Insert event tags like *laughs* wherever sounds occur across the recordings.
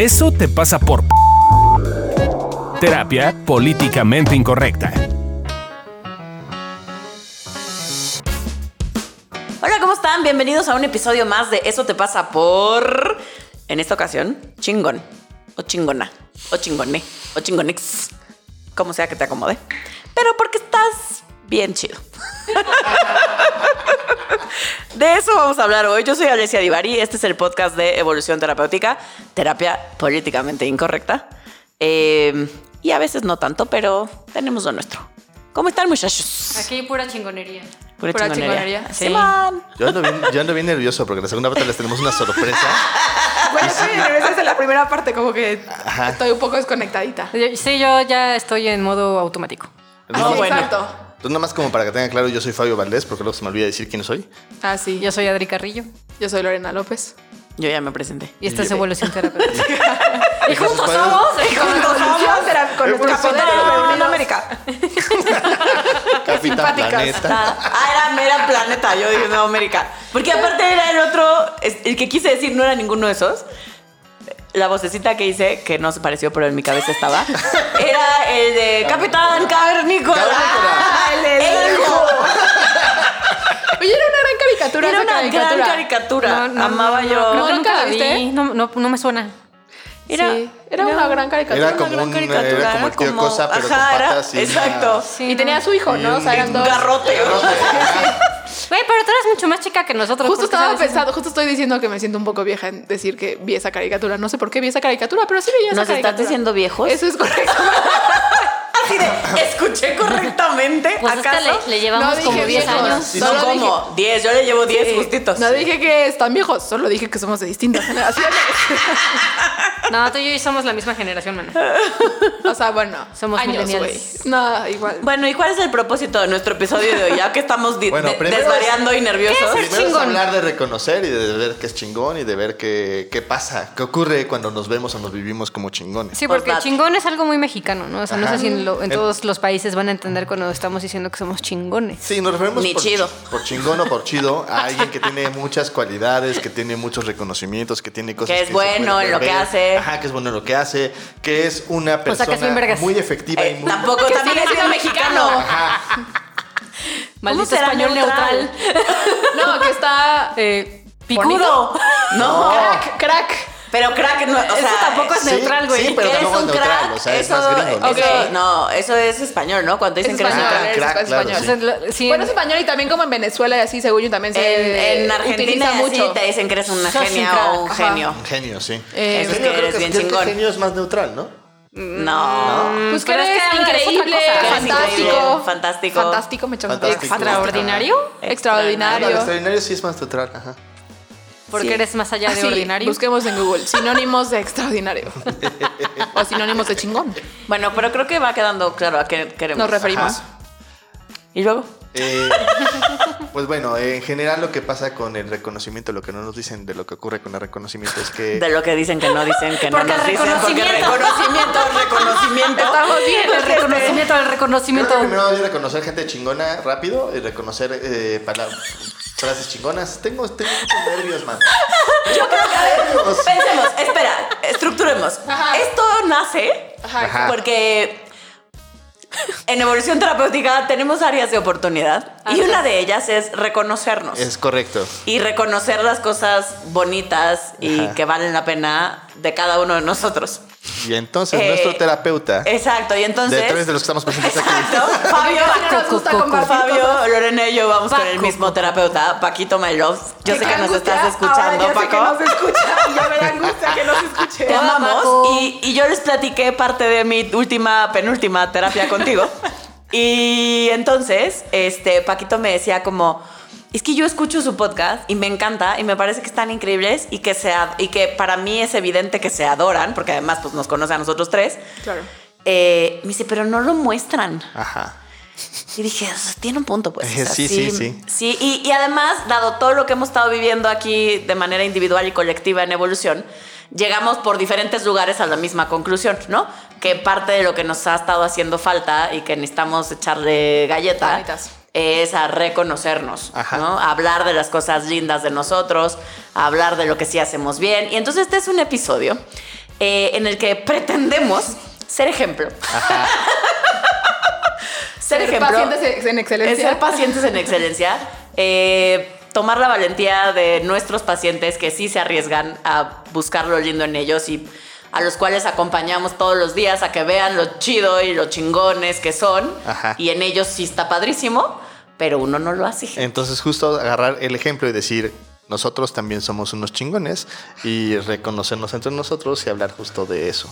Eso te pasa por terapia políticamente incorrecta. Hola, ¿cómo están? Bienvenidos a un episodio más de Eso te pasa por... En esta ocasión, chingón. O chingona. O chingone. O chingonex. Como sea que te acomode. Pero porque estás bien chido. *laughs* De eso vamos a hablar hoy. Yo soy Alessia Divari. Este es el podcast de Evolución Terapéutica, terapia políticamente incorrecta. Eh, y a veces no tanto, pero tenemos lo nuestro. ¿Cómo están, muchachos? Aquí pura chingonería. Pura, Pura chingonería. chingonería, Sí, sí. man. Yo ando, bien, yo ando bien nervioso porque la segunda parte les tenemos una sorpresa. Bueno, sí, regresas en la primera parte, como que Ajá. estoy un poco desconectadita. Sí, yo ya estoy en modo automático. No, Sí, bueno. Exacto. Entonces, nada más como para que tengan claro, yo soy Fabio Valdés, porque luego se me olvida decir quién soy. Ah, sí. Yo, soy Adri Carrillo yo soy Lorena López. Yo ya me presenté. y esta es Evolución *laughs* Terapéutica. Y juntos Y con Evolución Terapéutica, con nuestro Capitán reunidos. América. *laughs* Capitán. Planeta. Ah, era mera planeta, yo dije no América. Porque aparte era el otro, el que quise decir no era ninguno de esos. La vocecita que hice, que no se pareció, pero en mi cabeza estaba, era el de Capitán. Ah, el, el hijo. Oye, era una gran caricatura. Era esa una caricatura. gran caricatura. No, no, Amaba no, yo. No, ¿Nunca nunca la viste? vi. No, no, no me suena. Era, Sí, era una gran caricatura. Era como gran un- caricatura, era como el tío como- Cosa, pero con ajá, era- patas y una- Exacto. Sí, Y no. tenía a su hijo, ¿no? O sea, eran Un dos. garrote. Güey, pero tú eres mucho más chica que nosotros. Justo ¿por qué estaba pensando, justo estoy diciendo que me siento un poco vieja en decir que vi esa caricatura. No sé por qué vi esa caricatura, pero sí veía esa ¿Nos caricatura. estás diciendo viejos? Eso es correcto. *laughs* Así de, escuché correctamente. Pues es que ¿Acaso? le, le llevamos No como dije 10 viejos. años. Sí, no, Solo como 10, yo le llevo 10 Sí. justitos. No dije que están viejos, solo dije que somos de distintas *laughs* generaciones. No, tú y yo somos la misma generación, mano. o sea, bueno, Somos años, millennials. No, igual. Bueno, ¿y cuál es el propósito de nuestro episodio de hoy? Ya que estamos di- Bueno, de- primero desvariando y nerviosos. ¿Qué es Primero es chingón. hablar de reconocer y de ver qué es chingón y de ver qué, qué pasa, qué ocurre cuando nos vemos o nos vivimos como chingones. Sí, porque Postdata. chingón es algo muy mexicano, ¿no? O sea, no sé si lo- en todos los países van a entender cuando estamos diciendo que somos chingones. Sí, nos referimos Ni por, chido. por chingón o por chido a alguien que tiene muchas cualidades, que tiene muchos reconocimientos, que tiene cosas Que es bueno en lo que hace. Ajá, que es bueno en lo que hace, que es una sea, que es persona muy efectiva Eh, y muy tampoco, Que también es bien mexicano. mexicano. Ajá. *laughs* Maldito será español neutral. *laughs* No, que está. Eh, Picudo. No. Crack, crack. Pero crack no, o Eso sea, tampoco es sí, neutral, güey. sí, pero ¿qué tampoco es neutral, o sea, es más gringo, ¿no? eso- Ok. no, eso es español, ¿no? Cuando dicen Es que eres español, neutral. es crack, claro, español. O sea, lo- sí, Bueno, es español y también como en Venezuela y así, según yo también se En, en Argentina mucho. mucho. te dicen que eres una Sos un genia crack. o un Ajá. genio. Un genio, sí. Eh, Eso es que creo eres bien chingón. genio es más neutral, ¿no? No. Pues que Pero es eres que ahora es increíble. Eres fantástico. fantástico. Fantástico, me. ¿Extraordinario? No, Extraordinario. extraordinario sí es más neutral, ajá. Porque Sí. eres más allá de *laughs* ordinario. Busquemos en Google sinónimos de extraordinario. *laughs* o sinónimos de chingón. Bueno, pero creo que va quedando claro a qué queremos. Nos referimos. Ajá. Y luego. Eh, pues bueno, en general lo que pasa con el reconocimiento, lo que no nos dicen de lo que ocurre con el reconocimiento es que... De lo que dicen que no dicen, que no Porque nos dicen. Porque reconocimiento. reconocimiento, *laughs* reconocimiento. Estamos bien. El reconocimiento, el Creo reconocimiento. que primero hay reconocer gente chingona rápido y reconocer eh, pala- frases chingonas. Tengo, tengo muchos *laughs* nervios, man. Yo creo que, a ver, pensemos, espera, estructuremos. Ajá. Esto nace Ajá. Porque en evolución terapéutica tenemos áreas de oportunidad y una de ellas es reconocernos Es correcto. y reconocer las cosas bonitas y Ajá. que valen la pena de cada uno de nosotros. Y entonces Eh, nuestro terapeuta, Exacto, y entonces... de tres de los que estamos presentes aquí, Exacto, *laughs* Fabio, no nos gusta compartir Fabio. Lorena y yo vamos con el Paco, mismo terapeuta, Paquito My Love. Yo sé que nos estás escuchando, ahora ya sé que Paco. nos escucha y ya me da angustia que nos escuche. *laughs* Te amamos Paco. y, y yo les platiqué parte de mi última, penúltima terapia contigo. *laughs* y entonces, este, Paquito me decía como, es que yo escucho su podcast y me encanta y me parece que están increíbles y que, se, y que para mí es evidente que se adoran, porque además pues, nos conoce a nosotros tres. Claro. Eh, me dice, pero no lo muestran. Ajá. Y dije, "O sea, tiene un punto, pues. o sea, Sí, sí, sí. Sí, y, y además, dado todo lo que hemos estado viviendo aquí de manera individual y colectiva en evolución, llegamos por diferentes lugares a la misma conclusión, ¿no? Que parte de lo que nos ha estado haciendo falta y que necesitamos echarle galleta Ganitas. Es a reconocernos, Ajá. ¿no? A hablar de las cosas lindas de nosotros, a hablar de lo que sí hacemos bien. Y entonces este es un episodio eh, en el que pretendemos ser ejemplo. *laughs* ser, Ser ejemplo. pacientes en excelencia. Ser pacientes en excelencia. eh, tomar la valentía de nuestros pacientes que sí se arriesgan a buscar lo lindo en ellos y a los cuales acompañamos todos los días a que vean lo chido y lo chingones que son. Ajá. Y en ellos sí está padrísimo, pero uno no lo hace. Entonces, justo agarrar el ejemplo y decir, nosotros también somos unos chingones y reconocernos entre nosotros y hablar justo de eso.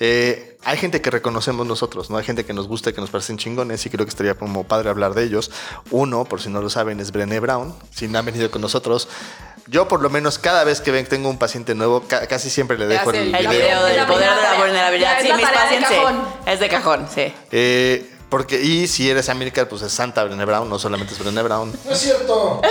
Eh, hay gente que reconocemos nosotros, ¿no? Hay gente que nos gusta y que nos parecen chingones y creo que estaría como padre hablar de ellos. Uno, por si no lo saben, es Brené Brown. Si no han venido con nosotros, yo por lo menos cada vez que ven, tengo un paciente nuevo, ca- casi siempre le dejo el, el El video. video del La poder de la vulnerabilidad. Sí, mis pacientes. sí. cajón. Es de cajón, sí. Eh, porque, y si eres Amilcar, pues es Santa Brené Brown, no solamente es Brené Brown. No es cierto. *laughs*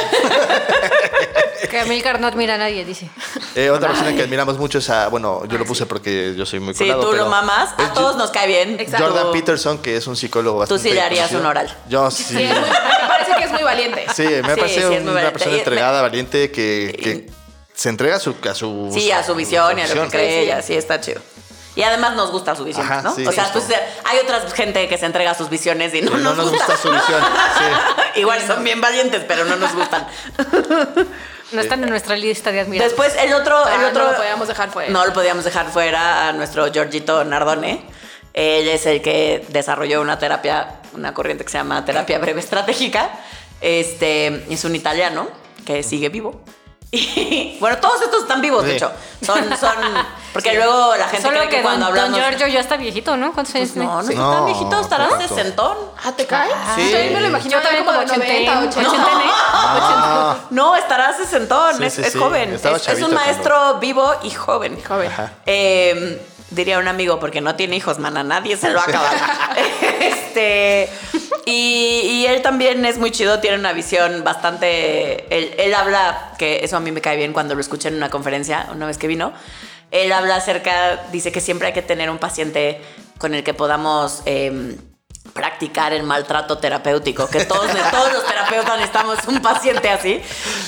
Que Milcar no admira a nadie, dice. Eh, otra persona que admiramos mucho es a, bueno, yo lo puse porque yo soy muy Sí, colado, tú pero lo mamas. A todos nos cae bien. Exacto. Jordan Peterson, que es un psicólogo bastante sí le harías conocido. un oral. Yo sí. Sí, es muy- me parece que es muy valiente. Sí, me Sí, parece sí, es muy una valiente. persona Y- entregada, valiente, que, que se entrega a su, a su Sí, a su visión y a lo que visión. cree ella. Sí, está chido. Y además nos gusta su visión, Ajá, ¿no? sí, o sea, justo. pues, hay otra gente que se entrega a sus visiones y no, Sí, nos, gusta. su visión. Sí. *laughs* Igual son bien valientes, pero no nos gustan. *laughs* No están en nuestra lista de admirados. Después el otro, el Ah, otro no lo podíamos dejar fuera. No lo podíamos dejar fuera a nuestro Giorgito Nardone. Él es el que desarrolló una terapia, una corriente que se llama terapia breve estratégica. Este es un italiano que sigue vivo. Y *laughs* bueno, todos estos están vivos, de Sí. hecho. Son, son, porque luego la gente Solo cree que, que, cuando don, don hablamos. Giorgio ya está viejito, ¿no? ¿Cuántos años Pues no, no está tan No, viejito, estará tampoco. sesentón. ¿Ah, te cae? Sí. Yo me lo imagino Yo también como como de 90, 80, 80. Ah, No, estará sesentón, Sí, es, sí, es sí. joven. Es, un cuando- maestro vivo y joven. Joven. Eh, diría un amigo, porque no tiene hijos, mana, nadie se lo acaba. *laughs* *laughs* este, y, y él también es muy chido, tiene una visión bastante. Él, él habla, que eso a mí me cae bien cuando lo escuché en una conferencia, una vez que vino. Él habla acerca, dice que siempre hay que tener un paciente con el que podamos. em, practicar el maltrato terapéutico, que todos, todos los terapeutas necesitamos un paciente así.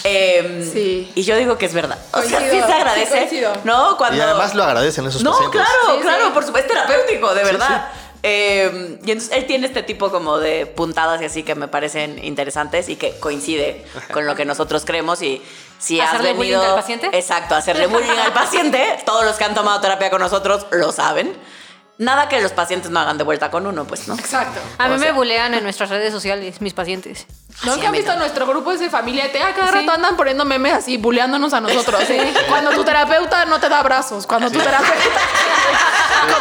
Em, Sí. Y yo digo que es verdad. O sea, sí se sí, agradece, coincido. ¿no? Cuando, Y además lo agradecen esos no, pacientes. claro, Sí, claro, sí. por supuesto, es terapéutico, de Sí, verdad. Eh, y entonces él tiene este tipo como de puntadas y así que me parecen interesantes y que coincide *laughs* con lo que nosotros creemos y si has ¿Hacerle venido bullying al paciente? exacto hacerle bullying al paciente *laughs* todos los que han tomado terapia con nosotros lo saben nada que los pacientes no hagan de vuelta con uno pues no Exacto. A mí O me bulean en nuestras redes sociales, mis pacientes. ¿No que a han visto nuestro grupo ese de familia de a cada Sí. rato andan poniendo memes así, buleándonos a nosotros. *laughs* Cuando tu terapeuta no te da abrazos, cuando tu terapeuta...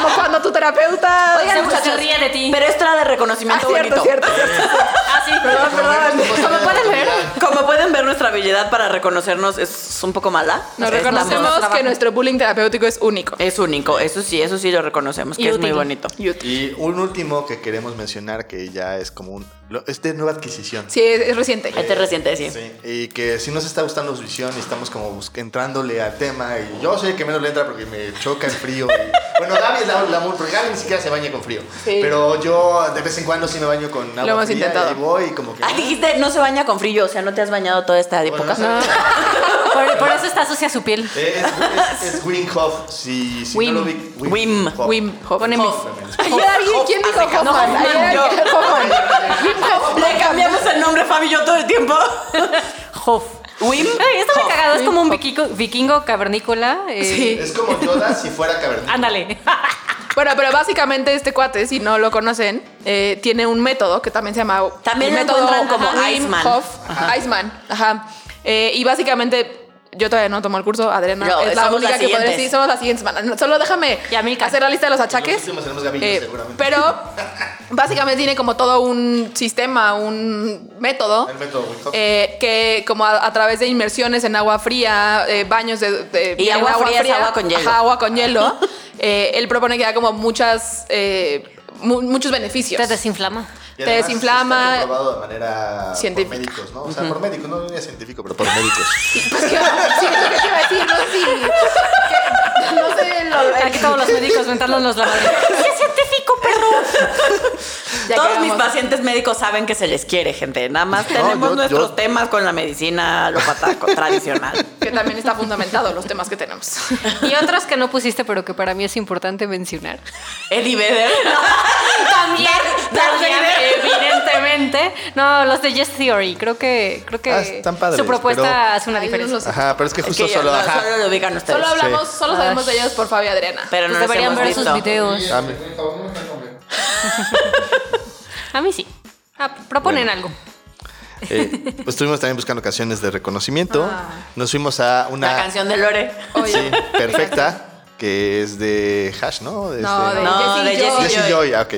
como cuando tu terapeuta... Oigan, Se- muchachos, se ríe de ti. pero extra de Ah, reconocimiento cierto, bonito cierto, cierto. *laughs* Ah, sí. Perdón, perdón. Como pueden ver, como pueden ver nuestra habilidad para reconocernos es un poco mala Nos reconocemos trabajo. que nuestro bullying terapéutico es único. es único eso sí eso sí lo reconocemos que Y es muy bonito Y un último que queremos mencionar que ya es como un... lo- Es de nueva adquisición. Sí, es, es reciente. este es reciente sí. Sí, y que si nos está gustando su visión y estamos como entrándole al tema y yo soy el que menos le entra porque me choca el frío. y- *laughs* bueno, Gaby es la, la muy- porque Gaby ni siquiera se baña con frío. Sí. Pero yo de vez en cuando sí me baño con agua hemos fría intentado. y voy y como que... Ay, dijiste, no se baña con frío, o sea, no te has bañado toda esta Bueno, época. no sé. *laughs* por, por eso está sucia su piel. Eh, Es, es, es Wim Hof, si, si Wim. no lo vi. Wim. Hof. Wim Hof. Poneme- Hof. ¿quién dijo Hof, Hoffman? no, Hoffman, yo. Hoffman. *laughs* Le cambiamos el nombre, Fabi, yo todo el tiempo. Hof. Wim. Ay, está muy Hof. cagado, es como un vikingo, vikingo cavernícola. eh, Sí. Es como Yoda si fuera cavernícola. Ándale. *laughs* Bueno, pero básicamente este cuate, si no lo conocen, eh, tiene un método que también se llama También el lo encuentran como Iceman. Hof, Iceman, ajá. Eh, y básicamente yo todavía no tomo el curso, Adriana No, es la única que puede siguientes. decir, somos las siguientes. man- Solo déjame hacer la lista de los Los achaques. Gavillo, Eh, seguramente. pero básicamente tiene como todo un sistema, un método. El método eh, que como a, a través de inmersiones en agua fría, eh, baños de, de- Y agua fría es agua con hielo. ajá, agua con hielo, *laughs* eh, él propone que da como muchas eh, mu- muchos beneficios. Te desinflama. Te desinflama. Está comprobado de manera Científica. por médicos, ¿no? O sea, por médicos, no diría científico, pero por médicos. Pues que, sí, es lo que te iba a decir, no no sé, lo- Aquí todos los médicos mentándonos la madre. ¡Qué científico, perro! Ya Todos mis pacientes médicos saben que se les quiere, gente. Nada más tenemos yo- nuestros yo- temas con la medicina alópata co- tradicional. Que también está fundamentado los temas que tenemos. Y otros que no pusiste, pero que para mí es importante mencionar. Eddie Vedder. *laughs* También, Vader. Evidentemente. No, los de Yes Theory. Creo que, creo que Ah, están padres, su propuesta pero- hace una Ay, diferencia. no Ajá, pero es que Es justo que solo, no, ajá. solo lo ubican ustedes. Solo hablamos, solo sabemos Ay. de ellos por Fabi y Adriana. Pero no Pues nos deberían ver sus visto. videos. Ah, mi- *laughs* A mí sí. Ah, proponen algo. eh, pues estuvimos también buscando canciones de reconocimiento. Nos fuimos a una. La canción de Lore. Oye. Sí, perfecta, que es de Hash, ¿no? Es No, de No, Jessie de Joy. Jessie Jesse Joy. Joy, ah, ok.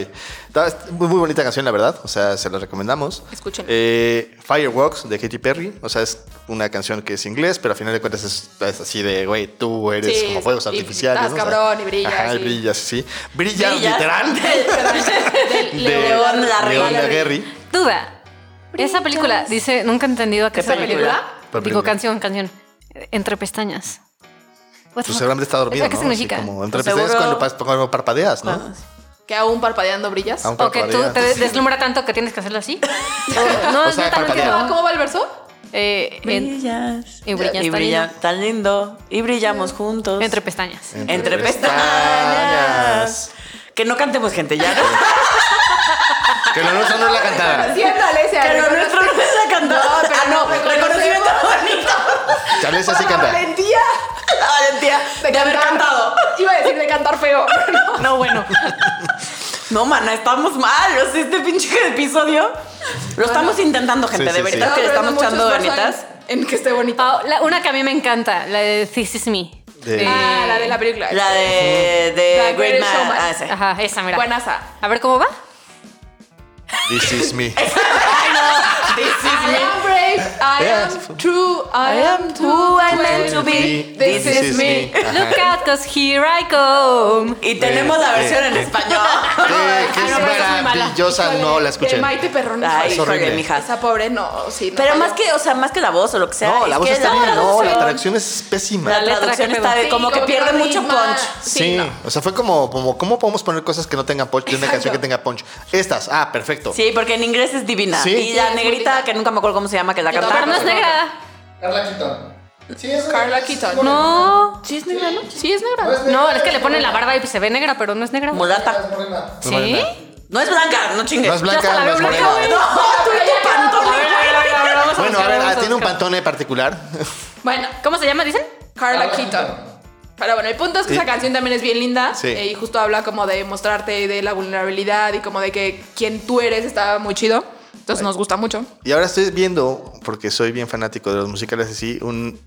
Muy, muy bonita canción, la verdad. O sea, se la recomendamos. Escúchenla. Eh, Fireworks de Katy Perry. O sea, es una canción que es inglés, pero al final de cuentas es, es así de, güey, tú eres Sí, como fuegos artificiales. estás ¿no? O sea, cabrón y brillas, Ajá, y sí. brillas, sí. Brillas, Brillas. literal. *laughs* De León Larregui. León Larregui. Duda. Esa película dice, nunca he entendido a qué ¿Esa se película? ¿Cuál Digo película? canción, canción. Entre pestañas. Pues seguramente está dormido, ¿Qué ¿no? significa? Así como entre Pues pestañas seguro- cuando, cuando parpadeas, ¿no? Que aún parpadeando brillas. Aún O que tú te *laughs* deslumbra tanto que tienes que hacerlo así. *laughs* No, O sea, neta, no. ¿Cómo, va el verso? Eh, en- Brillas. Y brillas Y brilla lindo. tan lindo. Y brillamos juntos. entre pestañas. Entre pestañas. Que no cantemos, gente, ya. Que lo nuestro no es la cantada. Siéntale, se Que lo nuestro no es la cantada. Tal vez así canta. valentía La valentía de, haber cantado. Iba a decir de cantar feo. *laughs* No. No, bueno. No, mana, estamos mal. O sea, este pinche episodio lo estamos intentando, gente. Sí, de sí, sí. verdad que le estamos echando ganitas. En, en que esté bonito. Ah, la- una que a mí me encanta, la de This Is Me. De- Ah, la de la película. La de, de La Great Greatest Man. Showman. Ah. Ajá, esa, mira. Buenaza. A ver cómo va. This is me. *laughs* Ay, no. This *laughs* is I me. am brave, I am true, I, am who I meant to be. This is me. *laughs* Look out, cause here I come. Y tenemos la Eh, versión en eh. español. *laughs* Que, que es maravillosa, no la escuché. De Maite Perroni. Ay, Es horrible. mija. Esa pobre no, sí. Pero más que, o sea, más que la voz o lo que sea. No, la voz está bien, no, la traducción- es pésima. La letra, traducción está como Sí, que pierde mucho punch. Sí, Sí, o sea, fue como, como, ¿cómo podemos poner cosas que no tengan punch de una canción que tenga punch? Estas, ah, perfecto. Sí, porque en inglés es divina. Sí. Y Sí, la negrita, que nunca me acuerdo cómo se llama, que la Yo canta. Pero no es negra. Carla Quintón. Sí, es Carla Keaton. No. Sí, es negra, ¿no? Sí, es negra. No, es que le ponen la barba y se ve negra, pero no es negra. Mulata. ¿Sí? No es blanca, no chingues. No es blanca, no es blanca, morena. No, tú y tu pantone, Bueno, a ver, tiene un pantone particular. *laughs* Bueno, ¿Cómo se llama, dicen? Carla Keaton. Keaton. Pero bueno, el punto es que Sí. esa canción también es bien linda Sí. eh, y justo habla como de mostrarte de la vulnerabilidad y como de que quien tú eres está muy chido. Entonces nos gusta mucho. Y ahora estoy viendo, porque soy bien fanático de los musicales así, un...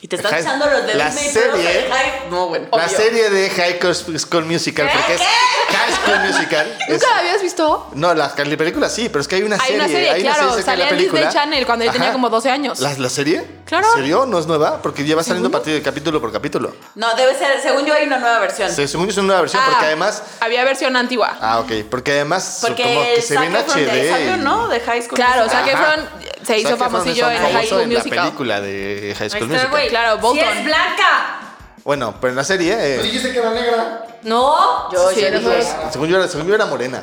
Y te estás echando los de La Disney, serie- de High- No, bueno. La Obvio. serie de High School Musical, porque es High School Musical. *laughs* es- ¿Nunca la habías visto? no, la, la película sí, pero es que hay una Hay serie. una serie, hay una claro. serie que es salía en Disney. Channel cuando yo tenía como 12 años. ¿La, la serie? Claro. ¿En serio? ¿No es nueva? Porque lleva saliendo a partir de capítulo por capítulo. No, debe ser, según yo hay una nueva versión. Sí, según yo es una nueva versión, Ah, porque además... Había versión antigua. Ah, ok. Porque además Porque como que se ve en de- HD. salió, y- ¿no? De High School. Claro, Musical. Zac Ajá. Efron se hizo famosillo es en High famoso School en la Musical. película de High School Musical. Güey. Claro, Bolton. es blanca. Bueno, pero en la serie, eh, Tú dijiste que era negra. No. Yo, Sí, sabes. según, yo era, según yo era morena.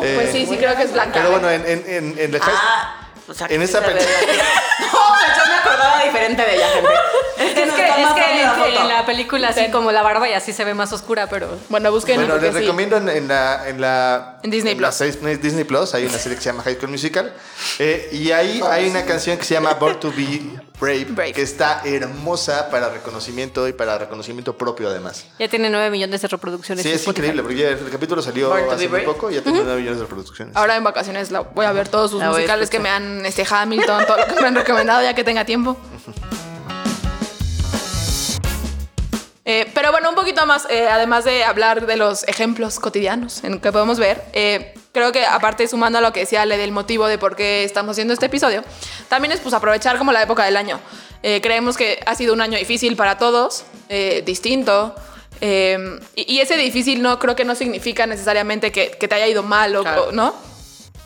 Eh, Pues sí, sí creo que es blanca. Pero bueno, en, en, en, en la Ah, o sea, En que esa bien. *laughs* No, pues yo me acordaba diferente de ella, gente. Es que, Es la en, foto. en la película así como la barba y así se ve más oscura, pero... Bueno, busquen. Bueno, les sí. recomiendo en, en la, en la En Disney Plus. Disney Plus hay una serie que se llama High School Musical eh, y ahí hay una canción que se llama Born to Be Brave, Brave. que está hermosa para reconocimiento y para reconocimiento propio además. Ya tiene 9 millones de reproducciones. Sí, es Spotify. increíble porque ya el capítulo salió hace muy poco y ya tiene 9 millones de reproducciones. Ahora en vacaciones la voy a ver todos sus La musicales que me han, este Hamilton, todo lo que me han recomendado ya que tenga tiempo. *laughs* Eh, pero bueno, un poquito más, eh, además de hablar de los ejemplos cotidianos en que podemos ver, eh, creo que aparte sumando a lo que decía Ale del motivo de por qué estamos haciendo este episodio, también es pues aprovechar como la época del año. Eh, creemos que ha sido un año difícil para todos, eh, distinto. eh, y, y ese difícil no creo que no significa necesariamente que, que te haya ido mal o, Claro. o- no,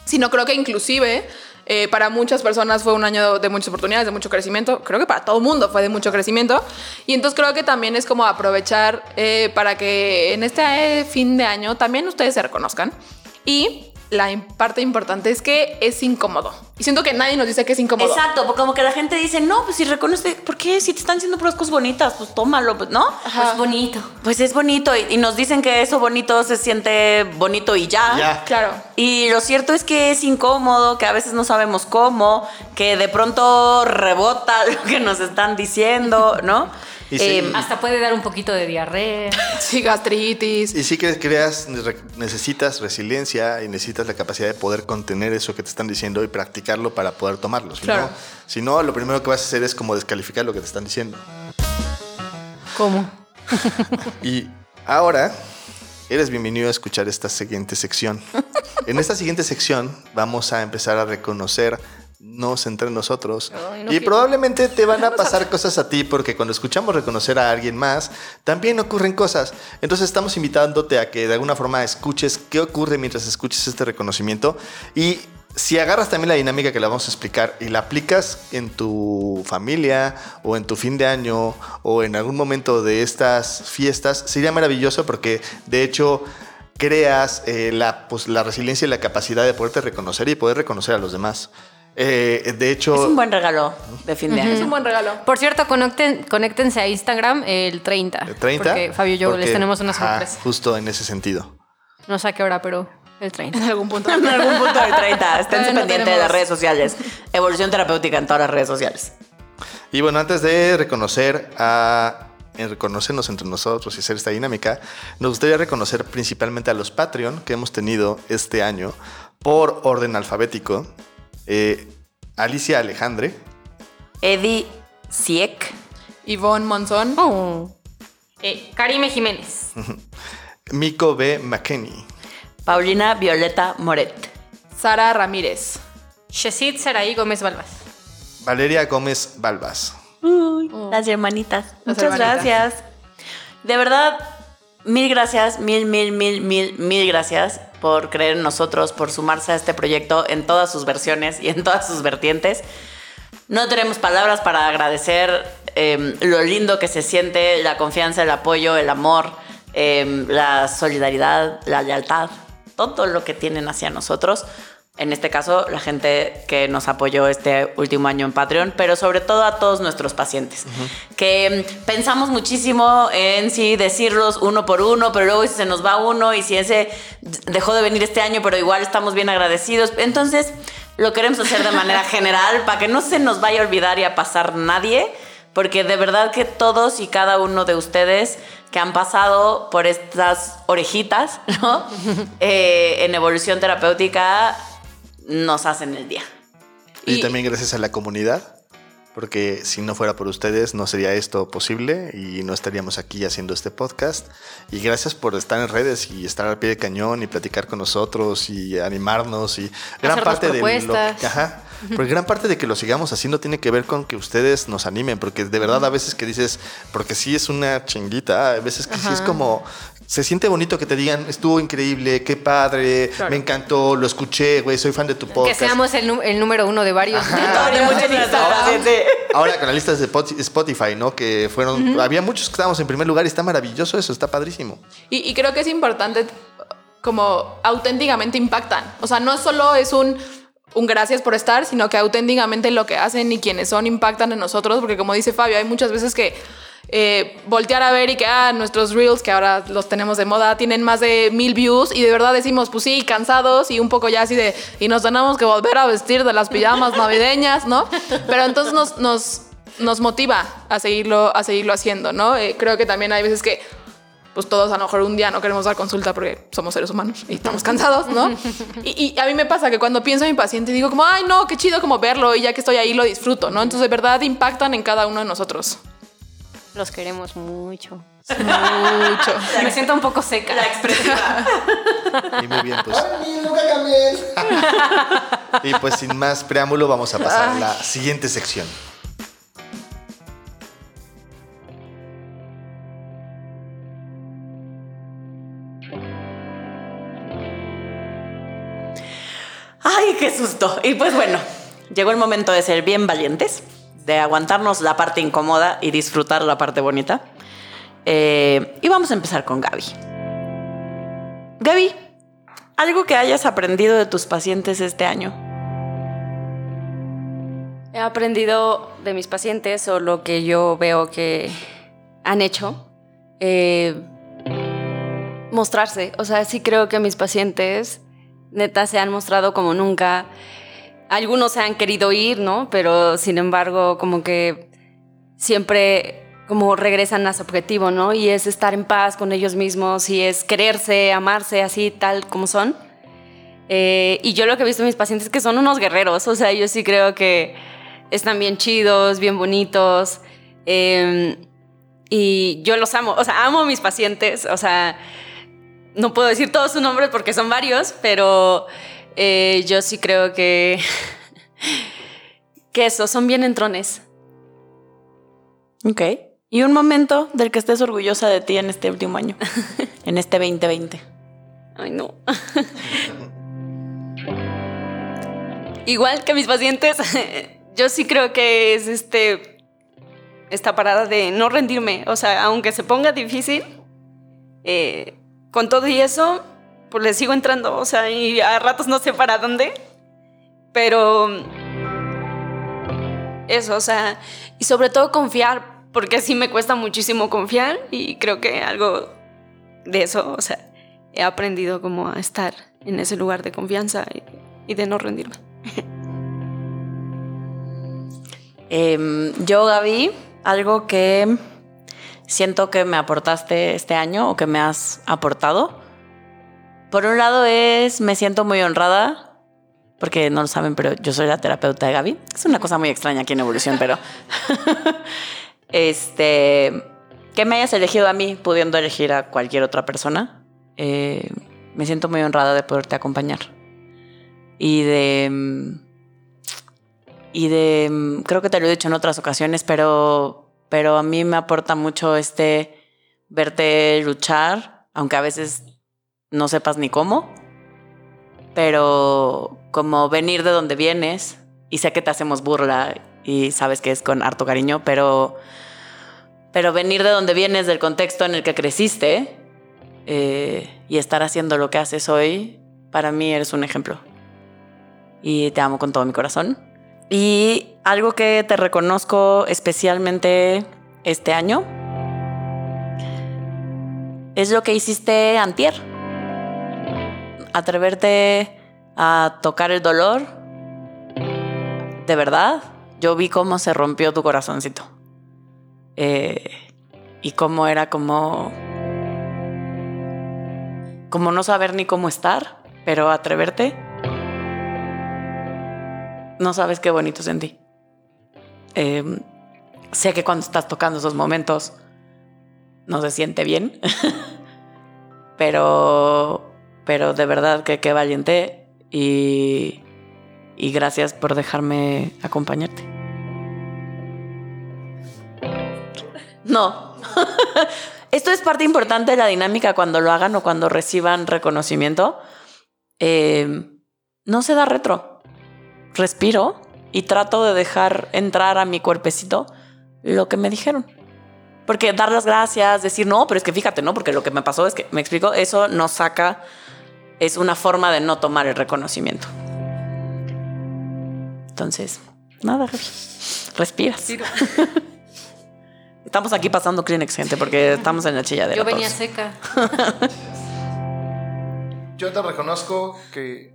sino creo que inclusive eh, para muchas personas fue un año de muchas oportunidades, de mucho crecimiento. Creo que para todo el mundo fue de mucho crecimiento. Y entonces creo que también es como aprovechar eh, para que en este eh, fin de año también ustedes se reconozcan. Y la parte importante es que es incómodo. Y siento que nadie nos dice que es incómodo. Exacto, porque como que la gente dice, no, pues si reconoce, ¿por qué? Si te están diciendo puras cosas bonitas, pues tómalo, pues, ¿no? Pues bonito. Pues es bonito y, y nos dicen que eso bonito se siente bonito y ya. Ya. Claro. Y lo cierto es que es incómodo, que a veces no sabemos cómo, que de pronto rebota *laughs* lo que nos están diciendo, ¿no? Y sí. Em, Hasta puede dar un poquito de diarrea. *laughs* Sí, gastritis. Y sí que creas, re- necesitas resiliencia y necesitas la capacidad de poder contener eso que te están diciendo y practicarlo para poder tomarlo. Si, Claro. no, si no, lo primero que vas a hacer es como descalificar lo que te están diciendo. ¿Cómo? *laughs* Y ahora eres bienvenido a escuchar esta siguiente sección. *laughs* En esta siguiente sección vamos a empezar a reconocer nos entre nosotros Ay, no y quiero. probablemente te van a pasar cosas a ti porque cuando escuchamos reconocer a alguien más también ocurren cosas entonces estamos invitándote a que de alguna forma escuches qué ocurre mientras escuches este reconocimiento y si agarras también la dinámica que la vamos a explicar y la aplicas en tu familia o en tu fin de año o en algún momento de estas fiestas, sería maravilloso porque de hecho creas eh, la, pues, la resiliencia y la capacidad de poderte reconocer y poder reconocer a los demás. Eh, de hecho, es un buen regalo de fin de año. Es un buen regalo. Por cierto, conecten, conéctense a Instagram el 30. el 30. Porque Fabio y yo porque- les tenemos una ajá, sorpresa. justo en ese sentido. No sé a qué hora, pero el 30. En algún punto. *laughs* En algún punto del 30, esténse no pendientes de las redes sociales. Evolución terapéutica en todas las redes sociales. Y bueno, antes de reconocer a en reconocernos entre nosotros y hacer esta dinámica, nos gustaría reconocer principalmente a los Patreon que hemos tenido este año por orden alfabético. Eh, Alicia Alejandre, Eddie Siek, Ivonne Monzón. Oh. Eh, Karime Jiménez. *laughs* Miko B. McKenney, Paulina Violeta Moret, Sara Ramírez. Shesid Saraí Gómez Balbas. Valeria Gómez Balbas, Uy, las hermanitas. Las Muchas hermanitas. gracias. De verdad, mil gracias, mil, mil, mil, mil, mil gracias por creer en nosotros, por sumarse a este proyecto en todas sus versiones y en todas sus vertientes. No tenemos palabras para agradecer eh, lo lindo que se siente, la confianza, el apoyo, el amor, eh, la solidaridad, la lealtad, todo lo que tienen hacia nosotros. En este caso, la gente que nos apoyó este último año en Patreon, pero sobre todo a todos nuestros pacientes, que mm, pensamos muchísimo en si decirlos uno por uno, pero luego si se nos va uno y si ese dejó de venir este año, pero igual estamos bien agradecidos. Entonces, lo queremos hacer de manera *laughs* general para que no se nos vaya a olvidar y a pasar nadie, porque de verdad que todos y cada uno de ustedes que han pasado por estas orejitas, ¿no? *laughs* Eh, en evolución terapéutica, nos hacen el día. y, Y- también gracias a la comunidad, porque si no fuera por ustedes no sería esto posible y no estaríamos aquí haciendo este podcast. Y gracias por estar en redes y estar al pie de cañón y platicar con nosotros y animarnos y gran parte de lo propuestas. Ajá. Porque gran parte de que lo sigamos haciendo tiene que ver con que ustedes nos animen, porque de verdad a veces que dices, porque sí es una chinguita, a veces que sí es Ajá. como, se siente bonito que te digan, estuvo increíble, qué padre, me encantó, lo escuché, güey, soy fan de tu Que podcast. seamos el, el número uno de varios. *laughs* De sí. Ahora con las listas de Pot- Spotify, ¿no? Que fueron, había muchos que estábamos en primer lugar y está maravilloso eso, está padrísimo. Y, y creo que es importante como auténticamente impactan. O sea, no solo es un, un gracias por estar, sino que auténticamente lo que hacen y quienes son impactan en nosotros, porque como dice Fabio, hay muchas veces que eh, voltear a ver y que ah, nuestros reels, que ahora los tenemos de moda, tienen más de mil views y de verdad decimos, pues sí, cansados y un poco ya así de, y nos tenemos que volver a vestir de las pijamas navideñas, ¿no? Pero entonces nos... nos nos motiva a seguirlo, a seguirlo haciendo, ¿no? Eh, creo que también hay veces que pues todos a lo mejor un día no queremos dar consulta porque somos seres humanos y estamos cansados, ¿no? Y, y a mí me pasa que cuando pienso en mi paciente digo como, ay, no, qué chido como verlo y ya que estoy ahí lo disfruto, ¿no? Entonces de verdad impactan en cada uno de nosotros. Los queremos mucho. Mucho. *laughs* Me siento un poco seca. La expresiva. Y muy bien, pues. Ay, nunca cambié. *laughs* Y pues sin más preámbulo, vamos a pasar a la siguiente sección. Ay, qué susto. Y pues bueno, llegó el momento de ser bien valientes, de aguantarnos la parte incómoda y disfrutar la parte bonita. Eh, y vamos a empezar con Gaby. Gaby, algo que hayas aprendido de tus pacientes este año. He aprendido de mis pacientes o lo que yo veo que han hecho. eh, mostrarse. O sea, sí creo que mis pacientes, neta, se han mostrado como nunca. Algunos se han querido ir, ¿no? Pero sin embargo, como que siempre como regresan a su objetivo, ¿no? Y es estar en paz con ellos mismos y es quererse, amarse así, tal como son. Eh, y yo lo que he visto en mis pacientes es que son unos guerreros, o sea, yo sí creo que están bien chidos, bien bonitos. eh, y yo los amo, o sea, amo a mis pacientes, o sea, no puedo decir todos sus nombres porque son varios, pero eh, yo sí creo que, *laughs* que eso, son bien entrones. Ok. ¿Y un momento del que estés orgullosa de ti en este último año? *laughs* en este 2020. Ay, no. Igual que mis pacientes, *laughs* yo sí creo que es este esta parada de no rendirme. O sea, aunque se ponga difícil, eh, con todo y eso, pues le sigo entrando. O sea, y a ratos no sé para dónde. Pero eso, o sea, y sobre todo confiar, porque sí me cuesta muchísimo confiar y creo que algo de eso, o sea, he aprendido como a estar en ese lugar de confianza y, de no rendirme. *laughs* Em, yo, Gaby, algo que siento que me aportaste este año o que me has aportado. Por un lado es, me siento muy honrada, porque no lo saben, pero yo soy la terapeuta de Gaby. Es una cosa muy extraña aquí en Evolución, pero... *laughs* este... Que me hayas elegido a mí, pudiendo elegir a cualquier otra persona. eh, me siento muy honrada de poderte acompañar. Y de... y de, creo que te lo he dicho en otras ocasiones, pero, pero a mí me aporta mucho este verte luchar, aunque a veces no sepas ni cómo, pero como venir de donde vienes, y sé que te hacemos burla y sabes que es con harto cariño, pero, pero venir de donde vienes, del contexto en el que creciste, eh, y estar haciendo lo que haces hoy, para mí eres un ejemplo. Y te amo con todo mi corazón. Y algo que te reconozco especialmente este año es lo que hiciste antier. Atreverte a tocar el dolor. De verdad, yo vi cómo se rompió tu corazoncito. Eh, y cómo era como... Como no saber ni cómo estar, pero atreverte no sabes qué bonito sentí. Eh, sé que cuando estás tocando esos momentos no se siente bien, *laughs* pero, pero de verdad que qué valiente y, y gracias por dejarme acompañarte. No. *laughs* Esto es parte importante de la dinámica cuando lo hagan o cuando reciban reconocimiento. Eh, no se da retro respiro y trato de dejar entrar a mi cuerpecito lo que me dijeron. Porque dar las gracias, decir, no, pero es que fíjate, ¿no? Porque lo que me pasó es que, me explico, eso no saca, es una forma de no tomar el reconocimiento. Entonces, nada, respiras. *laughs* Estamos aquí pasando Kleenex, gente, porque estamos en la chilladera. Yo venía todos. seca. *laughs* Yo te reconozco que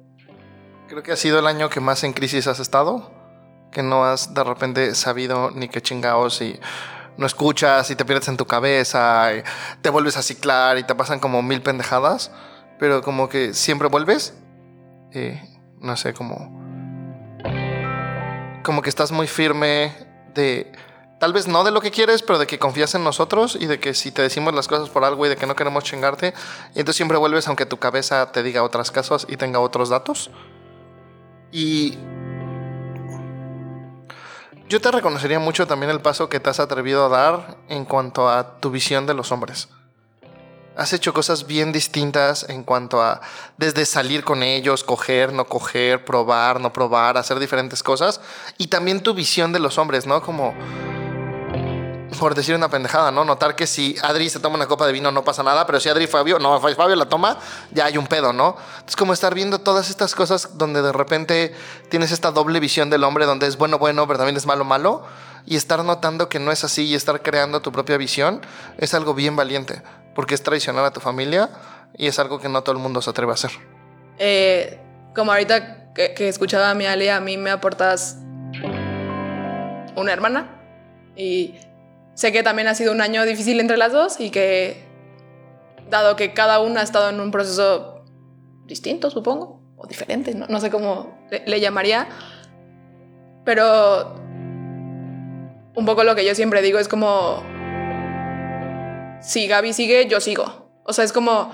creo que ha sido el año que más en crisis has estado, que no has de repente sabido ni qué chingados y no escuchas y te pierdes en tu cabeza y te vuelves a ciclar y te pasan como mil pendejadas, pero como que siempre vuelves, eh, no sé, como como que estás muy firme de tal vez no de lo que quieres, pero de que confías en nosotros y de que si te decimos las cosas por algo y de que no queremos chingarte, y entonces siempre vuelves aunque tu cabeza te diga otras cosas y tenga otros datos. Y yo te reconocería mucho también el paso que te has atrevido a dar en cuanto a tu visión de los hombres. Has hecho cosas bien distintas en cuanto a desde salir con ellos, coger, no coger, probar, no probar, hacer diferentes cosas. Y también tu visión de los hombres, ¿no? Como por decir una pendejada, ¿no? Notar que si Adri se toma una copa de vino no pasa nada, pero si Adri Fabio, no, Fabio la toma, ya hay un pedo, ¿no? Es como estar viendo todas estas cosas donde de repente tienes esta doble visión del hombre donde es bueno, bueno, pero también es malo, malo, y estar notando que no es así y estar creando tu propia visión es algo bien valiente, porque es traicionar a tu familia y es algo que no todo el mundo se atreve a hacer. Eh, como ahorita que, que escuchaba a mi Ale, a mí me aportas una hermana y sé que también ha sido un año difícil entre las dos y que dado que cada una ha estado en un proceso distinto, supongo, o diferente, no, no sé cómo le, le llamaría, pero un poco lo que yo siempre digo es como, si Gaby sigue, yo sigo. O sea, es como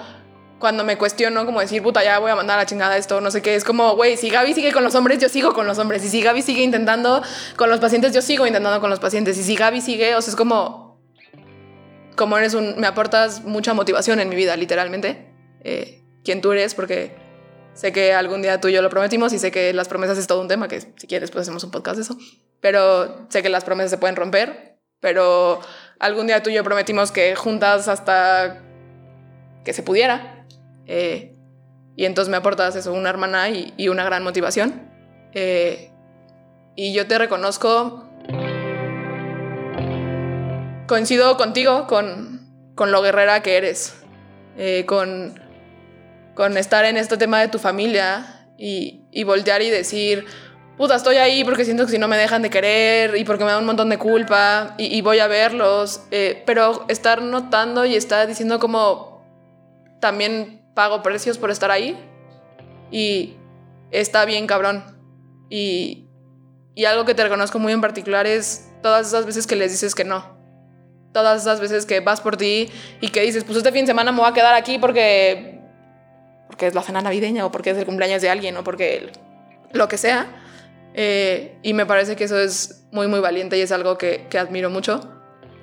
cuando me cuestiono, como decir, puta, ya voy a mandar a la chingada esto, no sé qué. Es como, güey, si Gaby sigue con los hombres, yo sigo con los hombres. Y si Gaby sigue intentando con los pacientes, yo sigo intentando con los pacientes. Y si Gaby sigue, o sea, es como, como eres un, me aportas mucha motivación en mi vida, literalmente. Eh, quien tú eres, porque sé que algún día tú y yo lo prometimos y sé que las promesas es todo un tema, que si quieres, pues hacemos un podcast de eso. Pero sé que las promesas se pueden romper, pero algún día tú y yo prometimos que juntas hasta que se pudiera. Eh, y entonces me aportas eso, una hermana y, una gran motivación. Eh, y yo te reconozco, coincido contigo, con, con lo guerrera que eres, eh, con, con estar en este tema de tu familia y, y voltear y decir, puta, estoy ahí porque siento que si no me dejan de querer y porque me da un montón de culpa y, y voy a verlos, eh, pero estar notando y estar diciendo como también pago precios por estar ahí y está bien cabrón. Y, y algo que te reconozco muy en particular es todas esas veces que les dices que no. Todas esas veces que vas por ti y que dices, pues este fin de semana me voy a quedar aquí porque, porque es la cena navideña o porque es el cumpleaños de alguien o porque lo que sea. Eh, y me parece que eso es muy, muy valiente y es algo que, que admiro mucho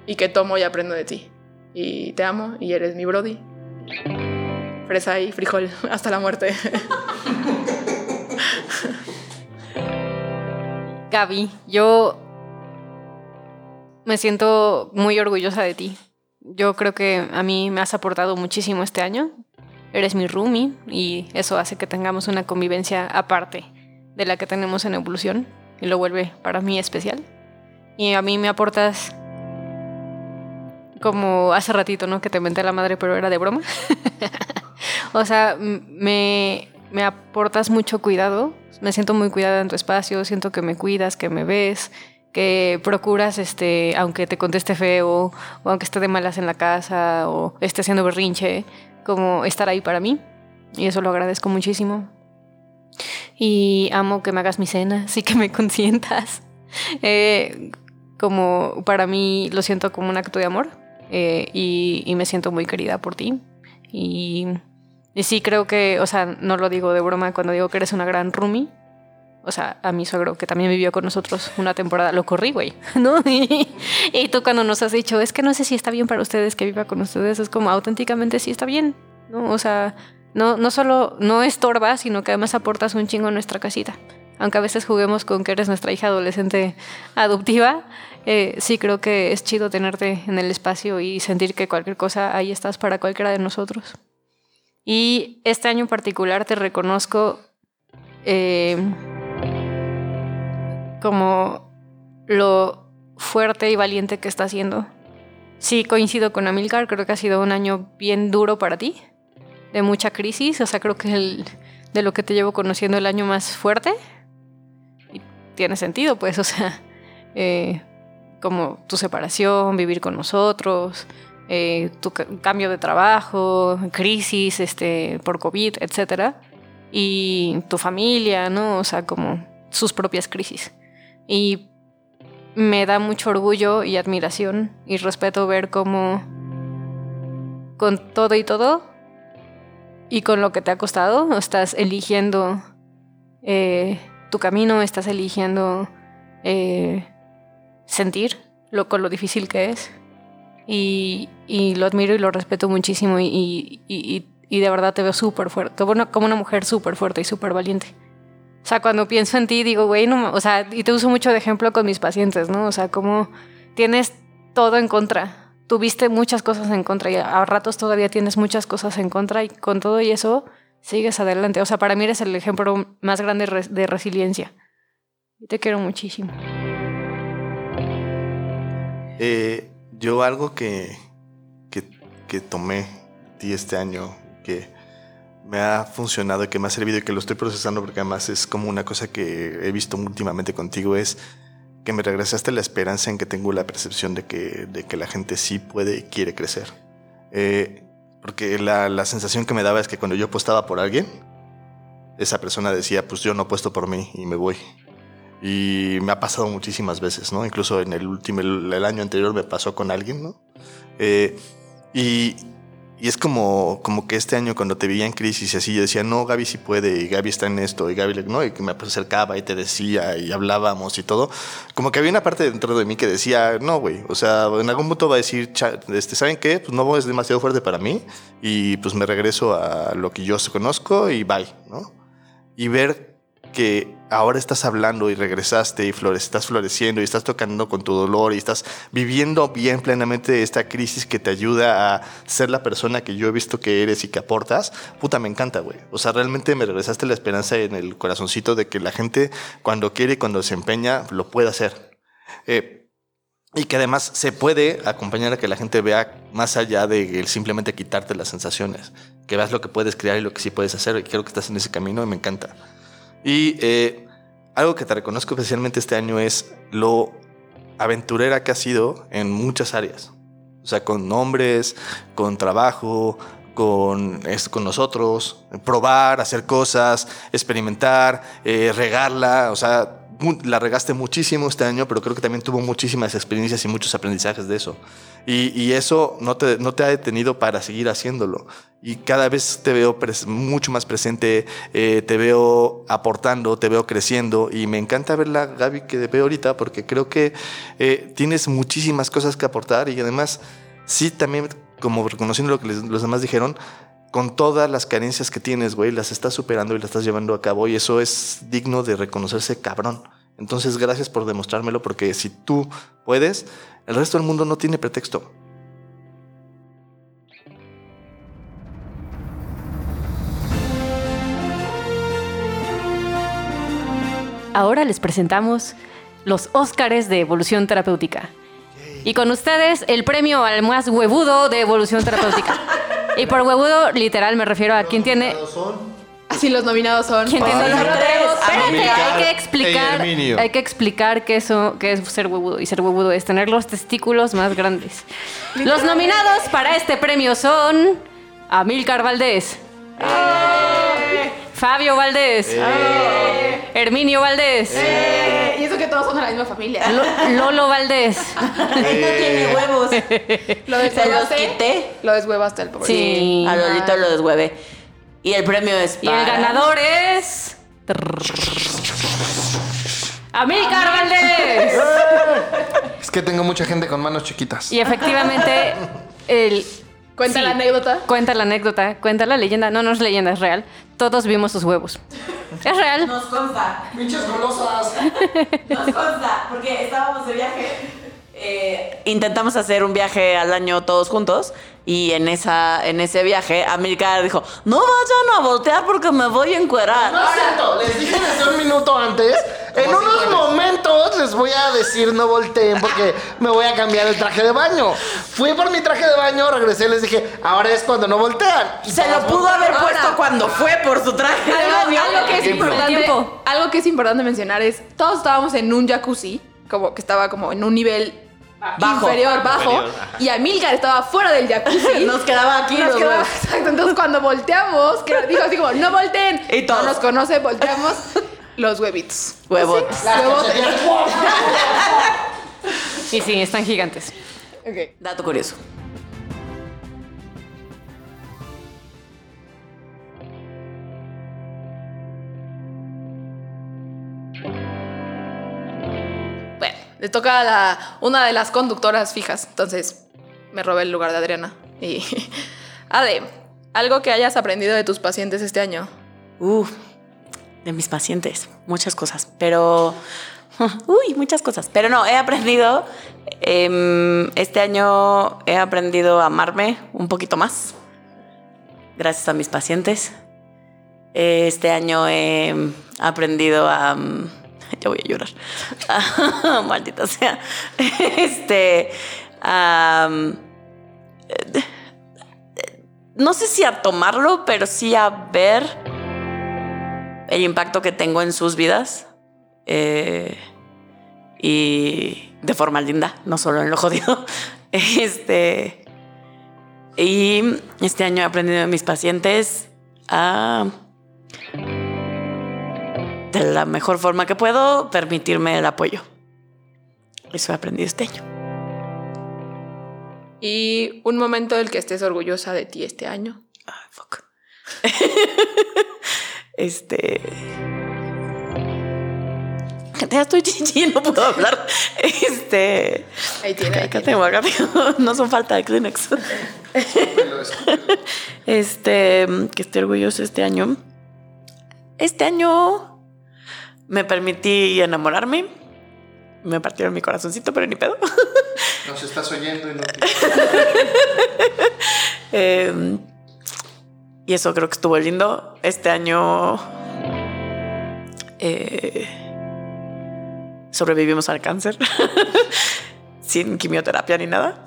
y que tomo y aprendo de ti. Y te amo y eres mi Brody. Fresa y frijol *laughs* hasta la muerte. *laughs* Gaby, yo me siento muy orgullosa de ti. Yo creo que a mí me has aportado muchísimo este año. Eres mi roomie y eso hace que tengamos una convivencia aparte de la que tenemos en evolución y lo vuelve para mí especial. Y a mí me aportas como hace ratito, ¿no? Que te menté la madre, pero era de broma. *laughs* o sea, me, me aportas mucho cuidado. Me siento muy cuidada en tu espacio, siento que me cuidas, que me ves, que procuras, este, aunque te conteste feo, o aunque esté de malas en la casa, o esté haciendo berrinche, como estar ahí para mí. Y eso lo agradezco muchísimo. Y amo que me hagas mi cena, *laughs* sí que me consientas. Eh, como para mí lo siento como un acto de amor eh, y, y, me siento muy querida por ti. Y, y, sí creo que, o sea, no lo digo de broma cuando digo que eres una gran roomie. O sea, a mi suegro, que también vivió con nosotros una temporada, lo corrí, güey, *laughs* ¿no? Y, y, tú cuando nos has dicho, es que no sé si está bien para ustedes que viva con ustedes, es como auténticamente sí está bien, ¿no? O sea, no, no solo no estorba, sino que además aportas un chingo a nuestra casita. Aunque a veces juguemos con que eres nuestra hija adolescente adoptiva, eh, sí creo que es chido tenerte en el espacio y sentir que cualquier cosa ahí estás para cualquiera de nosotros. Y este año en particular te reconozco eh, como lo fuerte y valiente que está haciendo. Sí, coincido con Amilcar, creo que ha sido un año bien duro para ti, de mucha crisis, o sea, creo que el, de lo que te llevo conociendo el año más fuerte. Y tiene sentido, pues, o sea, *laughs* eh, como tu separación, vivir con nosotros, eh, tu cambio de trabajo, crisis este, por COVID, etc. Y tu familia, ¿no? O sea, como sus propias crisis. Y me da mucho orgullo y admiración y respeto ver cómo con todo y todo y con lo que te ha costado estás eligiendo eh, tu camino, estás eligiendo eh, sentir lo, con lo difícil que es. Y, y, lo admiro y lo respeto muchísimo y, y, y de verdad te veo súper fuerte, como una mujer súper fuerte y súper valiente. O sea, cuando pienso en ti, digo, güey, no, o sea, y te uso mucho de ejemplo con mis pacientes, ¿no? O sea, como tienes todo en contra. Tuviste muchas cosas en contra y a ratos todavía tienes muchas cosas en contra y con todo y eso sigues adelante. O sea, para mí eres el ejemplo más grande de resiliencia. Te quiero muchísimo. Eh, yo algo que, que, que tomé ti este año, que me ha funcionado y que me ha servido y que lo estoy procesando porque además es como una cosa que he visto últimamente contigo es que me regresaste la esperanza en que tengo la percepción de que, de que la gente sí puede y quiere crecer. Eh, porque la, la sensación que me daba es que cuando yo apostaba por alguien, esa persona decía, pues yo no apuesto por mí y me voy. Y me ha pasado muchísimas veces, ¿no? Incluso en el último, el, año anterior me pasó con alguien, ¿no? Eh, y, y es como, como que este año cuando te veía en crisis y así, yo decía, no, Gaby sí puede, y Gaby está en esto, y Gaby, no, y que me acercaba y te decía, y hablábamos y todo. Como que había una parte dentro de mí que decía, no, güey, o sea, en algún punto va a decir, "Cha- este, ¿saben qué? Pues no es demasiado fuerte para mí, y pues me regreso a lo que yo conozco y bye, ¿no? Y ver que ahora estás hablando y regresaste y flores, estás floreciendo y estás tocando con tu dolor y estás viviendo bien plenamente esta crisis que te ayuda a ser la persona que yo he visto que eres y que aportas, puta, me encanta, güey. O sea, realmente me regresaste la esperanza en el corazoncito de que la gente cuando quiere y cuando se empeña lo puede hacer. Eh, y que además se puede acompañar a que la gente vea más allá de simplemente quitarte las sensaciones, que veas lo que puedes crear y lo que sí puedes hacer. Y creo que estás en ese camino y me encanta. Y eh, algo que te reconozco especialmente este año es lo aventurera que has sido en muchas áreas. O sea, con nombres, con trabajo, con, con nosotros, probar, hacer cosas, experimentar, eh, regarla. O sea, la regaste muchísimo este año, pero creo que también tuvo muchísimas experiencias y muchos aprendizajes de eso. Y, y eso no te, no te ha detenido para seguir haciéndolo. Y cada vez te veo mucho más presente, eh, te veo aportando, te veo creciendo. Y me encanta ver la Gaby que te veo ahorita porque creo que eh, tienes muchísimas cosas que aportar y además, sí, también, como reconociendo lo que los demás dijeron, con todas las carencias que tienes, güey, las estás superando y las estás llevando a cabo y eso es digno de reconocerse cabrón. Entonces, gracias por demostrármelo porque si tú puedes, el resto del mundo no tiene pretexto. Ahora les presentamos los Óscares de Evolución Terapéutica. Y con ustedes el premio al más huevudo de Evolución Terapéutica. *laughs* Y por huevudo, literal, me refiero a quien tiene... Así los nominados son. ¿Quién tiene Ay, los tres? hay que explicar, hay que explicar qué, eso, qué es ser huevudo. Y ser huevudo es tener los testículos más grandes. Los nominados para este premio son Amilcar Valdés, Fabio Valdés, Herminio Valdés, Eh, y eso que todos son de la misma familia. Lo- Lolo Valdés. no tiene huevos. *laughs* Lo Se los deshuevaste. quité. Lo deshuevaste el pobre. Sí. A Lolito lo deshueve. Y el premio es Y el ganador es. Amilcar Valdés. Es que tengo mucha gente con manos chiquitas. Y efectivamente, el. Cuenta sí, la anécdota. Cuenta la anécdota, cuenta la leyenda. No, no es leyenda, es real. Todos vimos sus huevos. *laughs* Es real. Nos consta. ¡Pinches golosas! *laughs* Nos consta. Porque estábamos de viaje. Eh, intentamos hacer un viaje al año todos juntos. Y en, esa, en ese viaje, Amilcar dijo: No vayan a voltear porque me voy a encuerar. No es cierto, les dije desde un minuto antes. En unos momentos les voy a decir no volteen porque *laughs* me voy a cambiar el traje de baño. Fui por mi traje de baño, regresé y les dije, ahora es cuando no voltean. Y Se lo pudo haber Ahora. puesto cuando fue por su traje de Algo, baño. algo que es importante, algo que es importante mencionar es todos estábamos en un jacuzzi, como que estaba como en un nivel Bajo. inferior, bajo, Inferior, y Amilcar estaba fuera del jacuzzi. *laughs* Nos quedaba aquí Nos los quedaba- huevos. exacto, entonces cuando volteamos, que dijo así como, no volteen. Y todos. No nos conoce, volteamos los huevitos. ¡pum! Y *laughs* sí, están gigantes. Ok. Dato curioso. Le toca una de las conductoras fijas, entonces me robé el lugar de Adriana. Y *laughs* Ade, algo que hayas aprendido de tus pacientes este año. Uf, de mis pacientes, muchas cosas. Pero *laughs* Uy, muchas cosas. Pero no, he aprendido, em, este año he aprendido a amarme un poquito más, gracias a mis pacientes. Este año he aprendido a... voy a llorar. *laughs* Maldita sea. *laughs* Este... no sé si a tomarlo, pero sí a ver el impacto que tengo en sus vidas. eh, y de forma linda, no solo en lo jodido. *laughs* Este. Y este año he aprendido de mis pacientes a. De la mejor forma que puedo, permitirme el apoyo. Eso he aprendido este año. Y un momento del que estés orgullosa de ti este año. Ay, fuck. *laughs* este. Ya estoy chichi, no puedo hablar. Este. Ahí tiene. ahí Acá tiene. tengo, acá tengo. No son falta de Kleenex. Este, que estoy orgulloso este año. Este año me permití enamorarme. Me partieron mi corazoncito, pero ni pedo. *laughs* Nos estás oyendo y no Eh, *laughs* y eso creo que estuvo lindo. Este año eh, sobrevivimos al cáncer *laughs* sin quimioterapia ni nada.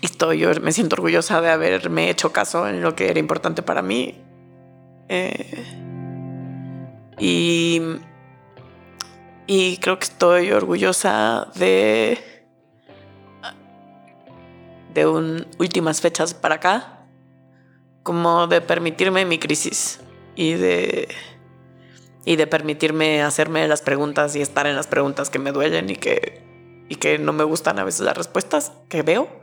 Estoy, yo me siento orgullosa de haberme hecho caso en lo que era importante para mí. Eh, y, y creo que estoy orgullosa de de un, últimas fechas para acá, como de permitirme mi crisis y de y de permitirme hacerme las preguntas y estar en las preguntas que me duelen y que y que no me gustan a veces las respuestas que veo,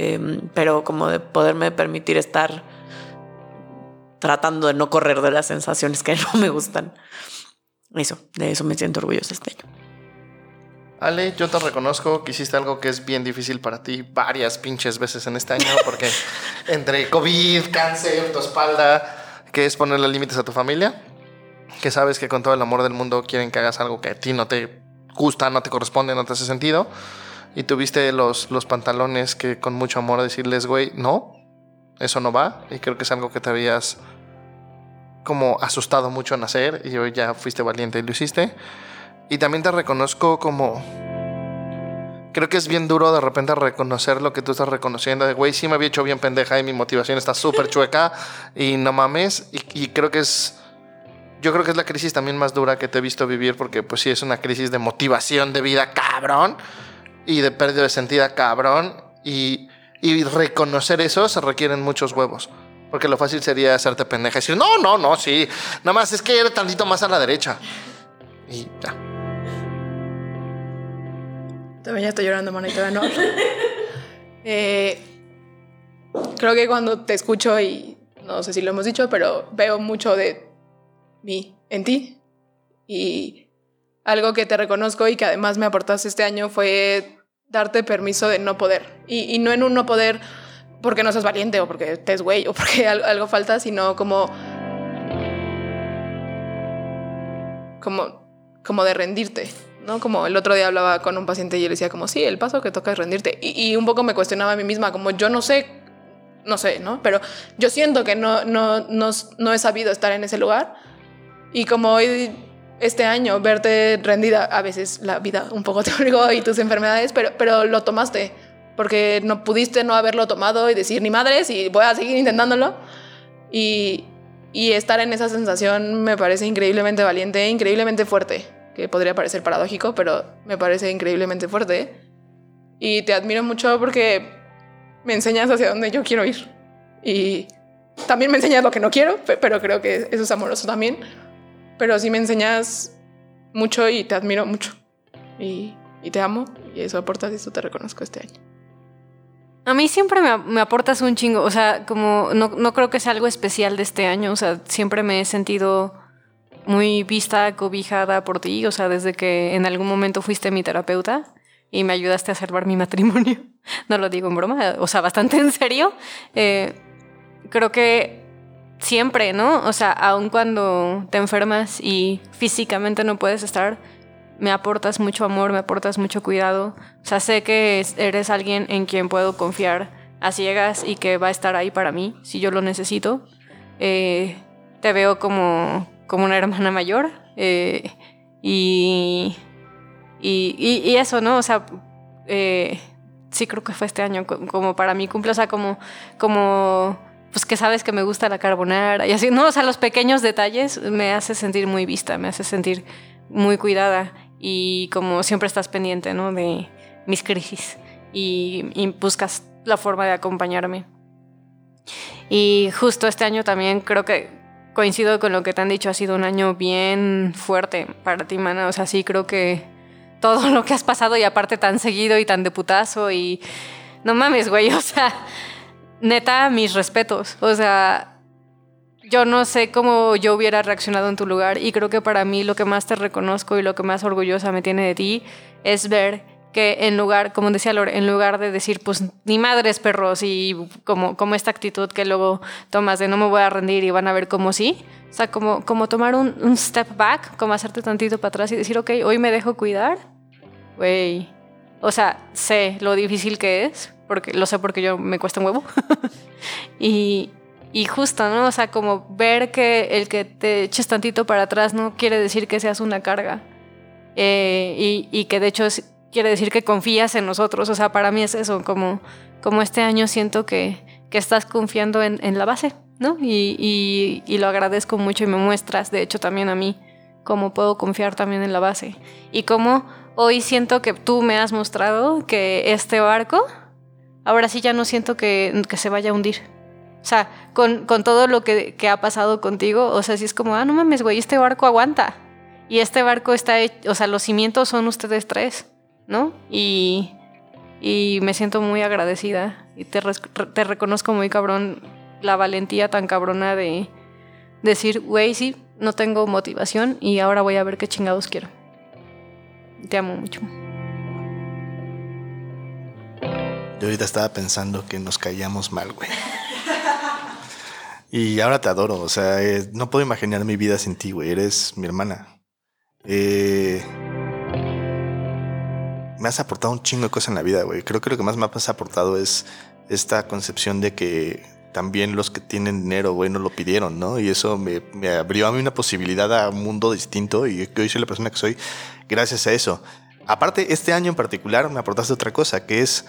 Em, pero como de poderme permitir estar tratando de no correr de las sensaciones que *laughs* no me gustan. Eso, de eso me siento orgullosa este año. Ale, yo te reconozco que hiciste algo que es bien difícil para ti varias pinches veces en este año, porque *laughs* entre COVID, cáncer, tu espalda, que es ponerle límites a tu familia, que sabes que con todo el amor del mundo quieren que hagas algo que a ti no te gusta, no te corresponde, no te hace sentido, y tuviste los, los pantalones que con mucho amor decirles, güey, no, eso no va, y creo que es algo que te habías como asustado mucho en hacer, y hoy ya fuiste valiente y lo hiciste. Y también te reconozco como... Creo que es bien duro de repente reconocer lo que tú estás reconociendo. De, güey, sí me había hecho bien pendeja y mi motivación está súper chueca y no mames. Y, y creo que es... Yo creo que es la crisis también más dura que te he visto vivir porque pues sí es una crisis de motivación de vida cabrón y de pérdida de sentido cabrón. Y, y reconocer eso se requieren muchos huevos. Porque lo fácil sería hacerte pendeja y decir, no, no, no, sí. Nada más es que era tantito más a la derecha. Y ya. También ya estoy llorando, de honor. *laughs* Eh, creo que cuando te escucho y no sé si lo hemos dicho, pero veo mucho de mí en ti. Y algo que te reconozco y que además me aportaste este año fue darte permiso de no poder. Y, y no en un no poder porque no seas valiente o porque te es güey o porque *laughs* al- algo falta, sino como... Como, como de rendirte. ¿no? Como el otro día hablaba con un paciente y yo le decía como, sí, el paso que toca es rendirte. Y, y un poco me cuestionaba a mí misma, como yo no sé, no sé, ¿no? Pero yo siento que no, no, no, no he sabido estar en ese lugar. Y como hoy, este año, verte rendida, a veces la vida un poco *laughs* te obligó y tus enfermedades, pero, pero lo tomaste. Porque no pudiste no haberlo tomado y decir, ni madres, y voy a seguir intentándolo. Y, y estar en esa sensación me parece increíblemente valiente, increíblemente fuerte que podría parecer paradójico, pero me parece increíblemente fuerte. Y te admiro mucho porque me enseñas hacia dónde yo quiero ir. Y también me enseñas lo que no quiero, pe- pero creo que eso es amoroso también. Pero sí me enseñas mucho y te admiro mucho. Y, y te amo y eso aportas y eso te reconozco este año. A mí siempre me, aportas un chingo, o sea, como no, no creo que sea algo especial de este año, o sea, siempre me he sentido muy vista, cobijada por ti, o sea, desde que en algún momento fuiste mi terapeuta y me ayudaste a salvar mi matrimonio, *laughs* no lo digo en broma, o sea, bastante en serio, eh, creo que siempre, ¿no? O sea, aun cuando te enfermas y físicamente no puedes estar, me aportas mucho amor, me aportas mucho cuidado. O sea, sé que es- eres alguien en quien puedo confiar a ciegas y que va a estar ahí para mí si yo lo necesito. Eh, te veo como, como una *laughs* hermana mayor eh, y, y, y- eso, ¿no? O sea, eh, sí creo que fue este año, co- como para mí cumple, o sea, como, como, pues que sabes que me gusta la carbonara y así, no, o sea, los pequeños detalles me hace sentir muy vista, me hace sentir muy cuidada y como siempre estás pendiente, ¿no? De mis crisis y, y buscas la forma de acompañarme. Y justo este año también creo que coincido con lo que te han dicho, ha sido un año bien fuerte para ti, Mana. O sea, sí creo que todo *laughs* lo que has pasado y aparte tan seguido y tan de putazo y no mames, güey, o sea, neta, mis respetos. O sea, yo no sé cómo yo hubiera reaccionado en tu lugar y creo que para mí lo que más te reconozco y lo que más orgullosa me tiene de ti es ver que en lugar, como decía Lore, en lugar de decir, pues ni madres perros y como, como esta actitud que luego tomas de no me voy a rendir y van a ver cómo sí, o sea, como, como tomar un, un step back, como hacerte tantito para atrás y decir, ok, hoy me dejo cuidar, güey, o sea, sé lo difícil que es, porque lo sé porque yo me cuesta un huevo. *laughs* y, y justo, ¿no? O sea, como ver que el que te eches tantito para atrás no quiere decir que seas una carga. Eh, y, que de hecho quiere decir que confías en nosotros. O sea, para mí es eso, como, como este año siento que, que estás confiando en, en la base, ¿no? Y, y- y lo agradezco mucho y me muestras, de hecho, también a mí, cómo puedo confiar también en la base. Y cómo hoy siento que tú me has mostrado que este barco, ahora sí ya no siento que, que se vaya a hundir. O sea, con, con todo lo que, que ha pasado contigo, o sea, sí es como, ah, no mames, güey, este barco aguanta. Y este barco está, hecho- o sea, los cimientos son ustedes tres, ¿no? Y, y me siento muy agradecida y te, te reconozco muy cabrón la valentía tan cabrona de decir, güey, sí, no tengo motivación y ahora voy a ver qué chingados quiero. Te amo mucho. Yo ahorita estaba pensando que nos caíamos mal, güey. Y ahora te adoro, o sea, eh, no puedo imaginar mi vida sin ti, güey. Eres mi hermana. Eh, me has aportado un chingo de cosas en la vida, güey. Creo que lo que más me has aportado es esta concepción de que también los que tienen dinero, güey, no lo pidieron, ¿no? Y eso me, me abrió a mí una posibilidad a un mundo distinto y que hoy soy la persona que soy gracias a eso. Aparte, este año en particular me aportaste otra cosa, que es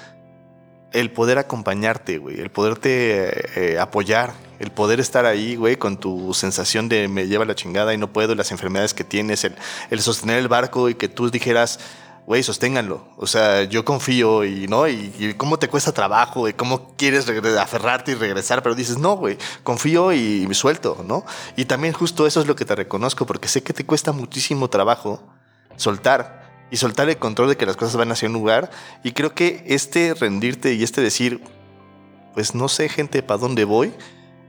el poder acompañarte, güey, el poderte eh, apoyar, el poder estar ahí, güey, con tu sensación de me lleva la chingada y no puedo, las enfermedades que tienes, el, el sostener el barco y que tú dijeras, güey, sosténganlo. O sea, yo confío y, ¿no? Y, y cómo te cuesta trabajo y cómo quieres aferrarte y regresar, pero dices, no, güey, confío y me suelto, ¿no? Y también justo eso es lo que te reconozco, porque sé que te cuesta muchísimo trabajo soltar y soltar el control de que las cosas van hacia un lugar. Y creo que este rendirte y este decir, pues no sé, gente, para dónde voy,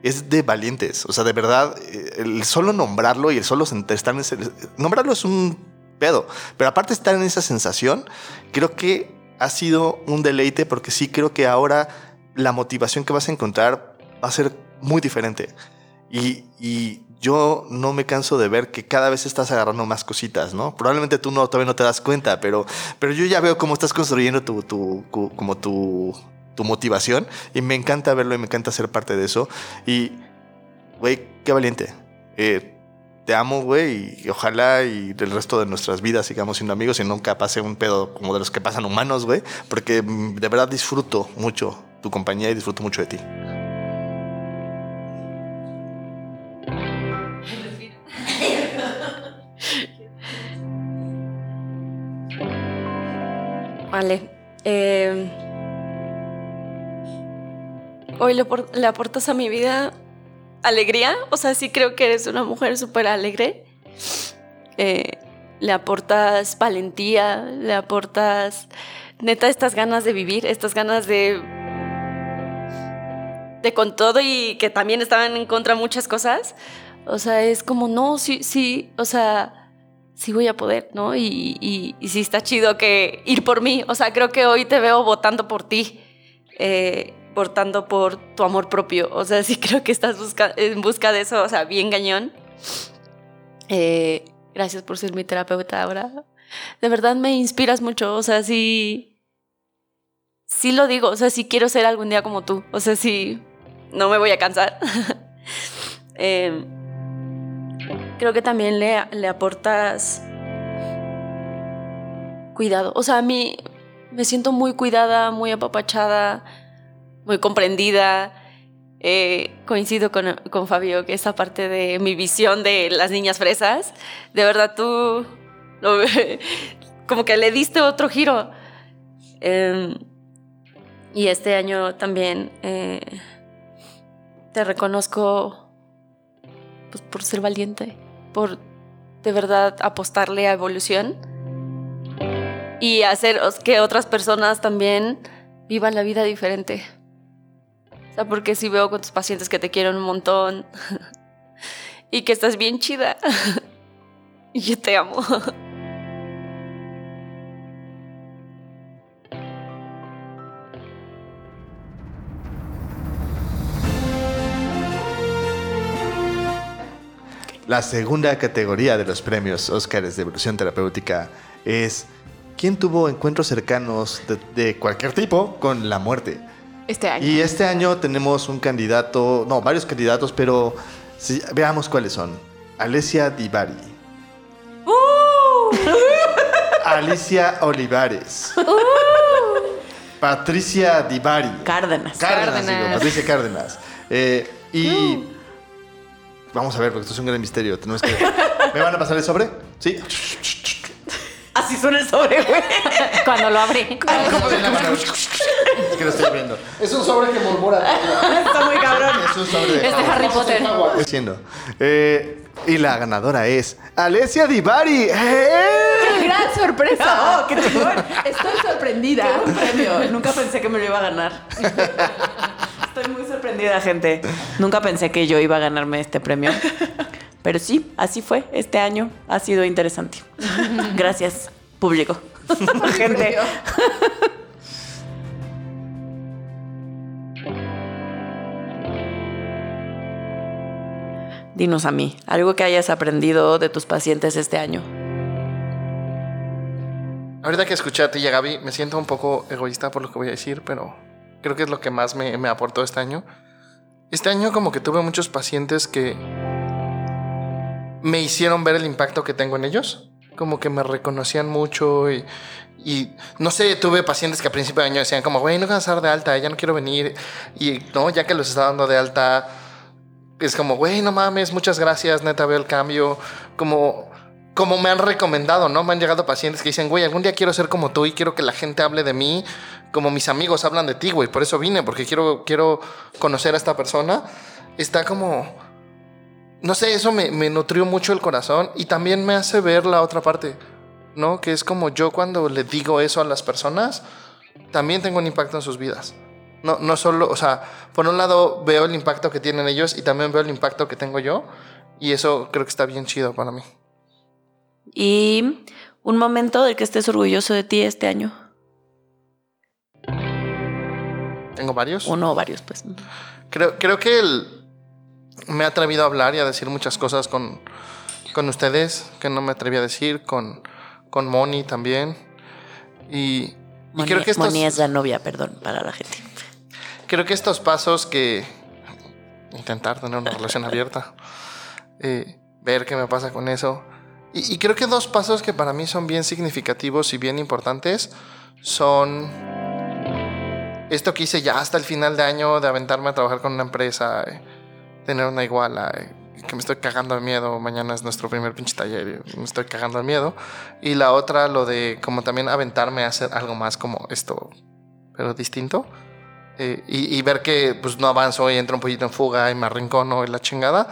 es de valientes. O sea, de verdad, eh, el solo nombrarlo y el solo estar en ese. Nombrarlo es un pedo. Pero aparte, estar en esa sensación, creo que ha sido un deleite porque sí creo que ahora la motivación que vas a encontrar va a ser muy diferente. Y, y yo no me canso de ver que cada vez estás agarrando más cositas, ¿no? Probablemente tú no, todavía no te das cuenta, pero, pero yo ya veo cómo estás construyendo tu, tu, como tu, tu motivación y me encanta verlo y me encanta ser parte de eso. Y, güey, qué valiente. Eh, te amo, güey, y ojalá y el resto de nuestras vidas sigamos siendo amigos y nunca pase un pedo como de los que pasan humanos, güey, porque mm, de verdad disfruto mucho tu compañía y disfruto mucho de ti. Vale. eh, hoy le, apor- le aportas a mi vida alegría. O sea, sí creo que eres una mujer súper alegre. Eh, le aportas valentía, le aportas neta estas ganas de vivir, estas ganas de de con todo y que también estaban en contra muchas cosas. O sea, es como, no, sí, sí, o sea, sí voy a poder, ¿no? Y, y, sí está chido que ir por mí. O sea, creo que hoy te veo votando por ti, eh, votando por tu amor propio. O sea, *laughs* sí creo que estás busca en busca de eso, o sea, bien gañón. Eh, gracias por ser mi terapeuta ahora. de verdad me inspiras mucho. O sea, sí. Sí lo digo. O sea, sí quiero ser algún día como tú. O sea, sí. No me voy a cansar. *laughs* Eh, creo que también le, le aportas cuidado. O sea, a mí me siento muy cuidada, muy apapachada, muy comprendida. Eh, coincido con, con Fabio que esa parte de mi visión de las niñas fresas, de verdad tú *laughs* como que le diste otro giro. Eh, y este año también eh, te reconozco pues, por ser valiente, por de verdad apostarle a evolución y hacer que otras personas también vivan la vida diferente. O sea, porque si veo con tus pacientes que te quieren un montón *laughs* y que estás bien chida. *laughs* y yo te amo. *laughs* La segunda categoría de los premios Óscares de evolución terapéutica es ¿quién tuvo encuentros cercanos de, de cualquier tipo con la muerte? Este año. Y este año tenemos un candidato, no, varios candidatos, pero sí, veamos cuáles son. Alessia Divari. Alicia Olivares. Patricia Divari. Cárdenas. Cárdenas, Cárdenas. digo, Patricia Cárdenas. Eh, y vamos a ver, porque esto es un gran misterio. Tenemos que. *laughs* ¿Me van a pasar el sobre? Sí. Así suena el sobre, güey. *laughs* Cuando lo abre. Es que lo estoy viendo. Es un sobre que murmura. Está muy cabrón. Es un sobre de. Es de Harry Potter. Diciendo. Eh, y la ganadora es Alessia Divari. ¡Eh! ¡Qué gran sorpresa! Oh, qué. Estoy sorprendida. Un premio. Nunca pensé que me lo iba a ganar. *laughs* Estoy muy sorprendida, gente. Nunca pensé que yo iba a ganarme este premio. Pero sí, así fue. Este año ha sido interesante. Gracias, público. *laughs* gente. Dinos a mí, algo que hayas aprendido de tus pacientes este año. Ahorita que escuché a ti y a Gaby, me siento un poco egoísta por lo que voy a decir, pero creo que es lo que más me, me aportó este año. Este año como que tuve muchos pacientes que me hicieron ver el impacto que tengo en ellos. Como que me reconocían mucho y, y no sé, tuve pacientes que a principio de año decían como, güey, no a dar de alta, ya no quiero venir. Y no, ya que los está dando de alta, es como, güey, no mames, muchas gracias, neta, veo el cambio. Como, como me han recomendado, ¿no? Me han llegado pacientes que dicen, güey, algún día quiero ser como tú y quiero que la gente hable de mí como mis amigos hablan de ti, güey. Por eso vine, porque quiero, quiero conocer a esta persona. Está como... No sé, eso me, me nutrió mucho el corazón y también me hace ver la otra parte, ¿no? Que es como yo cuando le digo eso a las personas, también tengo un impacto en sus vidas. No, no solo, o sea, por un lado veo el impacto que tienen ellos y también veo el impacto que tengo yo y eso creo que está bien chido para mí. Y un momento del que estés orgulloso de ti este año. Tengo varios. Uno o varios, pues. Creo, creo que el- me he atrevido a hablar y a decir muchas cosas con, con ustedes que no me atreví a decir, con, con Moni también. Y, y creo, que estos, Moni es la novia, perdón, para la gente. creo que estos pasos que intentar tener una relación abierta, eh, ver qué me pasa con eso. Y, y creo que dos pasos que para mí son bien significativos y bien importantes son esto que hice ya hasta el final de año de aventarme a trabajar con una empresa, eh, tener una iguala, eh, que me estoy cagando de miedo. Mañana es nuestro primer pinche taller me estoy cagando de miedo. Y la otra, lo de como también aventarme a hacer algo más como esto, pero distinto. Eh, y, y ver que pues no avanzo y entro un poquito en fuga y me arrincono y la chingada,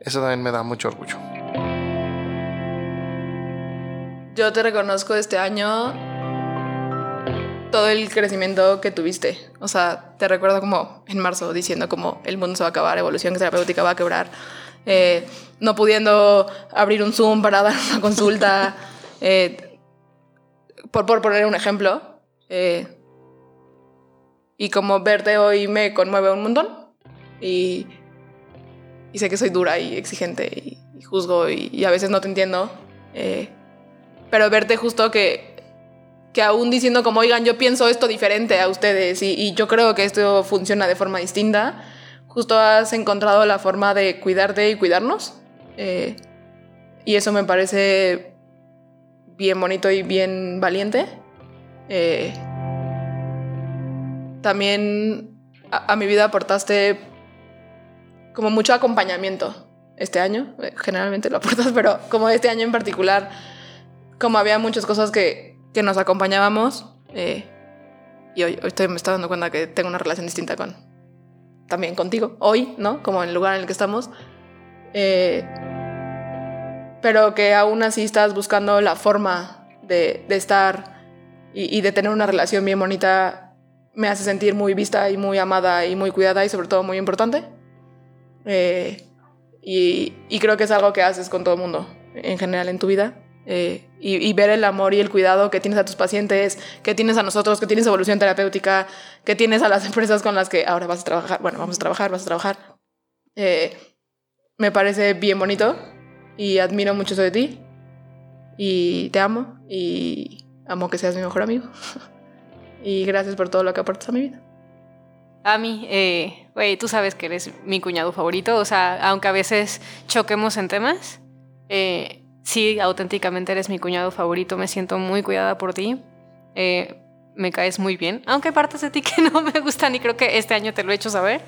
eso también me da mucho orgullo. Yo te reconozco este año todo el crecimiento que tuviste. O sea, te recuerdo como en marzo diciendo como el mundo se va a acabar, evolución terapéutica va a quebrar, eh, no pudiendo abrir un Zoom para dar una consulta, *laughs* eh, por, por poner un ejemplo. eh, y como verte hoy me conmueve un montón. Y, y sé que soy dura y exigente y, y juzgo y, y a veces no te entiendo. Pero verte justo que, que aún diciendo como, oigan, yo pienso esto diferente a ustedes y, y yo creo que esto funciona de forma distinta, justo has encontrado la forma de cuidarte y cuidarnos. Eh, y eso me parece bien bonito y bien valiente. Eh, también a, a mi vida aportaste como mucho acompañamiento este año. Eh, Generalmente lo aportas, *laughs* pero como este año en particular, como había muchas cosas que, que nos acompañábamos. eh, y hoy, hoy estoy, me estoy dando cuenta que tengo una relación distinta con también contigo, hoy, ¿no? Como en el lugar en el que estamos. Eh, pero que aún así estás buscando la forma de, de estar y, de tener una relación bien bonita, me hace sentir muy vista y muy amada y muy cuidada y sobre todo muy importante. Eh, y, y creo que es algo que haces con todo el mundo en general en tu vida. Eh, y, y ver el amor y el cuidado que tienes a tus pacientes, que tienes a nosotros, que tienes evolución terapéutica, que tienes a las *laughs* empresas con las que ahora vas a trabajar, bueno, vamos a trabajar, vas a trabajar. Eh, me parece bien bonito y admiro mucho eso de ti. Y te amo y amo que seas mi mejor amigo. *laughs* y gracias por todo lo que aportas a mi vida. A mí, eh, tú sabes que eres mi cuñado favorito, o sea, aunque a veces choquemos en temas, eh, sí, auténticamente eres mi cuñado favorito, me siento muy cuidada por ti, eh, me caes muy bien, aunque hay partes de ti que *laughs* no me gustan y creo que este año te lo he hecho saber.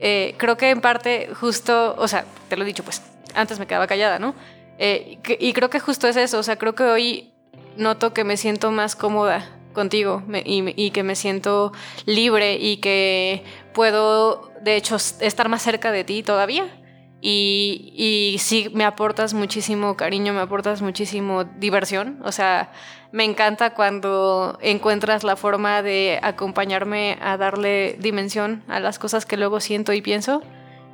Eh, creo que en parte justo, o sea, te lo he dicho, pues antes me quedaba callada, ¿no? Eh, y creo que justo es eso, o sea, creo que hoy noto que me siento más cómoda contigo y, que me siento libre y que puedo, de hecho, estar más cerca de ti todavía. Y, sí, me aportas muchísimo cariño, me aportas muchísimo diversión. O sea, me encanta cuando encuentras la forma de acompañarme a darle dimensión a las cosas que luego siento y pienso.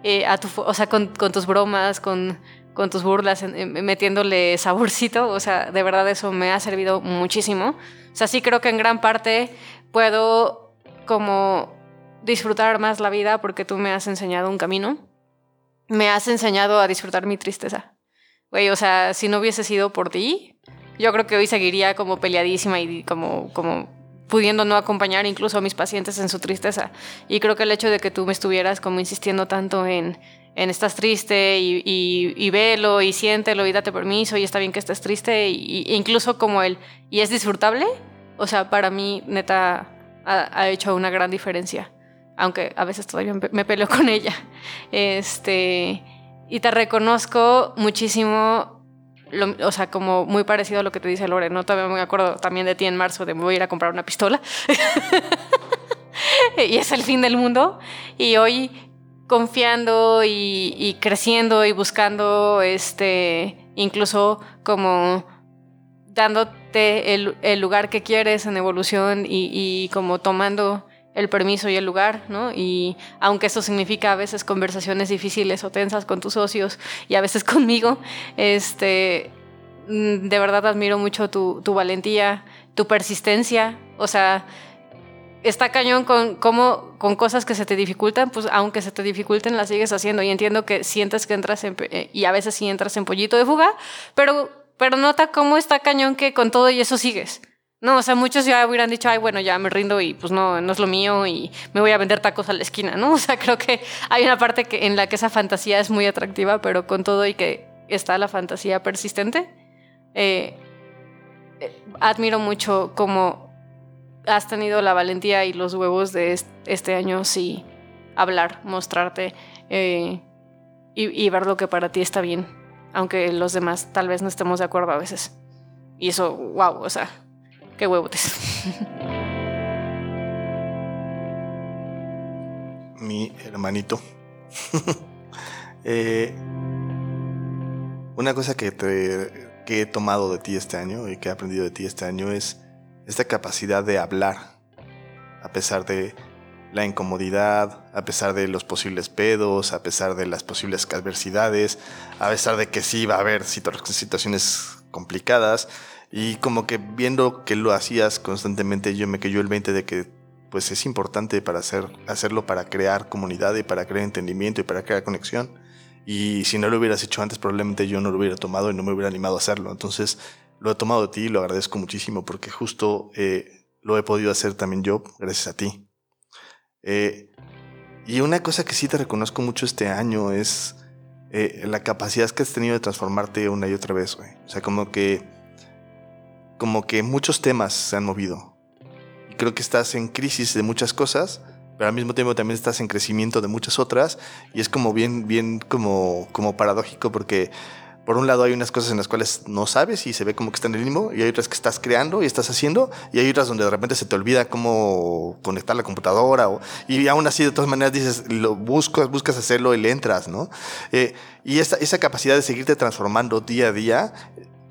eh, a tu, o sea, con, tus bromas, con, con tus burlas, metiéndole saborcito. O sea, de verdad eso me ha servido muchísimo. O sea, sí creo que en gran parte puedo como disfrutar más la vida porque tú me has enseñado un camino. Me has enseñado a disfrutar mi tristeza. Güey, o sea, si no hubiese sido por ti, yo creo que hoy seguiría como peleadísima y como, como pudiendo no acompañar incluso a mis pacientes en su tristeza. Y creo que el hecho de que tú me estuvieras como insistiendo tanto en, en estás triste y, y, y velo y siéntelo y date permiso y está bien que estés triste y, incluso como el y es disfrutable, o sea, para mí neta ha hecho una gran diferencia. Aunque a veces todavía me- peleo con ella. Este, y te reconozco muchísimo o sea, como muy parecido a lo que te dice Lore, ¿no? Todavía me acuerdo también de ti en marzo de me voy a ir a comprar una pistola. *laughs* y es el fin del mundo. Y hoy confiando y, creciendo y buscando, este, incluso como dándote el, lugar que quieres en evolución y como tomando el permiso y el lugar, ¿no? Y aunque eso significa a veces conversaciones difíciles o tensas con tus socios y a veces *laughs* conmigo, este, mm, de verdad admiro mucho tu, valentía, tu persistencia, o sea, está cañón con, cómo, con cosas que se te dificultan, pues aunque se te dificulten, las sigues haciendo. Y entiendo que sientes que entras en, eh, y a veces sí entras en pollito de fuga, pero, pero nota cómo está cañón que con todo y eso sigues. No, o sea, muchos ya hubieran dicho, ay, bueno, ya me rindo y pues no, no es lo mío y me voy a vender tacos a la esquina, ¿no? *laughs* O sea, creo que hay una parte que, en la que esa fantasía es muy atractiva, pero con todo y que está la fantasía persistente, eh, eh, admiro mucho cómo has tenido la valentía y los huevos de est- este año, sí, hablar, mostrarte eh, y, y ver lo que para ti está bien, aunque los demás tal vez no estemos de acuerdo a veces. Y eso, wow, o sea, qué huevotes. mi hermanito. *laughs* Eh, una cosa que, te- he tomado de ti este año y que he aprendido de ti este año es esta capacidad de hablar a pesar de la incomodidad, a pesar de los posibles pedos, a pesar de las posibles adversidades, a pesar de que sí va a haber situ- situaciones complicadas y como que viendo que lo hacías constantemente yo me cayó el 20 de que pues es importante para hacer, hacerlo para crear comunidad y para crear entendimiento y para crear conexión. Y si no lo hubieras hecho antes, probablemente yo no lo hubiera tomado y no me hubiera animado a hacerlo. Entonces, lo he tomado de ti y lo agradezco muchísimo porque justo eh, lo he podido hacer también yo gracias a ti. Eh, y una cosa que sí te reconozco mucho este año es eh, la capacidad que has tenido de transformarte una y otra vez, güey. O sea, como que, como que muchos temas se han movido. Y creo que estás en crisis de muchas cosas, pero al mismo tiempo también estás en crecimiento de muchas otras. Y es como bien, bien como, como paradójico porque por un lado hay unas cosas en las cuales no sabes y se ve como que está en el limbo y hay otras que estás creando y estás haciendo y hay otras donde de repente se te olvida cómo conectar la computadora o, y aún así de todas maneras dices, lo buscas, buscas hacerlo y le entras, ¿no? Eh, y esa, esa capacidad de seguirte transformando día a día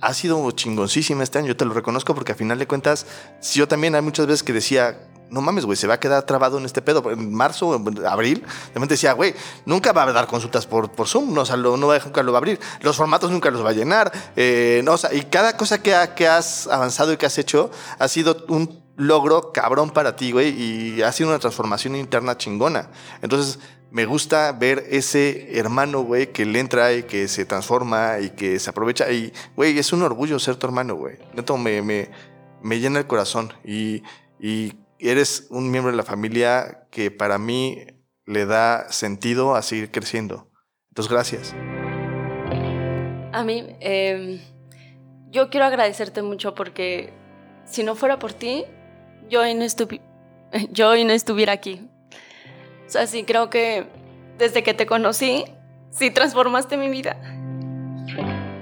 ha sido chingoncísima este año, yo te lo reconozco porque a final de cuentas, si yo también hay muchas veces que decía, no mames, güey, se va a quedar trabado en este pedo. En marzo, en abril, repente decía, güey, nunca va a dar consultas por, por Zoom, no, o sea, lo, no va, nunca lo va a abrir. Los formatos nunca los va a llenar. eh, no, y cada cosa que has avanzado y que has hecho ha sido un logro cabrón para ti, güey, y ha sido una transformación interna chingona. Entonces, me gusta ver ese hermano, güey, que le entra y que se transforma y que se aprovecha. Y, güey, es un orgullo ser tu hermano, güey. Neto, me, me, me llena el corazón. Y, y eres un miembro de la familia que para mí le da sentido a seguir creciendo. Entonces, gracias. A mí, eh, yo quiero agradecerte mucho porque si no fuera por ti, yo hoy no, *laughs* yo hoy no estuviera aquí. O sea, sí creo que desde que te conocí, sí transformaste mi vida.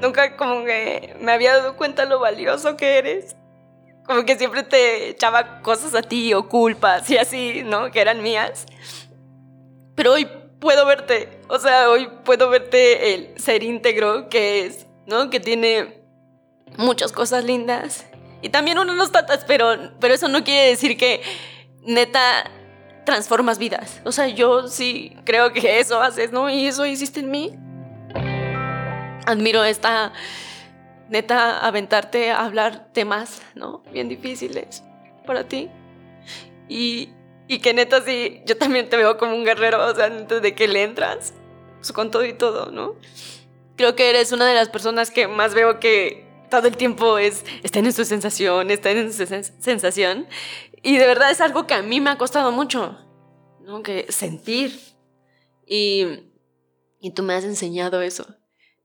Nunca como que me había dado cuenta lo valioso que eres. Como que siempre te echaba cosas a ti o culpas y así, ¿no? Que eran mías. Pero hoy puedo verte, o sea, hoy puedo verte el ser íntegro que es, ¿no? Que tiene muchas cosas lindas y también unos tatas, pero, pero eso no quiere decir que neta transformas vidas. O sea, yo sí creo que eso haces, ¿no? Y eso hiciste en mí. Admiro esta, neta, aventarte a hablar temas, ¿no? Bien difíciles para ti. Y, y que neta sí, yo también te veo como un guerrero, o sea, antes de que le entras, pues, con todo y todo, ¿no? Creo que eres una de las personas que más veo que todo el tiempo es, están en su sensación, están en su sens- sensación. Y de verdad es algo que a mí me ha costado mucho, ¿no? Que sentir. Y, y tú me has enseñado eso.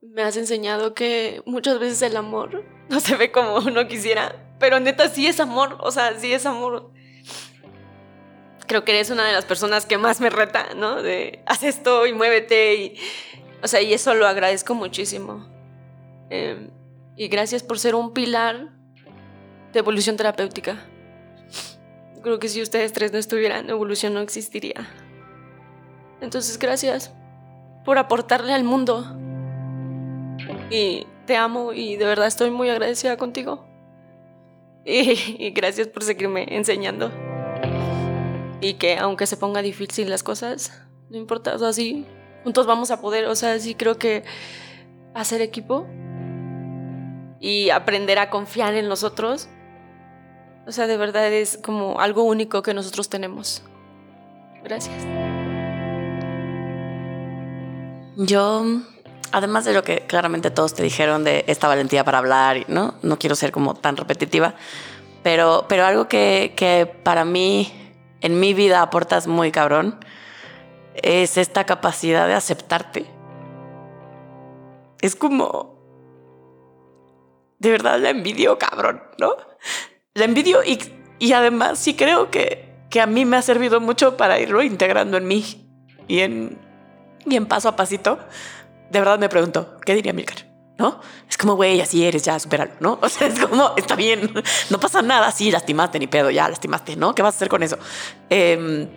Me has enseñado que muchas veces el amor *laughs* no se ve como uno quisiera, pero neta sí es amor, o sea, sí es amor creo que eres una de las personas que más me reta, ¿no? De haz esto y muévete y, o sea, y eso lo agradezco muchísimo. Eh, y gracias por ser un pilar de evolución terapéutica. Creo que si ustedes tres no estuvieran, evolución no existiría. Entonces, gracias por aportarle al mundo. Y te amo y de verdad estoy muy agradecida contigo. *laughs* Y, gracias por seguirme enseñando. Y que aunque se ponga difícil las cosas, no importa, o sea, sí, juntos vamos a poder, o sea, sí creo que hacer equipo y aprender a confiar en los otros, o sea, de verdad es como algo único que nosotros tenemos. Gracias. Yo, además de lo que claramente todos te dijeron de esta valentía para hablar, ¿no? No quiero ser como tan repetitiva, pero, pero algo que, que para mí, en mi vida aportas muy cabrón, es esta capacidad de aceptarte. Es como... De verdad la envidio, cabrón, ¿no? La envidio y, y además sí creo que, que a mí me ha servido mucho para irlo integrando en mí y en, y en paso a pasito, de verdad me pregunto, ¿qué diría Milcar? ¿No? Es como, güey, así eres, ya, supéralo, ¿no? *laughs* O sea, es como, está bien, no pasa nada, sí, lastimaste, ni pedo, ya, lastimaste, ¿no? ¿Qué vas a hacer con eso? Em,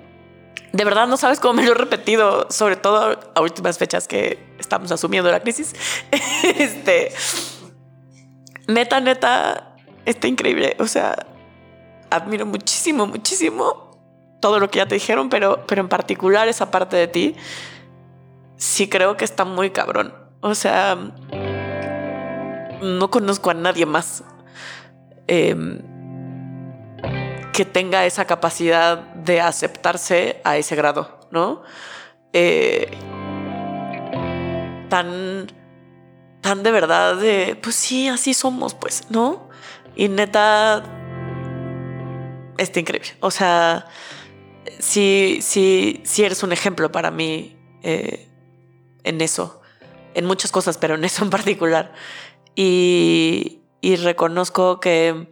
de verdad no sabes cómo me lo he repetido, sobre todo a últimas fechas que estamos asumiendo la crisis. *laughs* este, neta, neta, está increíble. O sea, admiro muchísimo, muchísimo todo lo que ya te dijeron, pero, pero en particular esa parte de ti, sí creo que está muy cabrón. O sea, no conozco a nadie más em, que tenga esa capacidad de aceptarse a ese grado, ¿no? Eh, tan tan de verdad de, pues sí, así somos, pues, ¿no? Y neta, está increíble. O sea, sí, sí, sí eres un ejemplo para mí eh, en eso, en muchas cosas, pero en eso en particular. Y, y reconozco que,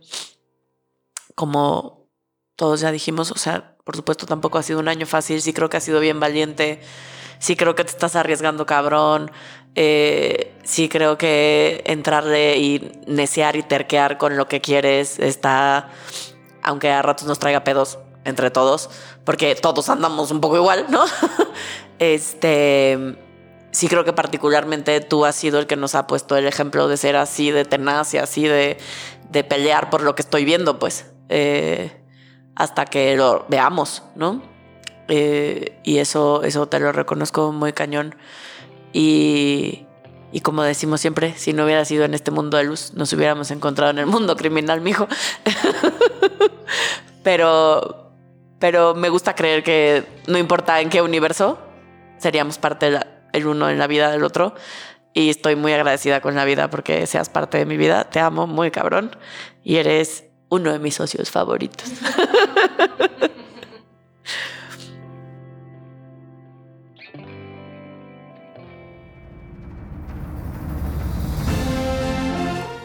como todos ya dijimos, o sea, por supuesto tampoco ha sido un año fácil, sí creo que ha sido bien valiente, sí creo que te estás arriesgando cabrón, eh, sí creo que entrarle y necear y terquear con lo que quieres está, aunque a ratos nos traiga pedos entre todos, porque todos andamos un poco igual, ¿no? *laughs* este, sí creo que particularmente tú has sido el que nos ha puesto el ejemplo de ser así de tenaz y así de, de pelear por lo que estoy viendo, pues, eh, hasta que lo veamos, ¿no? Eh, y eso, eso te lo reconozco muy cañón. Y, y como decimos siempre, si no hubiera sido en este mundo de luz, nos hubiéramos encontrado en el mundo criminal, mijo. *laughs* pero, pero me gusta creer que no importa en qué universo, seríamos parte del uno en la vida del otro. Y estoy muy agradecida con la vida porque seas parte de mi vida. Te amo muy cabrón. Y eres uno de mis socios favoritos. *laughs*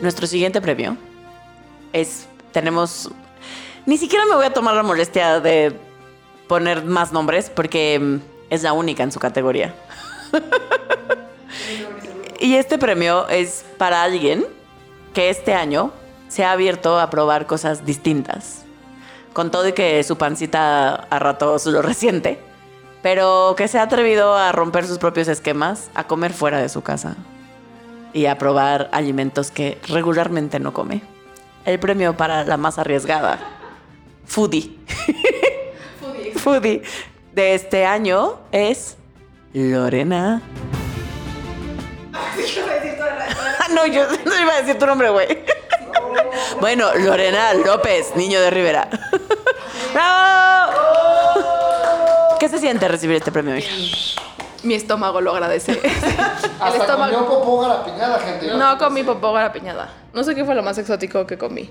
Nuestro siguiente premio es, tenemos, ni siquiera me voy a tomar la molestia de poner más nombres porque mm, es la única en su categoría. *laughs* y este premio es para alguien que este año se ha abierto a probar cosas distintas. Con todo y que su pancita a ratos lo resiente, pero que se ha atrevido a romper sus propios esquemas, a comer fuera de su casa y a probar alimentos que regularmente no come. El premio para la más arriesgada, Foodie. Foodie. Foodie de este año es Lorena. *laughs* *laughs* no, yo no iba a decir tu nombre, güey. Bueno, Lorena López, niño de Rivera. *laughs* ¡Bravo! ¿Qué se siente recibir este premio, hija? Mi estómago lo agradece. *laughs* Hasta estómago- comió popó garapiñada, gente. No comí popó piñada. No sé qué fue lo más exótico que comí.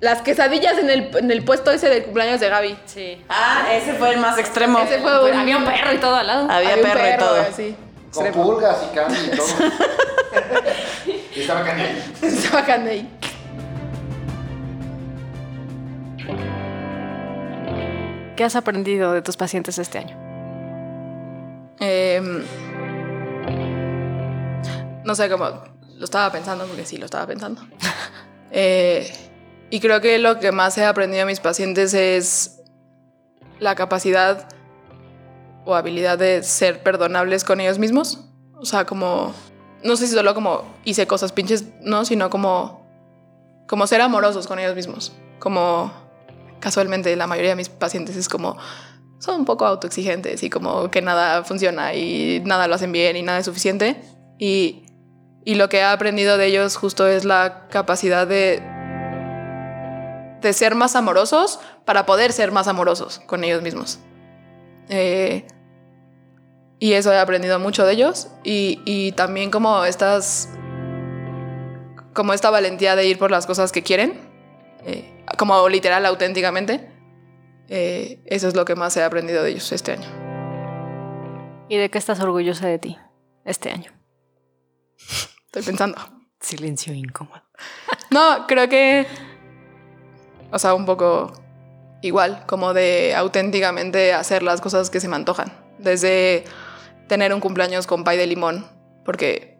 Las quesadillas en el, en el puesto ese del cumpleaños de Gaby. Sí. Ah, ese fue el más extremo. Ese fue un, Había un perro y todo al lado. Había había un perro, y todo. Sí. Con Extremo. pulgas y candy y todo. *laughs* y estaba candy. Estaba Caney. ¿Qué has aprendido de tus pacientes este año? Em, no sé cómo. Lo estaba pensando, porque sí, lo estaba pensando. *laughs* Eh, y creo que lo que más he aprendido de mis pacientes es la capacidad o habilidad de ser perdonables con ellos mismos. O sea, como. No sé si solo como hice cosas pinches, no, sino como. Como ser amorosos con ellos mismos. Como. Casualmente, la mayoría de mis pacientes es como son un poco autoexigentes y como que nada funciona y nada lo hacen bien y nada es suficiente. Y, y lo que he aprendido de ellos justo es la capacidad de, de ser más amorosos para poder ser más amorosos con ellos mismos. Eh, y eso he aprendido mucho de ellos y, y también como estas como esta valentía de ir por las cosas que quieren, eh, como literal auténticamente. Eh, eso es lo que más he aprendido de ellos este año. ¿Y de qué estás orgullosa de ti este año? Estoy pensando. Silencio incómodo. *laughs* No, creo que. O sea, un poco igual, como de auténticamente hacer las cosas que se me antojan. Desde tener un cumpleaños con pay de limón, porque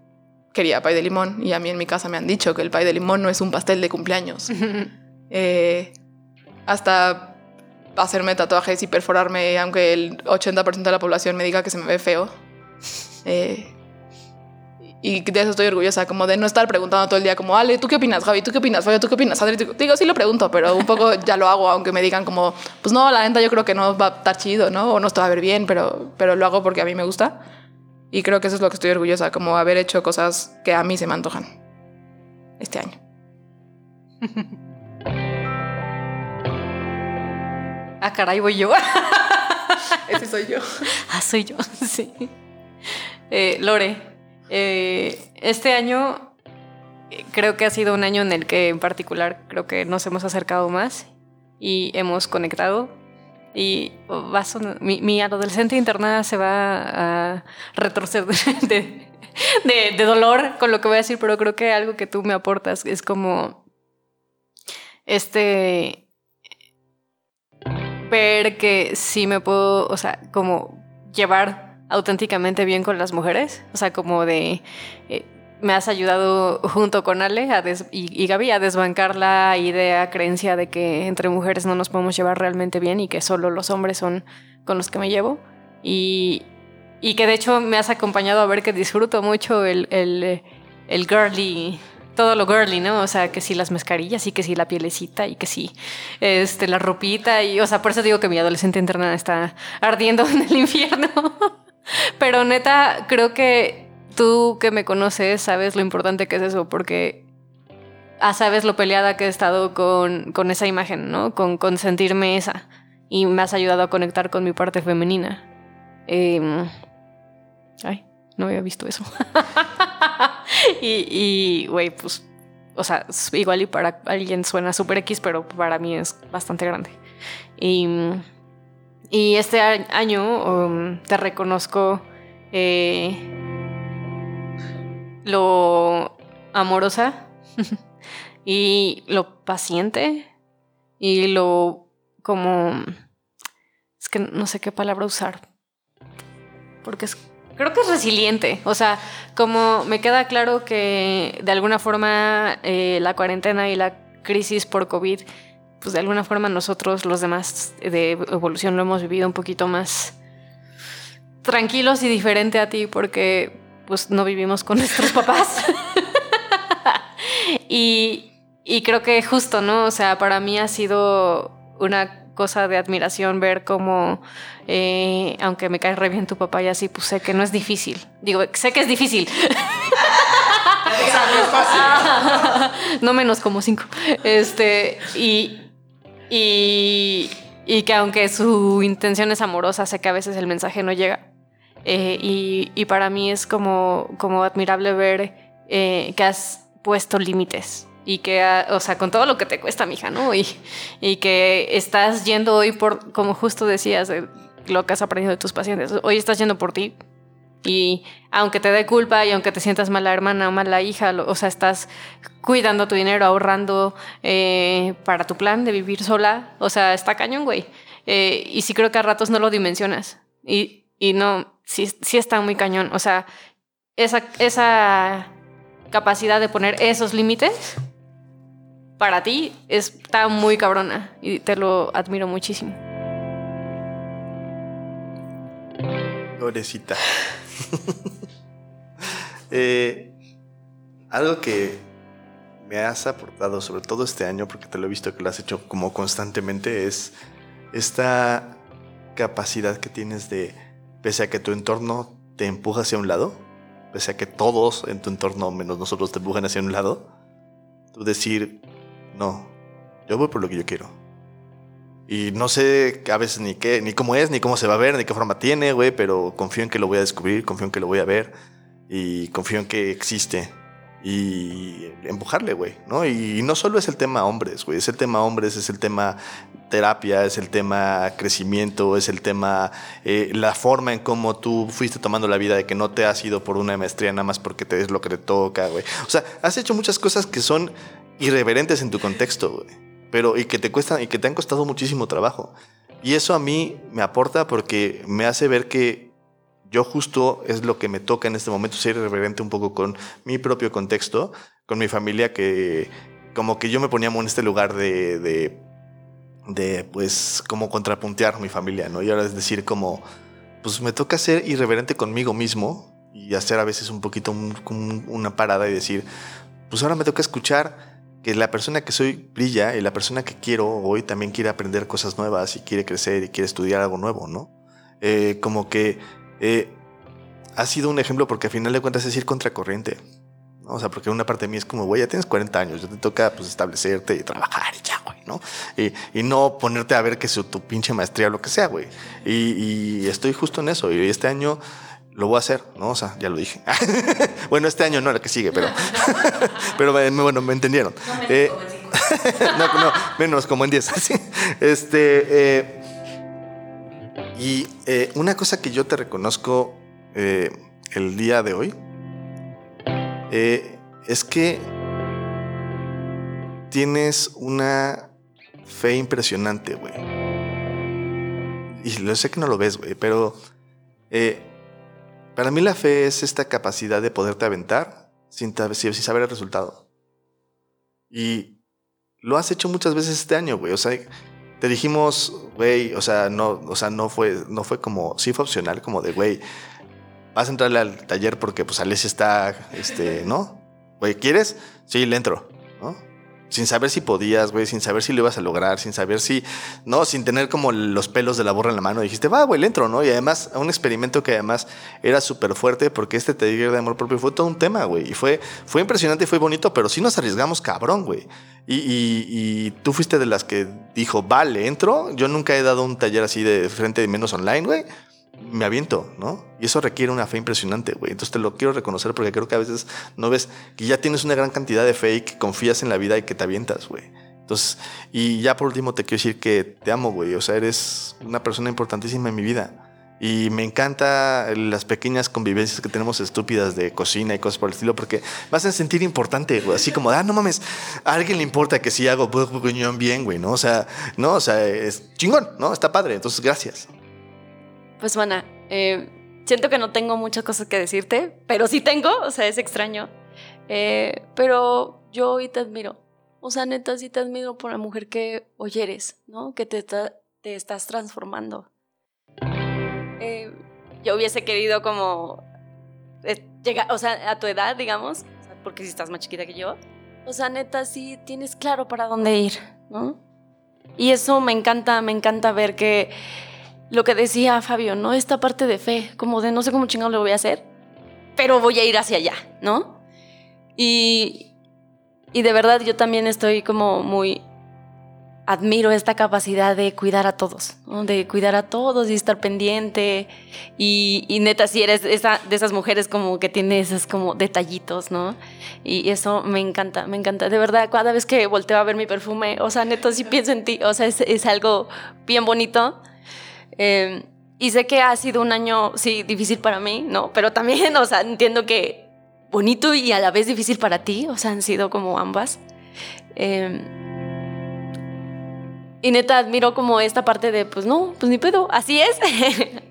quería pay de limón y a mí en mi casa me han dicho que el pay de limón no es un pastel de cumpleaños. *laughs* Eh, hasta hacerme tatuajes y perforarme, aunque el 80% de la población me diga que se me ve feo. Eh, y de eso estoy orgullosa, como de no estar preguntando todo el día, como, Ale, ¿tú qué opinas, Javi? ¿Tú qué opinas, Fabio? ¿Tú qué opinas, Adri? Digo, sí lo pregunto, pero un poco ya lo hago, aunque me digan como, pues no, la neta yo creo que no va a estar chido, ¿no? O no te va a ver bien, pero, pero lo hago porque a mí me gusta. Y creo que eso es lo que estoy orgullosa, como haber hecho cosas que a mí se me antojan este año. *laughs* Ah, caray, voy yo. *laughs* Ese soy yo. *laughs* Ah, soy yo, *laughs* sí. Eh, Lore, eh, este año creo que ha sido un año en el que en particular creo que nos hemos acercado más y hemos conectado. Y va a sonar- mi, mi adolescente internada se va a retorcer de, de- de dolor con lo que voy a decir, pero creo que algo que tú me aportas es como este ver que sí me puedo, o sea, como llevar auténticamente bien con las mujeres, o sea, como de eh, me has ayudado junto con Ale y, y Gaby a desbancar la idea, creencia de que entre mujeres no nos podemos llevar realmente bien y que solo los hombres son con los que me llevo. Y, y que de hecho me has acompañado a ver que disfruto mucho el, el, el girly, todo lo girly, ¿no? O sea, que sí las mascarillas y que sí la pielecita y que sí este, la ropita. Y, o sea, por eso digo que mi adolescente interna está ardiendo *laughs* en el infierno. Pero neta, creo que tú que me conoces sabes lo importante que es eso, porque ah, sabes lo peleada que he estado con, con esa imagen, ¿no? Con, con sentirme esa. Y me has ayudado a conectar con mi parte femenina. Em, ay, no había visto eso. *laughs* *laughs* y, güey, pues, o sea, igual y para alguien suena super X, pero para mí es bastante grande. Y, y este año um, te reconozco eh, lo amorosa *laughs* y lo paciente y lo como es que no sé qué palabra usar porque es creo que es resiliente o sea como me queda claro que de alguna forma eh, la cuarentena y la crisis por covid pues de alguna forma nosotros los demás de evolución lo hemos vivido un poquito más tranquilos y diferente a ti porque pues no vivimos con *laughs* nuestros papás. *laughs* y, y creo que justo, ¿no? O sea, para mí ha sido una cosa de admiración ver cómo, eh, aunque me cae re bien tu papá y así, pues sé que no es difícil. Digo, sé que es difícil. *laughs* *laughs* no menos como cinco. Este, y, y, y que aunque su intención es amorosa, sé que a veces el mensaje no llega. Eh, y, y para mí es como, como admirable ver eh, que has puesto límites. Y que, ha- o sea, con todo lo que te cuesta, mija, ¿no? Y, y que estás yendo hoy por, como justo decías, de lo que has aprendido de tus pacientes. Hoy estás yendo por ti. Y aunque te dé culpa y aunque te sientas mala hermana o mala hija, lo- o sea, estás cuidando tu dinero, ahorrando eh, para tu plan de vivir sola. O sea, está cañón, güey. Eh, y sí creo que a ratos no lo dimensionas. Y, y no, sí, sí está muy cañón. O sea, esa, esa capacidad de poner esos límites para ti está muy cabrona y te lo admiro muchísimo. Pobrecita. *laughs* Eh, algo que me has aportado, sobre todo este año, porque te lo he visto que lo has hecho como constantemente, es esta capacidad que tienes de, pese a que tu entorno te empuja hacia un lado, pese a que todos en tu entorno, menos nosotros, te empujan hacia un lado, tú decir, no, yo voy por lo que yo quiero. Y no sé a veces ni qué, ni cómo es, ni cómo se va a ver, ni qué forma tiene, güey, pero confío en que lo voy a descubrir, confío en que lo voy a ver y confío en que existe. Y empujarle, güey, ¿no? Y no solo es el tema hombres, güey, es el tema hombres, es el tema terapia, es el tema crecimiento, es el tema, eh, la forma en cómo tú fuiste tomando la vida de que no te has ido por una maestría nada más porque te es lo que te toca, güey. O sea, has hecho muchas cosas que son irreverentes en tu contexto, güey. Pero y que te cuestan y que te han costado muchísimo trabajo. Y eso a mí me aporta porque me hace ver que yo justo es lo que me toca en este momento ser irreverente un poco con mi propio contexto, con mi familia que como que yo me ponía en este lugar de, de, pues como contrapuntear mi familia, ¿no? Y ahora es decir como pues me toca ser irreverente conmigo mismo y hacer a veces un poquito un- un- una parada y decir pues ahora me toca escuchar que la persona que soy brilla y la persona que quiero hoy también quiere aprender cosas nuevas y quiere crecer y quiere estudiar algo nuevo, ¿no? Eh, como que eh, ha sido un ejemplo porque al final de cuentas es ir contracorriente. ¿no? O sea, porque una parte de mí es como, güey, ya tienes 40 años, ya te toca pues establecerte y trabajar y ya, güey, ¿no? Y, y no ponerte a ver que su tu pinche maestría o lo que sea, güey. Y, y estoy justo en eso. Y este año lo voy a hacer, ¿no? O sea, ya lo dije. *laughs* bueno, este año no, la que sigue, pero, *laughs* pero me- bueno, me entendieron. Eh, *laughs* no, no, menos como en 10. así. Este, eh, y eh, una cosa que yo te reconozco eh, el día de hoy eh, es que tienes una fe impresionante, güey. Y lo sé que no lo ves, güey, pero eh, para mí la fe es esta capacidad de poderte aventar sin, saber el resultado. Y lo has hecho muchas veces este año, güey. O sea, te dijimos, güey, o sea, no, o sea, no fue, no fue como, sí fue opcional, como de, güey, vas a entrarle al taller porque pues Alessia está, este, ¿no? Güey, ¿quieres? Sí, le entro, ¿no? Sin saber si podías, güey, sin saber si lo ibas a lograr, sin saber si, no, sin tener como los pelos de la borra en la mano. Dijiste, va, güey, le entro, ¿no? Y además, un experimento que además era súper fuerte porque este taller de amor propio fue todo un tema, güey. Y fue, fue impresionante y fue bonito, pero sí nos arriesgamos cabrón, güey. Y, y- y tú fuiste de las que dijo, vale, entro. Yo nunca he dado un taller así de frente menos online, güey. Me aviento, ¿no? Y eso requiere una fe impresionante, güey. Entonces te lo quiero reconocer porque creo que a veces no ves que ya tienes una gran cantidad de fe y que confías en la vida y que te avientas, güey. Entonces, y ya por último te quiero decir que te amo, güey. O sea, eres una persona importantísima en mi vida. Y me encanta las pequeñas convivencias que tenemos estúpidas de cocina y cosas por el estilo, porque me hacen sentir importante, güey. Así como, ah, no mames, a alguien le importa que sí hago bien, güey, ¿no? O sea, no, o sea, es chingón, ¿no? Está padre. Entonces, gracias. Pues, Mana, eh, siento que no tengo muchas cosas que decirte, pero sí tengo, o sea, es extraño. Eh, pero yo hoy te admiro. O sea, neta, sí te admiro por la mujer que hoy eres, ¿no? Que te, está- estás transformando. Eh, yo hubiese querido como llegar, o sea, a tu edad, digamos, porque si estás más chiquita que yo. O sea, neta, sí tienes claro para dónde ir, ¿no? Y eso me encanta, me encanta ver que lo que decía Fabio, ¿no? Esta parte de fe, como de no sé cómo chingado lo voy a hacer, pero voy a ir hacia allá, ¿no? Y, y de verdad yo también estoy como muy... Admiro esta capacidad de cuidar a todos, ¿no? de cuidar a todos y estar pendiente. Y, y neta, si eres esa, de esas mujeres como que tiene esos como detallitos, ¿no? Y eso me encanta, me encanta. De verdad, cada vez que volteo a ver mi perfume, o sea, neta, sí pienso en ti. O sea, es, es algo bien bonito. Eh, y sé que ha sido un año, sí, difícil para mí, ¿no? Pero también, *laughs* o sea, entiendo que bonito y a la vez difícil para ti, o sea, han sido como ambas. Eh, y neta, admiro como esta parte de, pues no, pues ni pedo, así es. *laughs*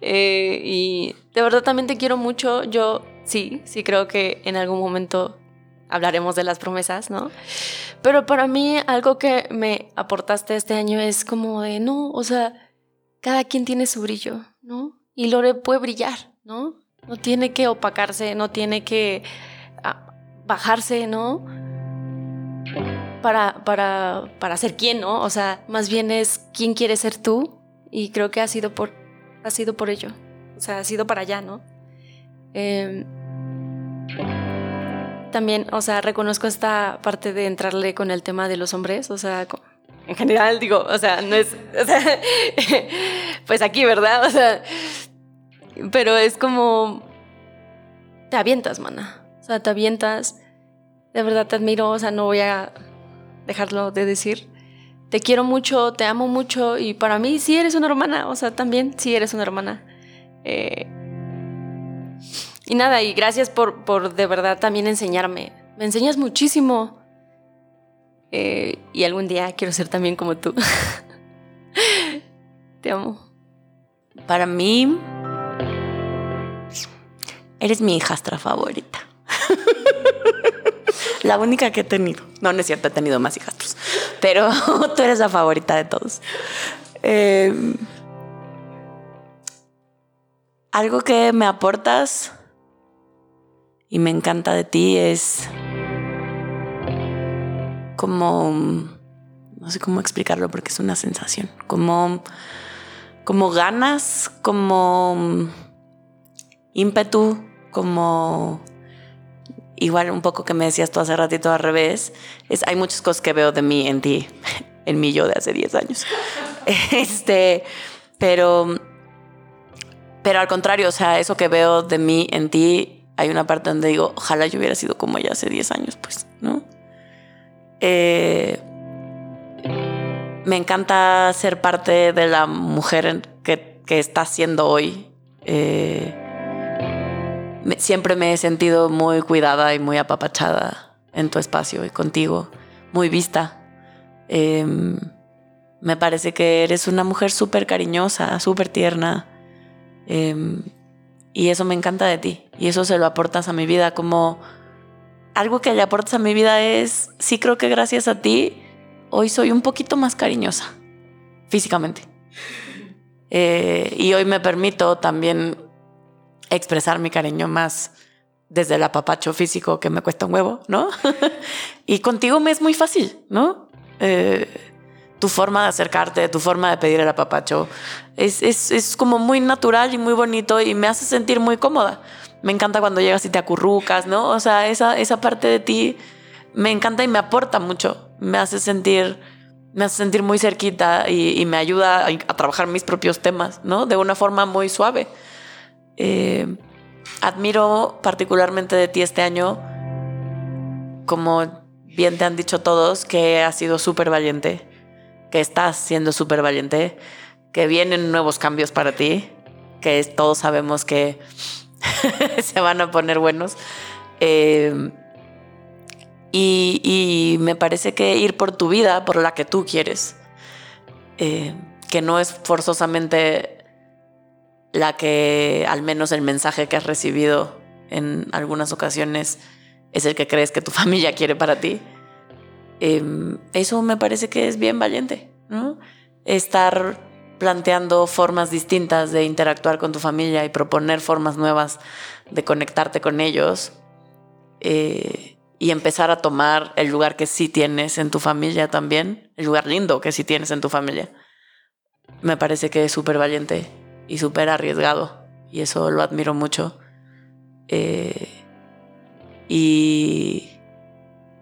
Eh, y de verdad también te quiero mucho. Yo sí, sí creo que en algún momento hablaremos de las promesas, ¿no? Pero para mí algo que me aportaste este año es como de, no, o sea, cada quien tiene su brillo, ¿no? Y Lore puede brillar, ¿no? No tiene que opacarse, no tiene que ah, bajarse, ¿no? Para, para, para ser quien, ¿no? O sea, más bien es quién quieres ser tú y creo que ha sido por, ha sido por ello. O sea, ha sido para allá, ¿no? Eh, también, o sea, reconozco esta parte de entrarle con el tema de los hombres, o sea, en general digo, o sea, no es, o sea, *laughs* pues aquí, ¿verdad? O sea, pero es como, te avientas, mana, o sea, te avientas, de verdad te admiro, o sea, no voy a dejarlo de decir. Te quiero mucho, te amo mucho y para mí sí eres una hermana, o sea, también sí eres una hermana. Eh, y nada, y gracias por, por de verdad también enseñarme. Me enseñas muchísimo. Eh, y algún día quiero ser también como tú. *laughs* Te amo. Para mí, eres mi hijastra favorita. *laughs* la única que he tenido. No, no es cierto, he tenido más hijastros. Pero *laughs* tú eres la favorita de todos. Eh, algo que me aportas y me encanta de ti es como no sé cómo explicarlo porque es una sensación como como ganas como ímpetu como igual un poco que me decías tú hace ratito al revés es hay muchas cosas que veo de mí en ti *laughs* en mí yo de hace 10 años *laughs* este pero pero al contrario, o sea, eso que veo de mí en ti, hay una parte donde digo, ojalá yo hubiera sido como ella hace 10 años, pues, ¿no? Eh, me encanta ser parte de la mujer que, que está siendo hoy. Eh, siempre me he sentido muy cuidada y muy apapachada en tu espacio y contigo, muy vista. Em, me parece que eres una mujer súper cariñosa, súper tierna. Em, y eso me encanta de ti. Y eso se lo aportas a mi vida. Como algo que le aportas a mi vida es, sí creo que gracias a ti, hoy soy un poquito más cariñosa, físicamente. *laughs* Eh, y hoy me permito también expresar mi cariño más desde el apapacho físico que me cuesta un huevo, ¿no? *laughs* y contigo me es muy fácil, ¿no? Eh, tu forma de acercarte, tu forma de pedir el apapacho, es, es, es como muy natural y muy bonito y me hace sentir muy cómoda. Me encanta cuando llegas y te acurrucas, ¿no? O sea, esa, esa parte de ti me encanta y me aporta mucho. Me hace sentir, me hace sentir muy cerquita y, me ayuda a, a trabajar mis propios temas, ¿no? De una forma muy suave. Eh, admiro particularmente de ti este año, como bien te han dicho todos, que has sido súper valiente, que estás siendo súper valiente, que vienen nuevos cambios para ti, que todos sabemos que *laughs* se van a poner buenos. Eh, y, me parece que ir por tu vida, por la que tú quieres, eh, que no es forzosamente la que, al menos el mensaje que has recibido en algunas ocasiones, es el que crees que tu *laughs* familia quiere para ti. Eh, eso me parece que es bien valiente, ¿no? Estar planteando formas distintas de interactuar con tu familia y proponer formas nuevas de conectarte con ellos eh, y empezar a tomar el lugar que sí tienes en tu familia también, el lugar lindo que sí tienes en tu familia. Me parece que es súper valiente y súper arriesgado y eso lo admiro mucho. Eh, y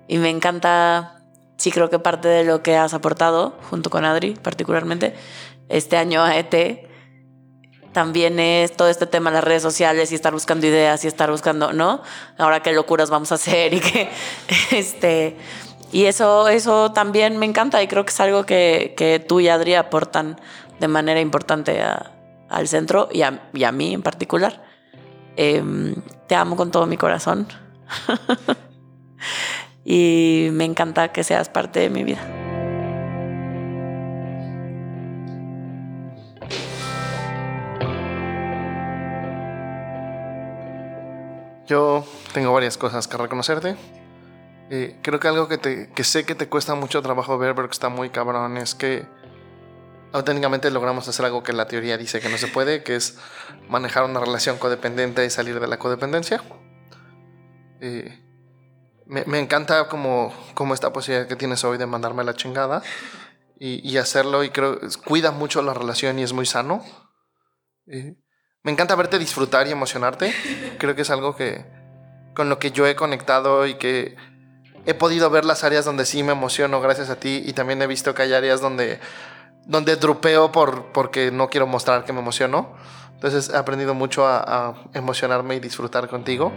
me encanta, sí creo que parte de lo que has aportado, junto con Adri particularmente, este año a ET, también es todo este tema de las redes sociales y estar buscando ideas y estar buscando, ¿no? Ahora qué locuras vamos a hacer y que, *laughs* este, y eso, eso también me encanta y creo que es algo que, que tú y Adri aportan de manera importante a- al centro y a, y a mí en particular. Em, te amo con todo mi corazón *laughs* y me encanta que seas parte de mi vida. Yo tengo varias cosas que reconocerte. Eh, creo que algo que, te, que sé que te cuesta mucho trabajo ver, pero que está muy cabrón, es que auténticamente logramos hacer algo que la teoría dice que no se puede, que es manejar una relación codependiente y salir de la codependencia. Eh, me, encanta como, como esta posibilidad que tienes hoy de mandarme la chingada y, y hacerlo y creo cuida mucho la relación y es muy sano. Me encanta verte disfrutar y emocionarte. Creo que es algo que con lo que yo he conectado y que he podido ver las áreas donde sí me emociono gracias a ti y también he visto que hay áreas donde donde drupeo por porque no quiero mostrar que me emociono. Entonces he aprendido mucho a emocionarme y disfrutar contigo.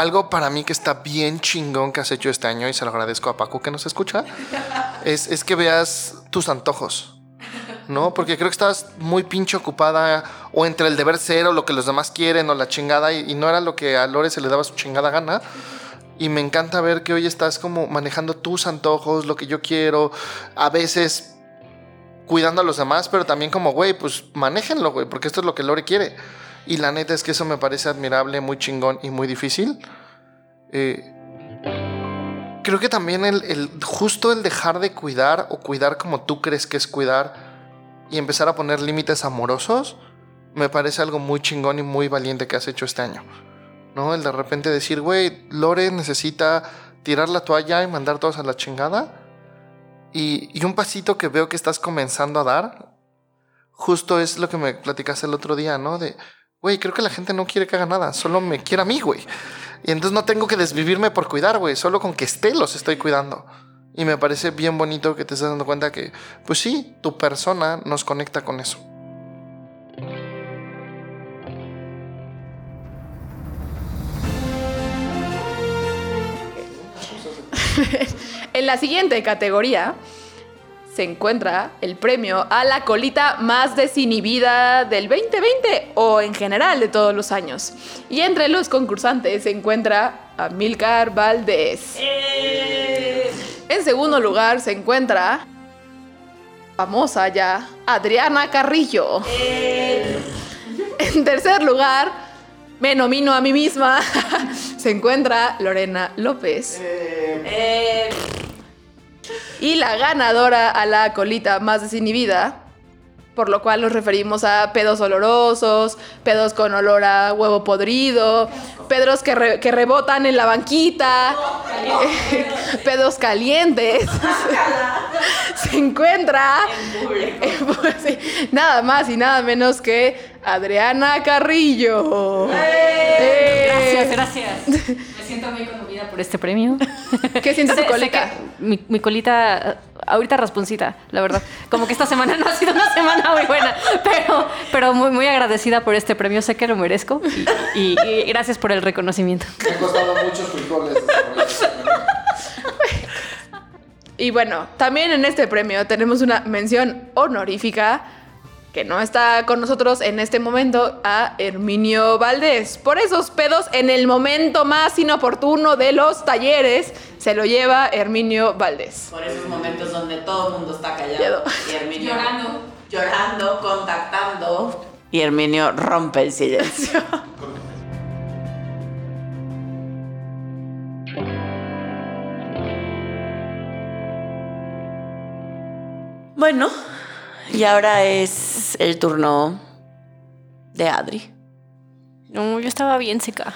Algo para mí que está bien chingón que has hecho este año y se lo agradezco a Paco que nos escucha *laughs* es, es que veas tus antojos. ¿no? Porque creo que estabas muy pinche ocupada o entre el deber ser o lo que los demás quieren o la chingada y, y no era lo que a Lore se le daba su chingada gana. Y me encanta ver que hoy estás como manejando tus antojos, lo que yo quiero, a veces cuidando a los demás, pero también como, güey, pues manéjenlo, güey, porque esto es lo que Lore quiere. Y la neta es que eso me parece admirable, muy chingón y muy difícil. Eh, creo que también el, el- justo el dejar de cuidar o cuidar como tú crees que es cuidar y empezar a poner límites amorosos, me parece algo muy chingón y muy valiente que has hecho este año. ¿No? El de repente decir, güey, Lore necesita tirar la toalla y mandar todos a la chingada. Y, y un pasito que veo que estás comenzando a dar, justo es lo que me platicaste el otro día, ¿no? De, güey, creo que la gente no quiere que haga nada, solo me quiere a mí, güey. Y entonces no tengo que desvivirme por cuidar, güey, solo con que esté los estoy cuidando. Y me parece bien bonito que te estés dando cuenta que, pues sí, tu persona nos conecta con eso. *laughs* en la siguiente categoría se encuentra el premio a la colita más desinhibida del 2020 o en general de todos los años. Y entre los concursantes se encuentra Amilcar Valdés. En segundo lugar se encuentra famosa ya Adriana Carrillo. En tercer lugar, me nomino a mí misma, *laughs* se encuentra Lorena López. Y la ganadora a la colita más desinhibida, por lo cual nos referimos a pedos olorosos, pedos con olor a huevo podrido, pedos que, re- que rebotan en la banquita, *laughs* pedos calientes. *laughs* Se encuentra en pu- *laughs* sí, nada más y nada menos que Adriana Carrillo. ¡Eh! Gracias, gracias. Me siento muy conmovida por este premio. *laughs* ¿Qué siente tu colita? mi, mi colita, eh, ahorita rasponcita, la verdad. Como que esta semana *laughs* no ha sido una semana muy buena, pero, pero muy, muy agradecida por este premio. Sé que lo merezco y, y- y gracias por el reconocimiento. Me ha costado muchos frijoles. Y bueno, también en este premio tenemos una mención honorífica que no está con nosotros en este momento a Herminio Valdés. Por esos pedos en el momento más inoportuno de los talleres se lo lleva Herminio Valdés. Por esos momentos donde todo el mundo está callado. Y Herminio Llorando. Llorando, contactando. Y Herminio rompe el silencio. *laughs* bueno, y ahora es el turno de Adri. No, yo estaba bien seca.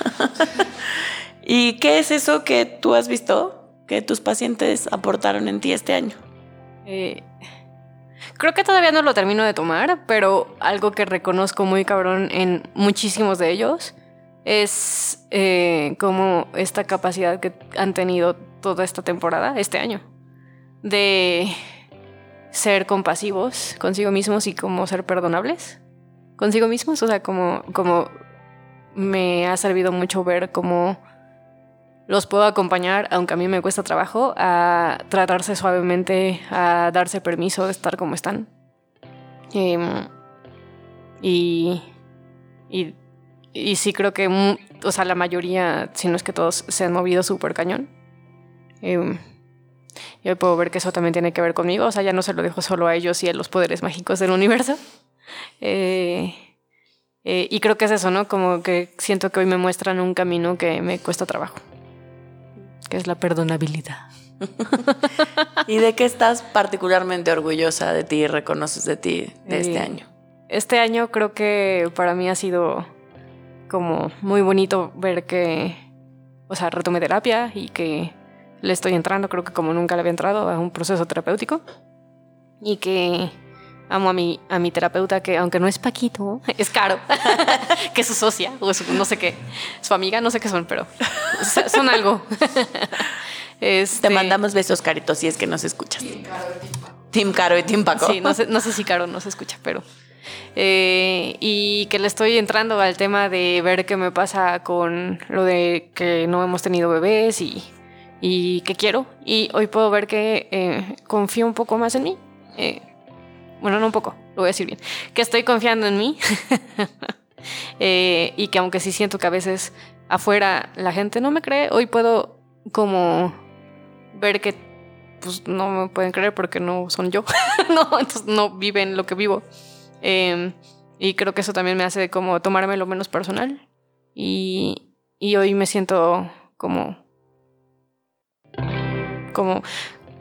*laughs* ¿Y qué es eso que tú has visto que tus pacientes aportaron en ti este año? Eh, creo que todavía no lo termino de tomar, pero algo que reconozco muy cabrón en muchísimos de ellos es eh, como esta capacidad que han tenido toda esta temporada, este año, de ser compasivos consigo mismos y como ser perdonables consigo mismos. O sea, como, como me ha servido mucho ver cómo los puedo acompañar, aunque a mí me cuesta trabajo, a tratarse suavemente, a darse permiso de estar como están. Em, y, y, y sí creo que, o sea, la mayoría, si no es que todos, se han movido súper cañón. Em, y hoy puedo ver que eso también tiene que ver conmigo, o sea, ya no se lo dejo solo a ellos y a los poderes mágicos del universo. *laughs* Eh, eh, y creo que es eso, ¿no? Como que siento que hoy me muestran un camino que me cuesta trabajo que es la perdonabilidad. *laughs* ¿Y de qué estás particularmente orgullosa de ti y reconoces de ti de este Eh, año? Este año creo que para mí ha sido como muy bonito ver que, o sea, retomé terapia y que le estoy entrando, creo que como nunca le había entrado a un proceso terapéutico y que amo a mi, a mi terapeuta que aunque no es Paquito, *laughs* es caro, *laughs* que es su socia o su- no sé qué, su amiga, no sé qué son, pero son- algo. *laughs* Te Este, mandamos besos, Carito, si es que nos escuchas. Team Caro y Team Paco. Sí, no sé, no sé si Caro no se escucha, pero. eh, y que le estoy entrando al tema de ver qué me pasa con lo de que no hemos tenido bebés y, y que quiero. Y hoy puedo ver que eh, confío un poco más en mí. Eh, bueno, no un poco, lo voy a decir bien. Que estoy confiando en mí. *laughs* Eh, y que aunque sí siento que a veces afuera la gente no me cree, hoy puedo como ver que pues no me pueden creer porque no son yo. *laughs* no, entonces no viven lo que vivo. Eh, y creo que eso también me hace como tomarme lo menos personal. Y, y hoy me siento como, como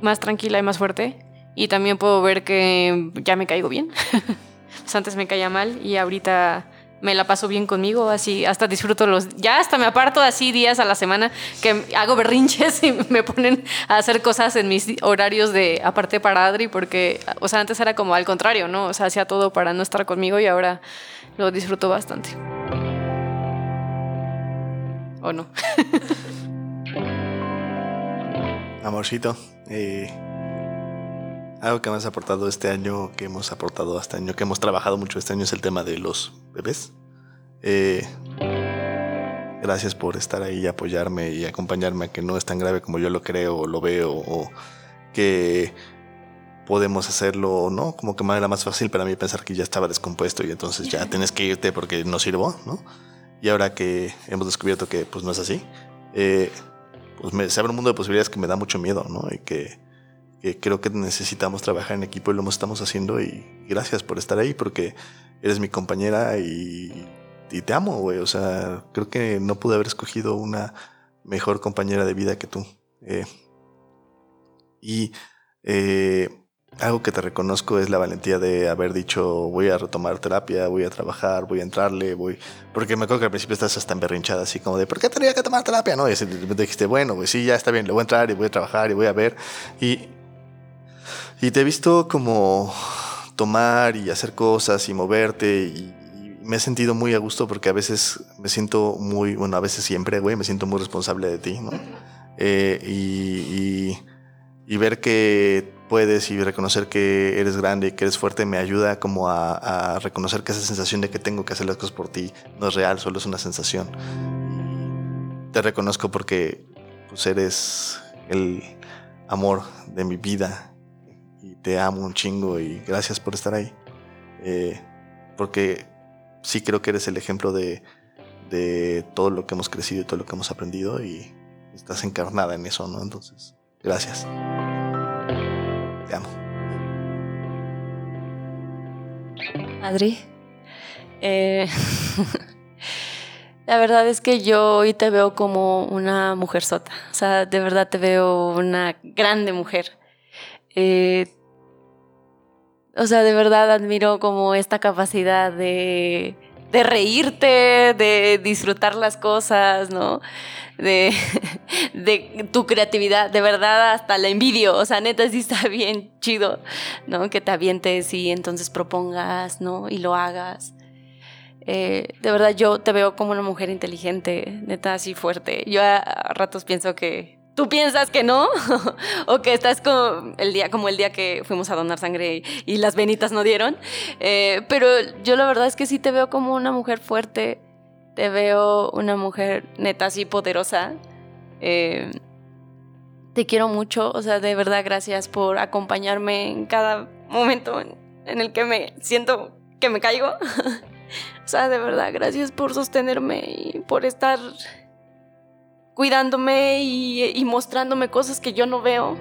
más tranquila y más fuerte. Y también puedo ver que ya me caigo bien. *laughs* pues antes me caía mal y ahorita me la paso bien conmigo, así hasta disfruto los, ya hasta me aparto así días a la semana que hago berrinches y me ponen a hacer cosas en mis horarios de aparte para Adri, porque, o sea, antes era como al contrario, ¿no? O sea, hacía todo para no estar conmigo y ahora lo disfruto bastante. ¿O no? *laughs* Amorcito, eh, algo que me has aportado este año, que hemos aportado este año, que hemos trabajado mucho este año es el tema de los bebés. Eh, gracias por estar ahí y apoyarme y acompañarme a que no es tan grave como yo lo creo o lo veo o que podemos hacerlo no, como que era más fácil para mí pensar que ya estaba descompuesto y entonces ya *laughs* tienes que irte porque no sirvo, ¿no? Y ahora que hemos descubierto que pues no es así, eh, pues me, se abre un mundo de posibilidades que me da mucho miedo, ¿no? Y que, creo que necesitamos trabajar en equipo y lo estamos haciendo y gracias por estar ahí porque eres mi compañera y, y te amo, güey. O sea, creo que no pude haber escogido una mejor compañera de vida que tú. Eh, y eh, algo que te reconozco es la valentía de haber dicho voy a retomar terapia, voy a trabajar, voy a entrarle, voy... Porque me acuerdo que al principio estás hasta emberrinchada, así como de ¿por qué tendría que tomar terapia? No, y así dijiste, bueno, pues sí, ya está bien, le voy a entrar y voy a trabajar y voy a ver. Y, y te he visto como tomar y hacer cosas y moverte y, me he sentido muy a gusto porque a veces me siento muy, bueno, a veces siempre, güey, me siento muy responsable de ti, ¿no? Eh, y, y ver que puedes y reconocer que eres grande y que eres fuerte me ayuda como a, reconocer que esa sensación de que tengo que hacer las cosas por ti no es real, solo es una sensación. Te reconozco porque pues eres el amor de mi vida y te amo un chingo y gracias por estar ahí. Eh, porque sí creo que eres el ejemplo de, de todo lo que hemos crecido y todo lo que hemos aprendido y estás encarnada en eso, ¿no? Entonces, gracias. Adri, eh, *laughs* la verdad es que yo hoy te veo como una mujer sota. O sea, de verdad te veo una grande mujer. Eh, o sea, de verdad admiro como esta capacidad de de reírte, de disfrutar las cosas, ¿no? De, *laughs* de, tu creatividad, de verdad hasta la envidio, o sea, neta sí está bien chido, ¿no? Que te avientes y entonces propongas, ¿no? Y lo hagas. Eh, de verdad yo te veo como una mujer inteligente, neta así fuerte. Yo a ratos pienso que tú piensas que no, *laughs* o que estás como el día, como el día que fuimos a donar sangre y, las venitas no dieron. Eh, pero yo la verdad es que sí te veo como una mujer fuerte, te veo una mujer neta así poderosa. Eh, te quiero mucho, o sea, de verdad gracias por acompañarme en cada momento en, el que me siento que me caigo. *laughs* o sea, de verdad gracias por sostenerme y por estar cuidándome y, mostrándome cosas que yo no veo.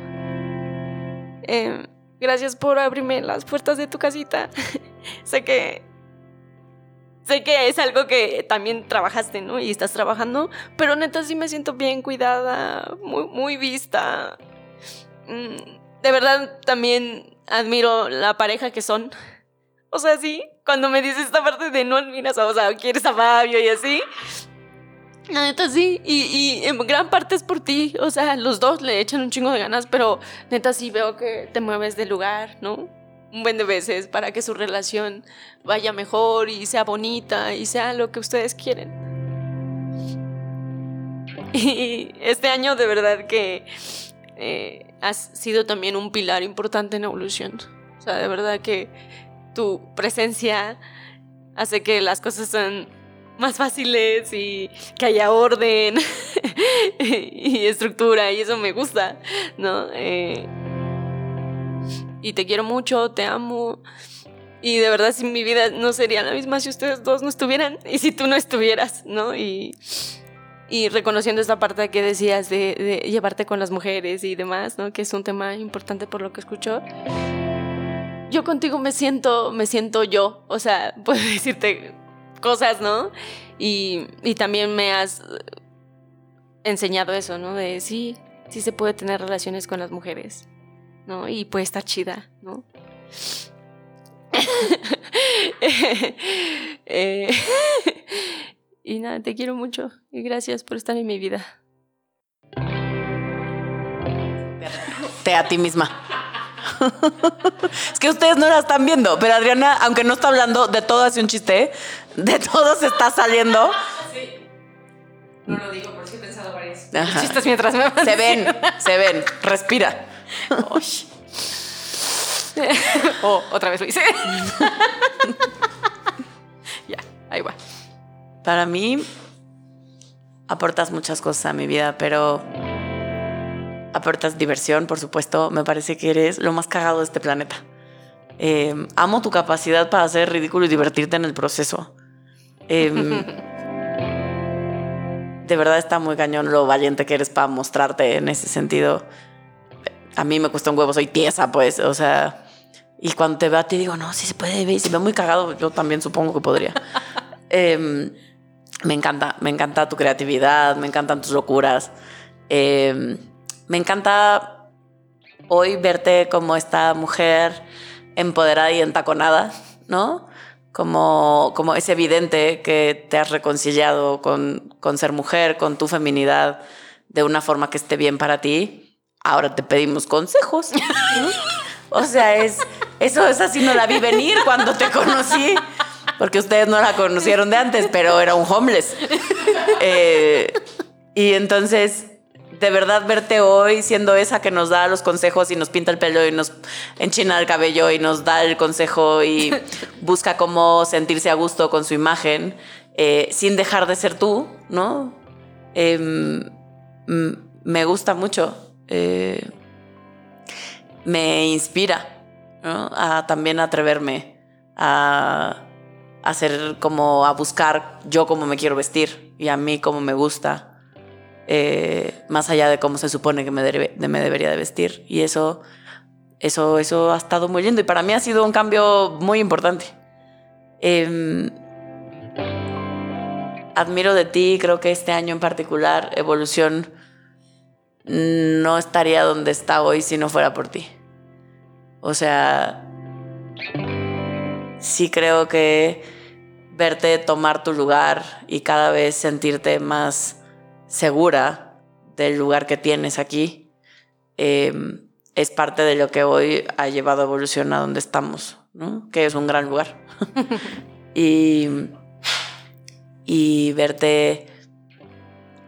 Em, gracias por abrirme las puertas de tu casita. *laughs* sé que sé que es algo que también trabajaste, ¿no? Y estás trabajando, pero neta sí me siento bien cuidada, muy, muy vista. Mm, de verdad también admiro la pareja que son. O sea, sí, cuando me dices esta parte de no admiras, o sea, quieres a Fabio y así, la neta sí, y, en gran parte es por ti, o sea, los dos le echan un chingo de ganas, pero neta sí veo que te mueves de lugar, ¿no? Un buen de veces para que su relación vaya mejor y sea bonita y sea lo que ustedes quieren. *laughs* Y este año de verdad que eh, has sido también un pilar importante en evolución. O sea, de verdad que tu presencia hace que las cosas sean más fáciles y que haya orden *laughs* y estructura y eso me gusta, ¿no? Eh, y te quiero mucho, te amo. Y de verdad, si mi vida no sería la misma si ustedes dos no estuvieran y si tú no estuvieras, ¿no? Y, y reconociendo esta parte que decías de, llevarte con las mujeres y demás, ¿no? Que es un tema importante por lo que escucho. Yo contigo me siento, me siento yo. O sea, *laughs* puedo decirte cosas, ¿no? Y, también me has enseñado eso, ¿no? De sí, sí se puede tener relaciones con las mujeres, ¿no? Y puede estar chida, ¿no? *laughs* Eh, *laughs* y nada, te quiero mucho y gracias por estar en mi vida. Te a ti misma. es que ustedes no la están viendo, pero Adriana, aunque no está hablando, de todo hace un chiste, de todo se está saliendo. Sí. No lo digo, pero sí he pensado varios chistes mientras me Se ven, se ven. Respira. Oh, otra vez lo hice. *laughs* ya, ahí va. Para mí, aportas muchas cosas a mi vida, pero aportas diversión, por supuesto. Me parece que eres lo más cagado de este planeta. Eh, amo tu capacidad para hacer ridículo y divertirte en el proceso. Em, *laughs* de verdad está muy cañón lo valiente que eres para mostrarte en ese sentido. A mí me cuesta un huevo, soy tiesa, pues, o sea. Y cuando te veo a ti digo, no, sí se puede, y si me veo muy cagado, yo también supongo que podría. *laughs* Em, me encanta, me encanta tu creatividad, me encantan tus locuras. Em, me encanta hoy verte como esta mujer empoderada y entaconada, ¿no? Como, como es evidente que te has reconciliado con, con ser mujer, con tu feminidad, de una forma que esté bien para ti. Ahora te pedimos consejos. O sea, es, eso es así, no la vi venir cuando te conocí, porque ustedes no la conocieron de antes, pero era un homeless. Eh, y entonces, de verdad, verte hoy siendo esa que nos da los consejos y nos pinta el pelo y nos enchina el cabello y nos da el consejo y busca cómo sentirse a gusto con su imagen, eh, sin dejar de ser tú, ¿no? Em, me gusta mucho. Eh, me inspira a también atreverme a hacer como a buscar yo cómo me quiero vestir y a mí cómo me gusta eh, más allá de cómo se supone que me debería de vestir. Y eso eso eso ha estado muy lindo y para mí ha sido un cambio muy importante. Em, admiro de ti creo que este año en particular evolución no estaría donde está hoy si no fuera por ti. O sea, sí creo que verte tomar tu lugar y cada vez sentirte más segura del lugar que tienes aquí eh, es parte de lo que hoy ha llevado a evolución a donde estamos, ¿no? que es un gran lugar. *laughs* y, y verte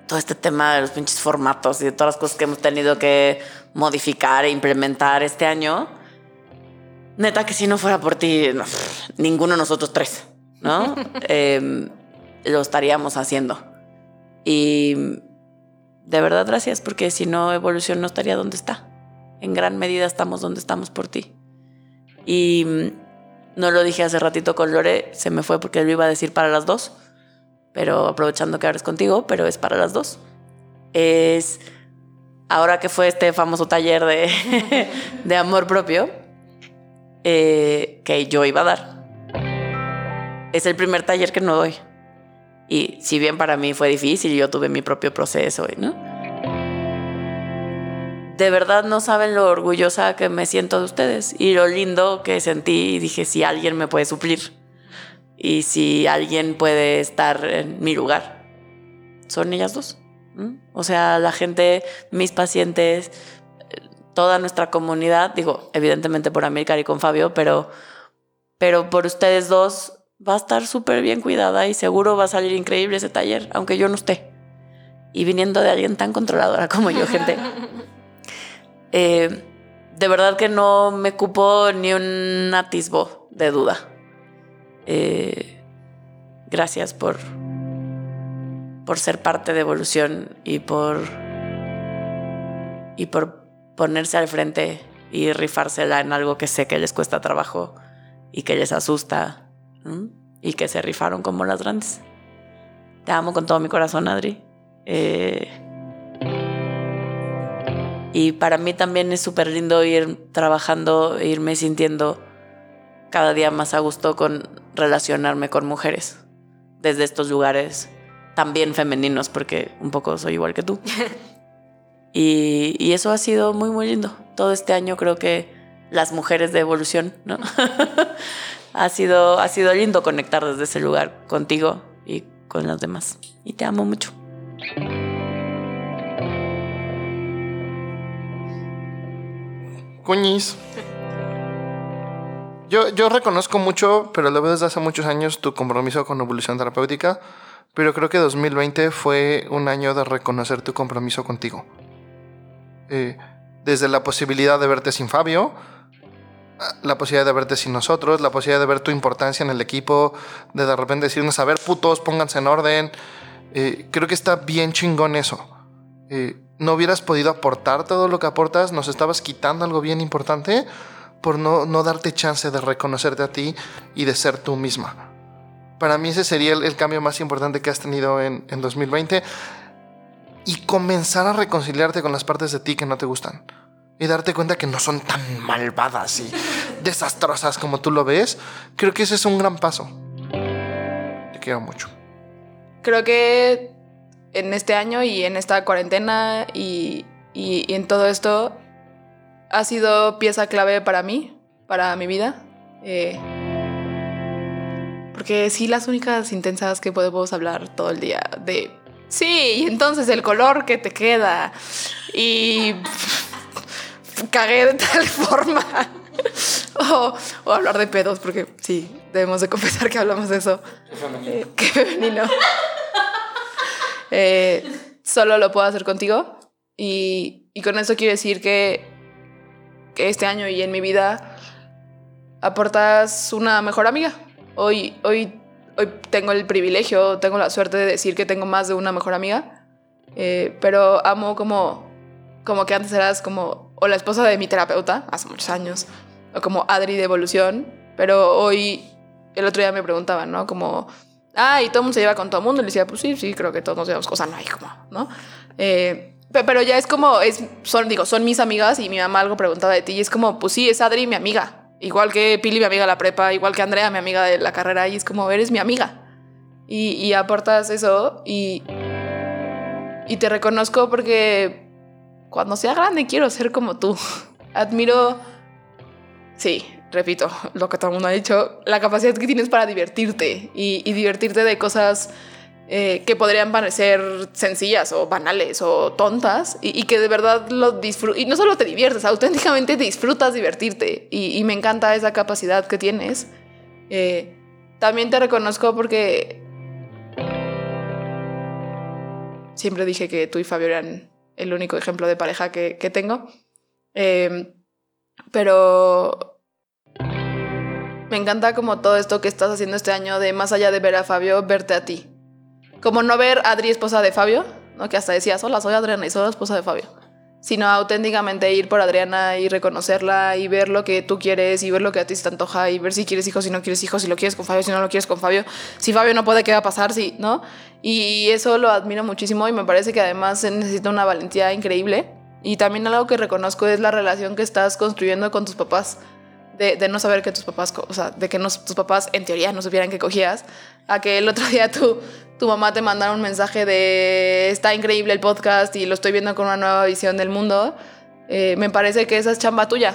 todo este tema de los pinches formatos y de todas las cosas que hemos tenido que modificar e implementar este año. Neta que si no fuera por ti, no, ninguno de nosotros tres, ¿no? *laughs* Em, lo estaríamos haciendo. Y de verdad gracias, porque si no Evolución no estaría donde está. En gran medida estamos donde estamos por ti. Y mm, no lo dije hace ratito con Lore, se me fue porque lo iba a decir para las dos pero aprovechando que ahora es contigo, pero es para las dos. Es ahora que fue este famoso taller de, *laughs* de amor propio eh, que yo iba a dar. Es el primer taller que no doy. Y si bien para mí fue difícil, yo tuve mi propio proceso, ¿no? De verdad no saben lo orgullosa que me siento de ustedes y lo lindo que sentí y dije, si alguien me puede suplir y si alguien puede estar en mi lugar, son ellas dos. O sea, la gente, mis pacientes, toda nuestra comunidad, digo, evidentemente por América y con Fabio, pero, pero por ustedes dos va a estar súper bien cuidada y seguro va a salir increíble ese taller, aunque yo no esté. Y viniendo de alguien tan controladora como yo, gente. *laughs* Eh, de verdad que no me cupo ni un atisbo de duda. Eh, gracias por, por ser parte de Evolución y por, y por ponerse al frente y rifársela en algo que sé que les cuesta trabajo y que les asusta y que se rifaron como las grandes. Te amo con todo mi corazón, Adri. Eh, y para mí también es súper lindo ir trabajando, e irme sintiendo cada día más a gusto con relacionarme con mujeres desde estos lugares también femeninos, porque un poco soy igual que tú. *laughs* y, y eso ha sido muy, muy lindo. Todo este año creo que las mujeres de evolución, ¿no? *laughs* ha, sido, ha sido lindo conectar desde ese lugar contigo y con las demás. Y te amo mucho. Cuñiz. Yo, yo reconozco mucho, pero lo veo desde hace muchos años, tu compromiso con evolución terapéutica, pero creo que 2020 fue un año de reconocer tu compromiso contigo. Eh, desde la posibilidad de verte sin Fabio, la posibilidad de verte sin nosotros, la posibilidad de ver tu importancia en el equipo, de de repente decirnos, a ver, putos, pónganse en orden. Eh, creo que está bien chingón eso. Eh, no hubieras podido aportar todo lo que aportas, nos estabas quitando algo bien importante por no, no darte chance de reconocerte a ti y de ser tú misma. Para mí ese sería el, el cambio más importante que has tenido en, en 2020 y comenzar a reconciliarte con las partes de ti que no te gustan y darte cuenta que no son tan malvadas y *laughs* desastrosas como tú lo ves, creo que ese es un gran paso. Te quiero mucho. Creo que en este año y en esta cuarentena y, y- y en todo esto ha sido pieza clave para mí, para mi vida. Eh, porque sí, las únicas intensas que podemos hablar todo el día de... Sí, y entonces el color que te queda. Y cagué de tal *laughs* forma. o, o hablar de pedos, porque sí, debemos de confesar que hablamos de eso. Eh, qué femenino. Eh, solo lo puedo hacer contigo. Y, y con eso quiero decir que este año y en mi vida aportas una mejor amiga. Hoy, hoy, hoy tengo el privilegio, tengo la suerte de decir que tengo más de una mejor amiga. Eh, pero amo como, como que antes eras como o la esposa de mi terapeuta, hace muchos años, o como Adri de Evolución. Pero hoy, el otro día me preguntaban, ¿no? Como, ah, y todo el mundo se lleva con todo el mundo. Y le decía, pues sí, sí, creo que todos nos llevamos cosas, no hay como, ¿no? Eh, pero ya es como, es, son, digo, son mis amigas y mi mamá algo preguntaba de ti y es como, pues sí, es Adri mi amiga. Igual que Pili mi amiga de la prepa, igual que Andrea mi amiga de la carrera y es como, eres mi amiga. Y, aportas eso y, y te reconozco porque cuando sea grande quiero ser como tú. *laughs* Admiro, sí, repito, lo que todo el mundo ha dicho, la capacidad que tienes para divertirte y divertirte de cosas eh, que podrían parecer sencillas o banales o tontas y, que de verdad lo disfrutas. Y no solo te diviertes, auténticamente disfrutas divertirte. Y, me encanta esa capacidad que tienes. Eh, también te reconozco porque siempre dije que tú y Fabio eran el único ejemplo de pareja que, que tengo. Eh, pero me encanta como todo esto que estás haciendo este año de más allá de ver a Fabio, verte a ti. Como no ver a Adri esposa de Fabio, ¿no? que hasta decías, hola, soy Adriana y soy la esposa de Fabio. Sino auténticamente ir por Adriana y reconocerla y ver lo que tú quieres y ver lo que a ti te antoja y ver si quieres hijos, si no quieres hijos, si lo quieres con Fabio, si no lo quieres con Fabio. Si Fabio no puede, ¿qué va a pasar? Sí, ¿no? Y eso lo admiro muchísimo y me parece que además se necesita una valentía increíble. Y también algo que reconozco es la relación que estás construyendo con tus papás. De, no saber que tus papás, o sea, de que tus papás en teoría no supieran que cogías, a que el otro *laughs* día tu, tu mamá te mandara un mensaje de está increíble el podcast y lo estoy viendo con una nueva visión del mundo, eh, me parece que esa es chamba tuya.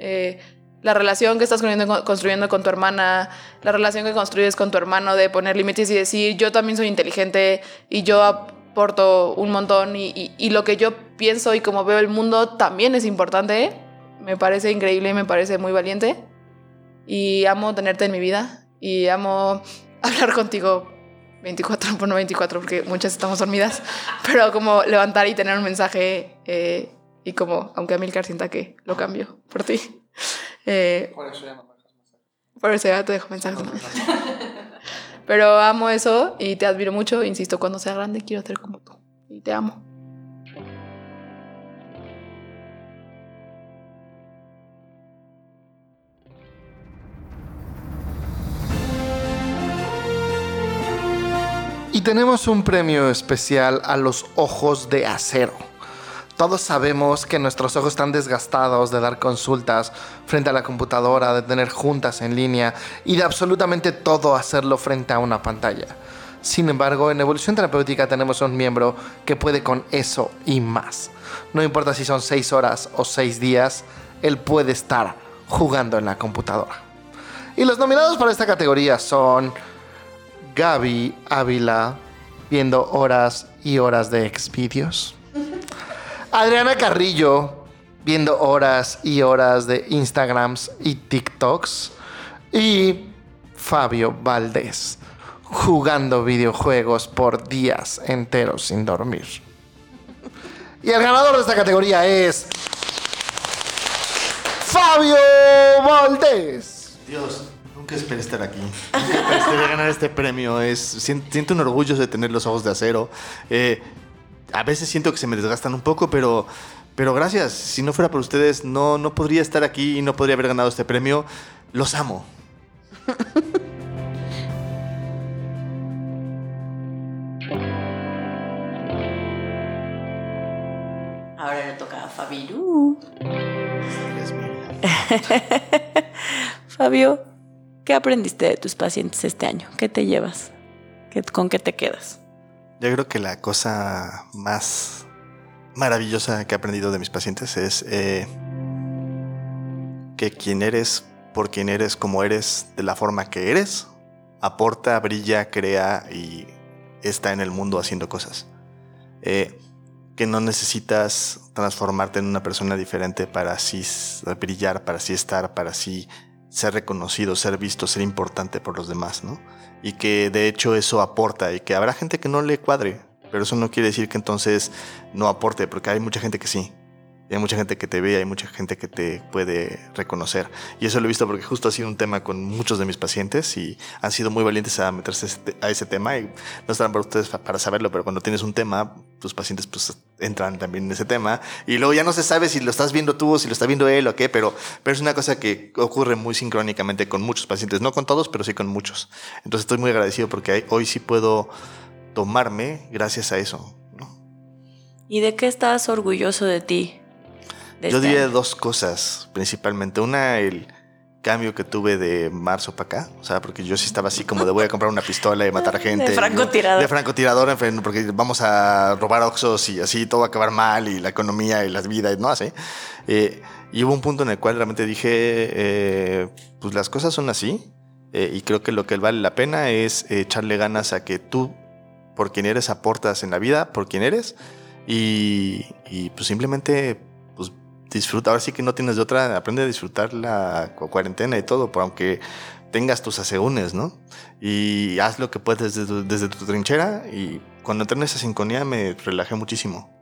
Eh, la relación que estás construyendo con, construyendo con tu hermana, la relación que construyes con tu hermano de poner límites y decir yo también soy inteligente y yo aporto un montón y, y- y lo que yo pienso y como veo el mundo también es importante. Me parece increíble y me parece muy valiente. Y amo tenerte en mi vida y amo *laughs* hablar contigo 24 por no 24 porque muchas estamos dormidas, *laughs* pero como levantar y tener un mensaje eh, y como, aunque Amilcar sienta que lo cambio por ti. *laughs* Eh, Por eso ya no me dejas mensaje. por eso ya te dejo mensajes. ¿no? Pero amo eso y te admiro mucho. Insisto, cuando sea grande quiero ser como tú. Y te amo. Y tenemos un premio especial a los ojos de acero. Todos sabemos que nuestros ojos están desgastados de dar consultas frente a la computadora, de tener juntas en línea y de absolutamente todo hacerlo frente a una pantalla. Sin embargo, en Evolución Terapéutica tenemos un miembro que puede con eso y más. No importa si son seis horas o seis días, él puede estar jugando en la computadora. Y los nominados para esta categoría son Gaby Ávila viendo horas y horas de Xvideos. Adriana Carrillo viendo horas y horas de Instagrams y TikToks. Y Fabio Valdés jugando videojuegos por días enteros sin dormir. Y el ganador de esta categoría es Fabio Valdés. Dios, nunca esperé estar aquí. Nunca esperé ganar este premio. Es, siento un orgullo de tener los ojos de acero. Eh, a veces siento que se me desgastan un poco, pero, pero gracias. Si no fuera por ustedes, no, no podría estar aquí y no podría haber ganado este premio. Los amo. Ahora le toca a Fabiru. *laughs* Fabio, ¿qué aprendiste de tus pacientes este año? ¿Qué te llevas? ¿Qué- ¿Con qué te quedas? Yo creo que la cosa más maravillosa que he aprendido de mis pacientes es eh, que quien eres, por quien eres, como eres, de la forma que eres, aporta, brilla, crea y está en el mundo haciendo cosas. Eh, que no necesitas transformarte en una persona diferente para así brillar, para así estar, para así ser reconocido, ser visto, ser importante por los demás, ¿no? y que de hecho eso aporta y que habrá gente que no le cuadre, pero eso no quiere decir que entonces no aporte, porque hay mucha gente que sí. Y hay mucha gente que te ve, hay mucha gente que te puede reconocer. Y eso lo he visto porque justo ha sido un tema con muchos de mis pacientes y han sido muy valientes a meterse a ese- tema. Y no estarán para ustedes para saberlo, pero cuando tienes un tema, tus pacientes pues entran también en ese tema. Y luego ya no se sabe si lo estás viendo tú o si lo está viendo él o qué, pero, pero es una cosa que ocurre muy sincrónicamente con muchos pacientes. No con todos, pero sí con muchos. Entonces estoy muy agradecido porque hoy sí puedo tomarme gracias a eso. ¿Y de qué estás orgulloso de ti? De Yo este diría año? dos cosas, principalmente. Una, el cambio que tuve de marzo para acá. O sea, porque yo sí estaba así como de voy a comprar una pistola y matar *laughs* a gente. De francotirador. De francotirador, en fin, porque vamos a robar oxos y así todo va a acabar mal y la economía y las vidas, ¿no? Así. Eh, y hubo un punto en el cual realmente dije, eh, pues las cosas son así. eh, y creo que lo que vale la pena es echarle ganas a que tú, por quien eres, aportas en la vida, por quien eres. Y, y, pues simplemente disfruta. Ahora sí que no tienes de otra, aprende a disfrutar la cu- cuarentena y todo, por aunque tengas tus asegúnes, ¿no? Y haz lo que puedes desde tu, desde tu trinchera. Y cuando entré en esa sinfonía me relajé muchísimo.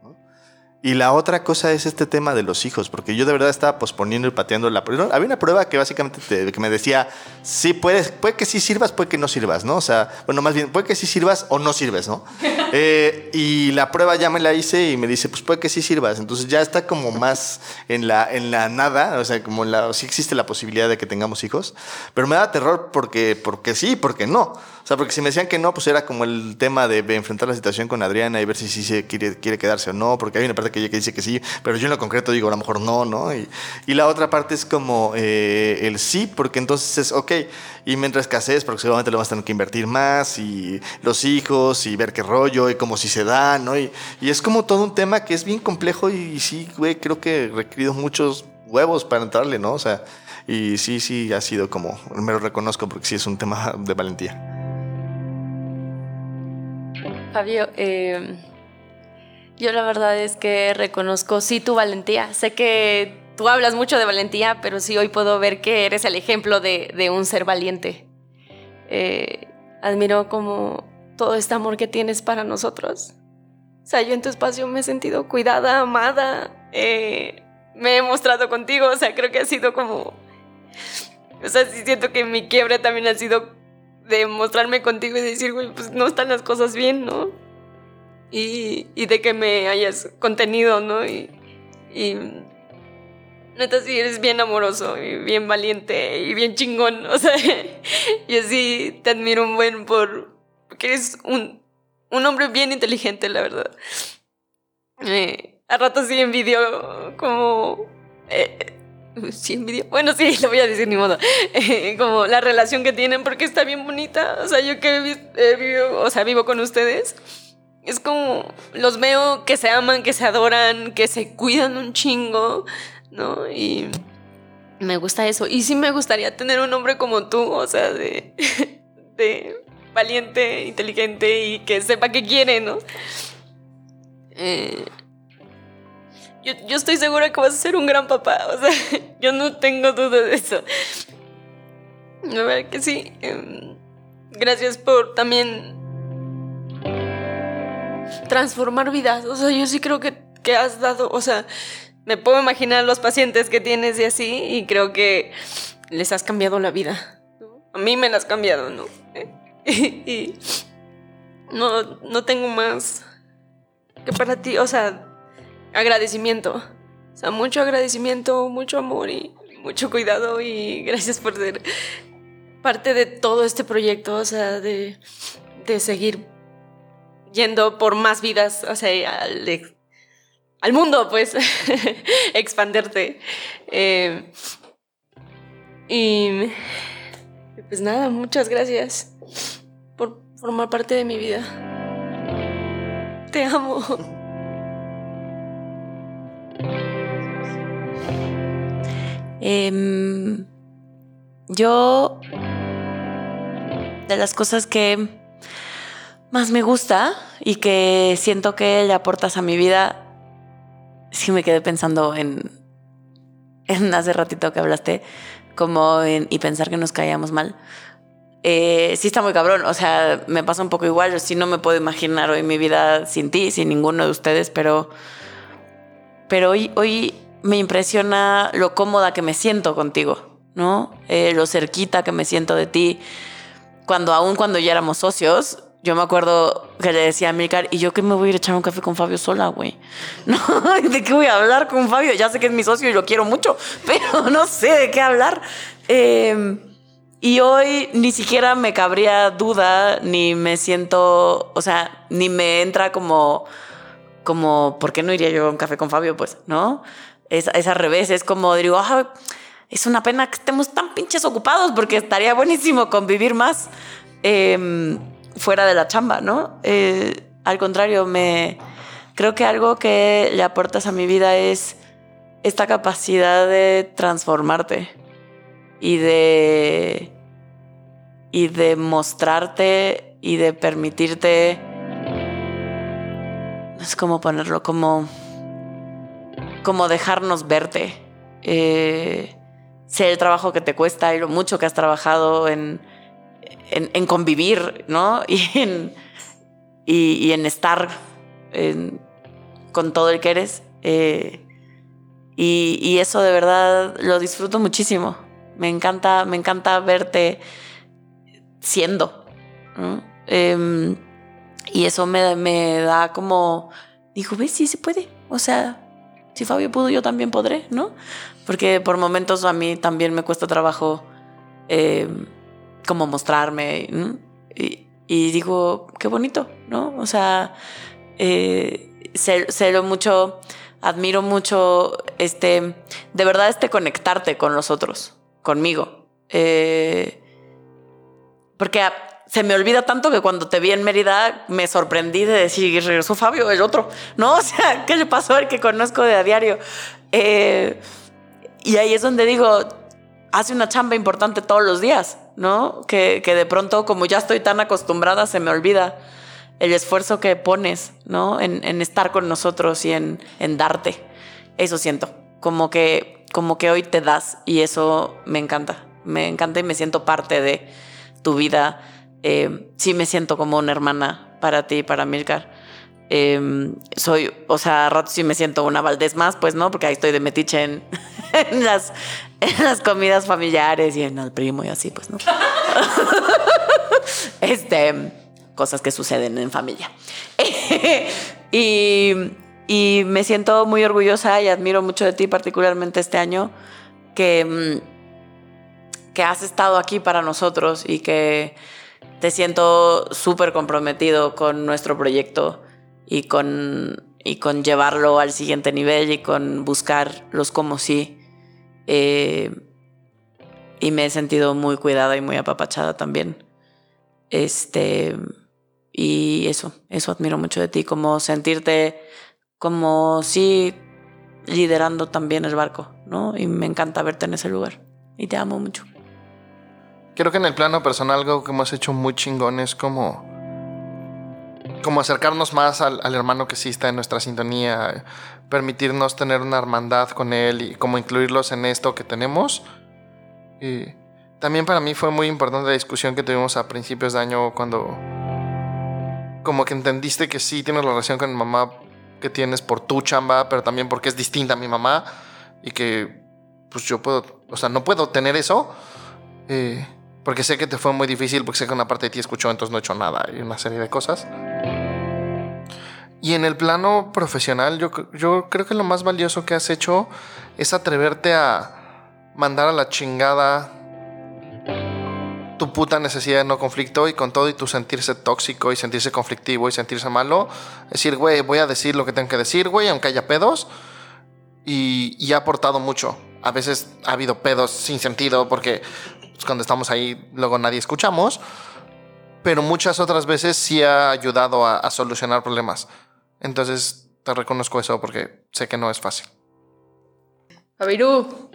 Y la otra cosa es este tema de los hijos, porque yo de verdad estaba posponiendo y pateando la prueba. Había una prueba que básicamente te- que me decía, sí, puedes, puede que sí sirvas, puede que no sirvas, ¿no? O sea, bueno, más bien, puede que sí sirvas o no sirves, ¿no? *laughs* Eh, y la prueba ya me la hice y me dice, pues puede que sí sirvas. Entonces ya está como más en la, en la nada, o sea, como en la, sí existe la posibilidad de que tengamos hijos, pero me da terror porque, porque sí, porque no. O sea, porque si me decían que no, pues era como el tema de, enfrentar la situación con Adriana y ver si sí se quiere, quiere quedarse o no, porque hay una parte que dice que sí, pero yo en lo concreto digo a lo mejor no, ¿no? Y, y la otra parte es como eh, el sí, porque entonces es, ok, y mientras escasez, porque seguramente lo vas a tener que invertir más, y los hijos, y ver qué rollo, y cómo si se da, ¿no? Y, y es como todo un tema que es bien complejo y, sí, güey, creo que he requerido muchos huevos para entrarle, ¿no? O sea, y sí, sí, ha sido como, me lo reconozco porque sí es un tema de valentía. Fabio, eh, yo la verdad es que reconozco sí tu valentía. Sé que tú hablas mucho de valentía, pero sí hoy puedo ver que eres el ejemplo de, un ser valiente. Eh, admiro como todo este amor que tienes para nosotros. O sea, yo en tu espacio me he sentido cuidada, amada. eh, me he mostrado contigo. O sea, creo que ha sido como... O sea, sí siento que mi quiebre también ha sido de mostrarme contigo y decir, güey, pues no están las cosas bien, ¿no? Y, y de que me hayas contenido, ¿no? Y, y neta, sí, eres bien amoroso y bien valiente y bien chingón, *laughs* o sea, yo sí te admiro un buen por, porque eres un, un hombre bien inteligente, la verdad. Eh, a ratos sí envidio como... eh, *laughs* sí envidio, bueno, sí, *laughs* lo voy a decir ni modo, *laughs* como la relación que tienen porque está bien bonita, o sea, yo que vivido, o sea, vivo con ustedes, es como, los veo que se aman, que se adoran, que se cuidan un chingo, ¿no? Y me gusta eso, y sí me gustaría tener un hombre como tú, o sea, de, de valiente, inteligente y que sepa qué quiere, ¿no? Eh, yo, yo estoy segura que vas a ser un gran papá. O sea, *laughs* yo no tengo duda de eso. La verdad que sí. Em, Gracias por también transformar vidas. O sea, yo sí creo que, que has dado, o sea, me puedo imaginar los pacientes que tienes y así, y creo que les has cambiado la vida. a mí me la has cambiado, ¿no? *laughs* y no, no tengo más que para ti, o sea, agradecimiento. O sea, mucho agradecimiento, mucho amor y mucho cuidado y gracias por ser parte de todo este proyecto, o sea, de, de seguir yendo por más vidas, o sea, al, al mundo, pues, *laughs* expanderte. Eh, y pues nada, muchas gracias por formar parte de mi vida. Te amo. *laughs* Em, yo, de las cosas que más me gusta y que siento que le aportas a mi vida, sí me quedé pensando en, en *laughs* hace ratito que hablaste, como en, y pensar que nos caíamos mal. Eh, sí está muy cabrón, o sea, me pasa un poco igual, yo sí no me puedo imaginar hoy mi vida sin ti, sin ninguno de ustedes, pero, pero hoy, hoy me impresiona lo cómoda que me siento contigo, ¿no? Eh, lo cerquita que me siento de ti. Cuando aún cuando ya éramos socios, yo me acuerdo que le decía a Milcar, ¿y yo qué me voy a ir a echar un café con Fabio sola, güey? *laughs* ¿De qué voy a hablar con Fabio? Ya sé que es mi socio y lo quiero mucho, *laughs* pero no sé de qué hablar. Eh, y hoy ni siquiera me cabría duda, ni me siento, o sea, ni me entra como, como, ¿por qué no iría yo a un café con Fabio? Pues, ¿no? Es, es al revés, es como digo, "Ah, es una pena que estemos tan pinches ocupados porque estaría buenísimo convivir más eh, fuera de la chamba, ¿no? Eh, al contrario, me creo que algo que le aportas a mi vida es esta capacidad de transformarte y de y de mostrarte y de permitirte no sé cómo ponerlo como como dejarnos verte eh, sé el trabajo que te cuesta y lo mucho que has trabajado en, en, convivir no *laughs* y en, y, en estar con todo el que eres eh, y, eso de verdad lo disfruto muchísimo. Me encanta, me encanta verte siendo. Em, y eso me, me da como, digo, ves, sí se puede. O sea, si Fabio pudo, yo también podré, ¿no? Porque por momentos a mí también me cuesta trabajo em, como mostrarme. Y, digo, qué bonito, ¿no? O sea, eh, lo mucho, admiro mucho este, de verdad este conectarte con los otros, conmigo. Eh, porque a- se me olvida tanto que cuando te vi en Mérida me sorprendí de decir, regresó Fabio, el otro, ¿no? *laughs* O sea, ¿qué le pasó al que conozco de a diario? Eh, y ahí es donde digo, hace una chamba importante todos los días, ¿no? Que, que de pronto, como ya estoy tan acostumbrada, se me olvida el esfuerzo que pones, ¿no? En, en estar con nosotros y en, en darte. Eso siento. Como que, como que hoy te das y eso me encanta. Me encanta y me siento parte de tu vida. Eh, sí me siento como una hermana para ti y para Milcar. Eh, soy, o sea, a ratos sí me siento una Valdés más, pues no, porque ahí estoy de metiche en, *laughs* en las, en las comidas familiares y en el primo y así, pues no. *laughs* este, cosas que suceden en familia. *laughs* y, y me siento muy orgullosa y admiro mucho de ti, particularmente este año, que, mm, que has estado aquí para nosotros y que te siento súper comprometido con nuestro proyecto y con, y con llevarlo al siguiente nivel y con buscar los como sí. Eh, y me he sentido muy cuidada y muy apapachada también. Este, y eso, eso admiro mucho de ti, como sentirte como sí liderando también el barco, ¿no? Y me encanta verte en ese lugar. Y te amo mucho. Creo que en el plano personal algo que hemos hecho muy chingón es como como acercarnos más al, al hermano que sí está en nuestra sintonía, permitirnos tener una hermandad con él y como incluirlos en esto que tenemos. Y también para mí fue muy importante la discusión que tuvimos a principios de año cuando como que entendiste que sí tienes la relación con mi mamá que tienes por tu chamba, pero también porque es distinta a mi mamá y que pues yo puedo, o sea, no puedo tener eso. eh, porque sé que te fue muy difícil, porque sé que una parte de ti escuchó, entonces no he hecho nada y una serie de cosas. Y en el plano profesional, yo, yo creo que lo más valioso que has hecho es atreverte a mandar a la chingada tu puta necesidad de no conflicto y con todo y tu sentirse tóxico y sentirse conflictivo y sentirse malo, decir, güey, voy a decir lo que tengo que decir, güey, aunque haya pedos. Y, y ha aportado mucho. A veces ha habido pedos sin sentido porque pues, cuando estamos ahí luego nadie escuchamos. Pero muchas otras veces sí ha ayudado a, a solucionar problemas. Entonces te reconozco eso porque sé que no es fácil. Fabiru.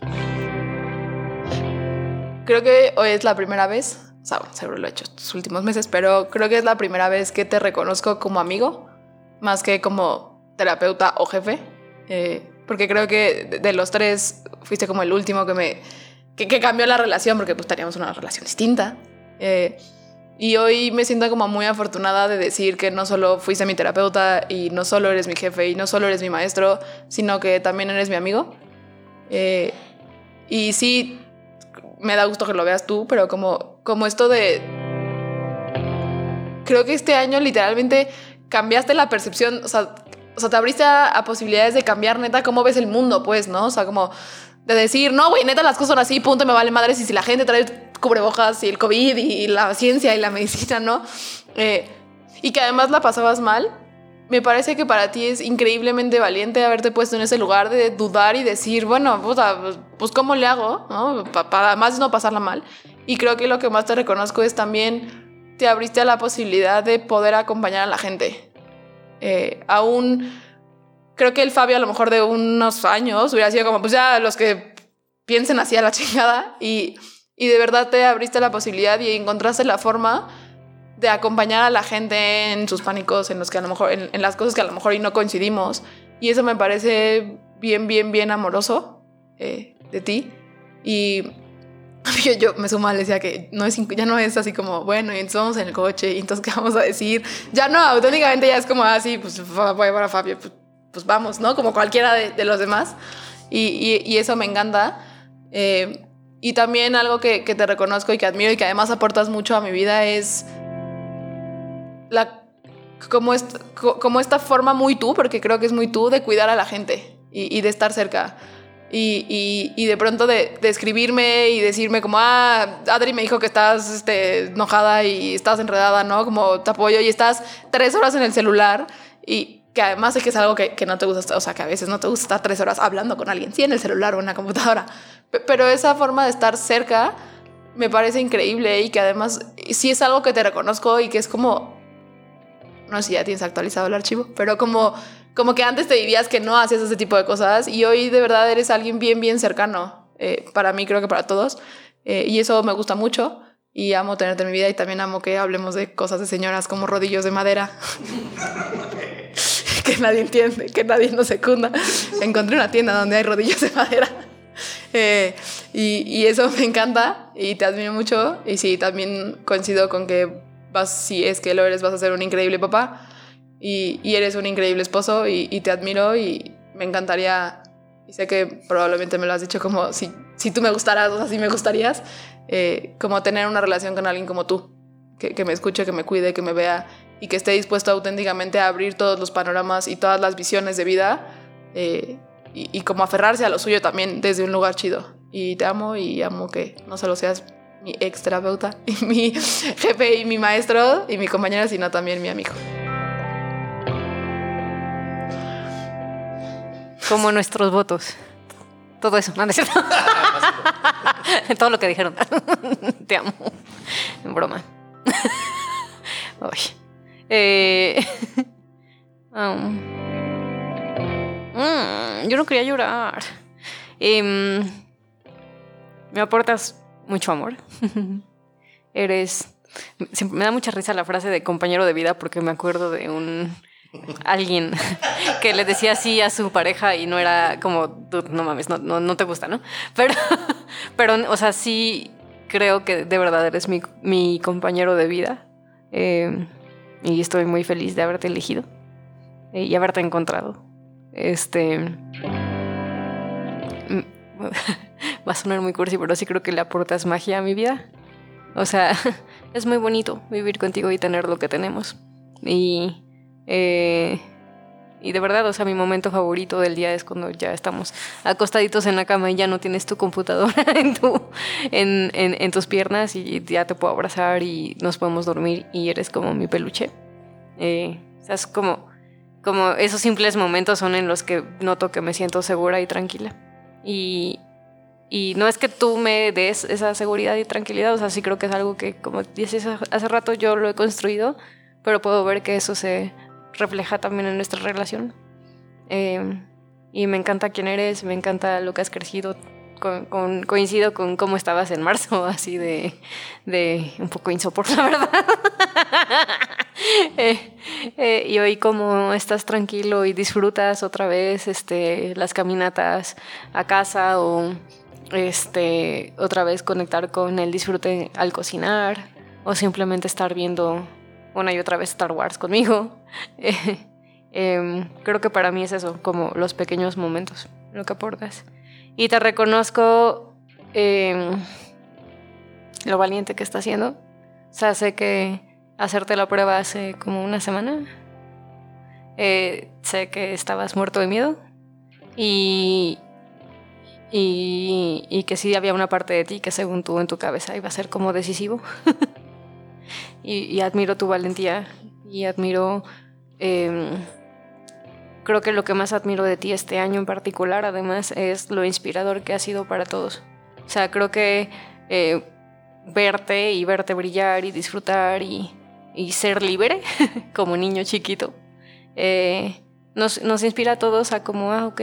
Creo que hoy es la primera vez, o sea, seguro lo he hecho estos últimos meses, pero creo que es la primera vez que te reconozco como amigo, más que como terapeuta o jefe. Eh, porque creo que de los tres fuiste como el último que me que, que cambió la relación, porque pues teníamos una relación distinta. Eh, y hoy me siento como muy afortunada de decir que no solo fuiste mi terapeuta y no solo eres mi jefe y no solo eres mi maestro, sino que también eres mi amigo. Eh, y sí, me da gusto que lo veas tú, pero como, como esto de... Creo que este año literalmente cambiaste la percepción, o sea, o sea te abriste a, a posibilidades de cambiar neta cómo ves el mundo, pues, ¿no? O sea, como de decir, no, güey, neta las cosas son así, punto, me vale madres, y si la gente trae cubrebocas y el COVID y la ciencia y la medicina, ¿no? Eh, y que además la pasabas mal, me parece que para ti es increíblemente valiente haberte puesto en ese lugar de dudar y decir, bueno, puta, pues, ¿cómo le hago? ¿no? Pa- para más no pasarla mal. Y creo que lo que más te reconozco es también te abriste a la posibilidad de poder acompañar a la gente. Eh, aún creo que el Fabio a lo mejor de unos años hubiera sido como, pues ya los que piensen así a la *laughs* chingada y, y de verdad te abriste la posibilidad y encontraste la forma de acompañar a la gente en sus pánicos, en los que a lo mejor, en, en las cosas que a lo mejor y no coincidimos. Y eso me parece bien, bien, bien amoroso eh, de ti. Y *laughs* yo, yo me sumo, le decía que no es, ya no es así como, bueno, y entonces vamos en el coche, y entonces, *laughs* ¿qué vamos a decir? Ya no, auténticamente ya es como así, pues fa- voy a llevar a Fabio, pues, pues vamos, ¿no? Como cualquiera de, de los demás. Y, y- y eso me encanta. Eh, y también algo que, que te reconozco y que admiro y que además aportas mucho a mi vida es la, como, esta, co- como esta forma muy tú, porque creo que es muy tú, de cuidar a la gente y, y de estar cerca. Y, y- y de pronto de, de escribirme y decirme como, ah, Adri me dijo que estás este, enojada y estás enredada, ¿no? Como te apoyo y estás tres horas en el celular y que además sé que es algo que, que no te gusta, o sea, que a veces no te gusta estar tres horas hablando con alguien, sí, en el celular o en la computadora, Pe- pero esa forma de estar cerca me parece increíble y que además sí es algo que te reconozco y que es como, no sé si ya tienes actualizado el archivo, pero como, como que antes te dirías que no hacías ese tipo de cosas y hoy de verdad eres alguien bien, bien cercano, eh, para mí creo que para todos, eh, y eso me gusta mucho y amo tenerte en mi vida y también amo que hablemos de cosas de señoras como rodillos de madera. *laughs* que nadie entiende, que nadie nos secunda. Encontré una tienda donde hay rodillos de madera. Eh, y, y eso me encanta y te admiro mucho. Y sí, también coincido con que vas, si es que lo eres, vas a ser un increíble papá. Y, y eres un increíble esposo y, y te admiro y me encantaría, y sé que probablemente me lo has dicho como si, si tú me gustaras, o sea, si me gustarías, eh, como tener una relación con alguien como tú, que, que me escuche, que me cuide, que me vea y que esté dispuesto auténticamente a abrir todos los panoramas y todas las visiones de vida eh, y, como aferrarse a lo suyo también desde un lugar chido. Y te amo y amo que no solo seas mi ex terapeuta *laughs* y mi jefe y mi maestro y mi compañera, sino también mi amigo. Como nuestros votos. Todo eso, no. *laughs* Todo lo que dijeron. *laughs* Te amo. En broma. Ay. Eh, *laughs* um, mm, yo no quería llorar. Em, me aportas mucho amor. *laughs* Eres. siempre me da mucha risa la frase de compañero de vida porque me acuerdo de un *laughs* alguien que le decía así a su pareja y no era como, "Dude, no mames, no, no, no te gusta, ¿no? Pero, pero, o sea, sí creo que de verdad eres mi, mi compañero de vida. Eh, y estoy muy feliz de haberte elegido eh, y haberte encontrado. Este. mm, *laughs* Va a sonar muy cursi, pero sí creo que le aportas magia a mi vida. O sea, *laughs* es muy bonito vivir contigo y tener lo que tenemos. Y, eh, y de verdad, o sea, mi momento favorito del día es cuando ya estamos acostaditos en la cama y ya no tienes tu computadora *laughs* en, tu, en, en, en tus piernas y ya te puedo abrazar y nos podemos dormir y eres como mi peluche. Eh, o sea, es como, como esos simples momentos son en los que noto que me siento segura y tranquila. Y, y no es que tú me des esa seguridad y tranquilidad, o sea, sí creo que es algo que, como dices hace rato, yo lo he construido, pero puedo ver que eso se refleja también en nuestra relación. Eh, y me encanta quién eres, me encanta lo que has crecido. Coincido con cómo estabas en marzo, *laughs* así de, un poco insoportable, verdad. *laughs* Eh, eh, y hoy como estás tranquilo y disfrutas otra vez este, las caminatas a casa o este, otra vez conectar con el disfrute al cocinar o simplemente estar viendo una y otra vez Star Wars conmigo. *laughs* Eh, em, creo que para mí es eso, como los pequeños momentos, lo que aportas. Y te reconozco em, lo valiente que estás haciendo. O sea, sé que hacerte la prueba hace como una semana. Eh, sé que estabas muerto de miedo. Y, y, y que sí había una parte de ti que según tú en tu cabeza iba a ser como decisivo. *laughs* y, admiro tu valentía y admiro... em, creo que lo que más admiro de ti este año en particular, además, es lo inspirador que ha sido para todos. O sea, creo que eh, verte y verte brillar y disfrutar y, y ser libre *laughs* como niño chiquito, eh, nos, nos inspira a todos a como, ah, ok,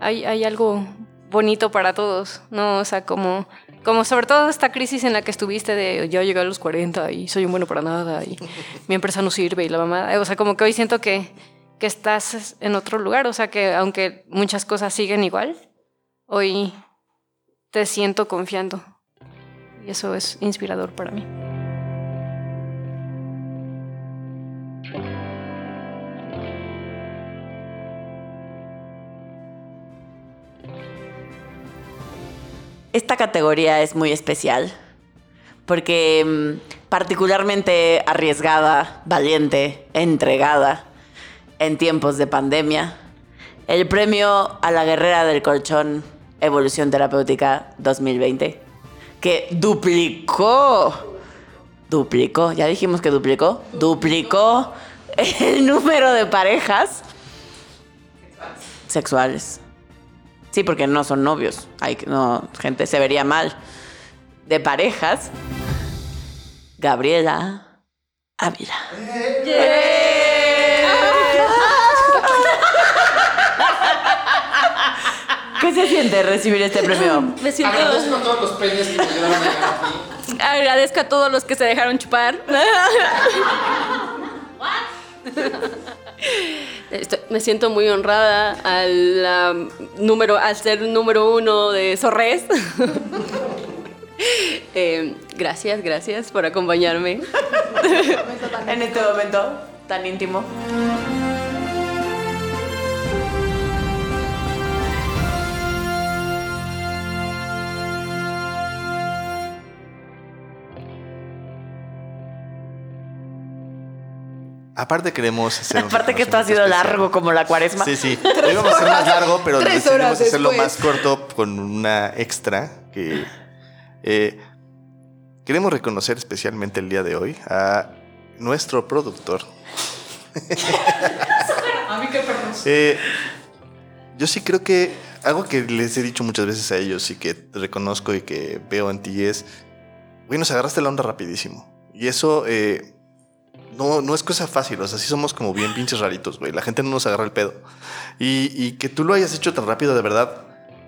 hay, hay algo bonito para todos, ¿no? O sea, como, como sobre todo esta crisis en la que estuviste de yo llegué a los 40 y soy un bueno para nada y mi empresa no sirve y la mamá, o sea, como que hoy siento que, que estás en otro lugar, o sea, que aunque muchas cosas siguen igual, hoy te siento confiando y eso es inspirador para mí. Esta categoría es muy especial porque mm, particularmente arriesgada, valiente, entregada en tiempos de pandemia. El premio a la guerrera del colchón Evolución Terapéutica 2020, que duplicó, duplicó, ya dijimos que duplicó, duplicó el número de parejas sexuales. Sí, porque no son novios. Hay que- no, gente se vería mal. De parejas. Gabriela Ávila. ¿Qué se siente recibir este premio? *clears throat* Me siento... Agradezco a todos los penes que me ayudaron a aquí. Agradezco a todos los que se dejaron chupar. *laughs* *laughs* *laughs* Me siento muy honrada al, número, al ser número uno de Sorres. *laughs* Eh, gracias, gracias por acompañarme. En este momento tan íntimo. Aparte queremos hacer Aparte que esto ha sido largo como la cuaresma. Sí, sí. Lo íbamos a hacer más largo, pero decidimos hacerlo después. más corto con una extra que eh, queremos reconocer especialmente el día de hoy a nuestro productor. *laughs* A mí qué perros. Eh, yo sí creo que algo que les he dicho muchas veces a ellos y que reconozco y que veo en ti es, güey, nos agarraste la onda rapidísimo. Y eso eh, no, no es cosa fácil, o sea, sí somos como bien pinches raritos, güey. La gente no nos agarra el pedo. Y, que tú lo hayas hecho tan rápido, de verdad,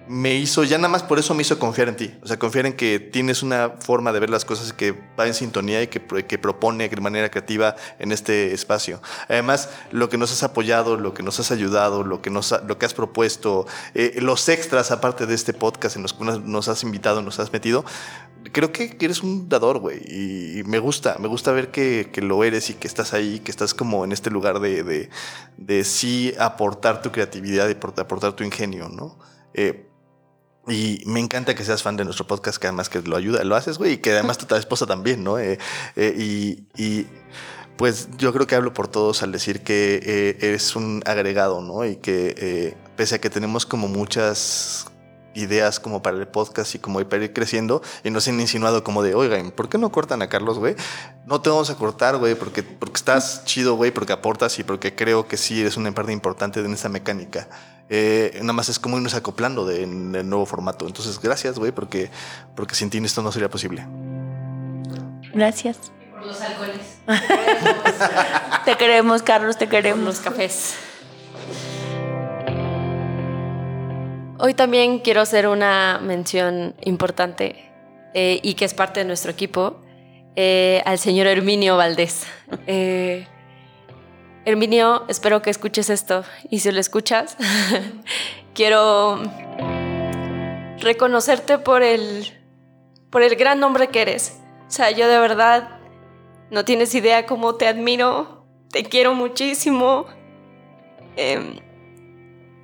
me hizo, ya nada más por eso me hizo confiar en ti. O sea, confiar en que tienes una forma de ver las cosas que va en sintonía y que, pro- que propone de manera creativa en este espacio. Además, lo que nos has apoyado, lo que nos has ayudado, lo que, nos lo que has propuesto, eh, los extras aparte de este podcast en los que nos has invitado, nos has metido, creo que eres un dador, güey. Y me gusta, me gusta ver que, que lo eres y que estás ahí, que estás como en este lugar de, de, de sí aportar tu creatividad y por- aportar tu ingenio, ¿no? Eh, Y me encanta que seas fan de nuestro podcast, que además que lo ayuda, lo haces, güey, y que además tu esposa también, ¿no? Eh, eh, y, y, pues yo creo que hablo por todos al decir que eres un agregado, ¿no? Y que pese a que tenemos como muchas ideas como para el podcast y como para ir creciendo y nos han insinuado como de, oigan, ¿por qué no cortan a Carlos, güey? No te vamos a cortar, güey, porque, porque estás chido, güey, porque aportas y porque creo que sí eres una parte importante en esta mecánica. Eh, nada más es como irnos acoplando de, en el nuevo formato. Entonces, gracias, güey, porque, porque sin ti esto no sería posible. Gracias. Por los alcoholes. *laughs* Te queremos, Carlos, te Por queremos. los cafés. Hoy también quiero hacer una mención importante eh, y que es parte de nuestro equipo, eh, al señor Herminio Valdés. *laughs* Eh, Herminio, espero que escuches esto y si lo escuchas, *laughs* quiero reconocerte por el, por el gran hombre que eres. O sea, yo de verdad no tienes idea cómo te admiro, te quiero muchísimo. Em,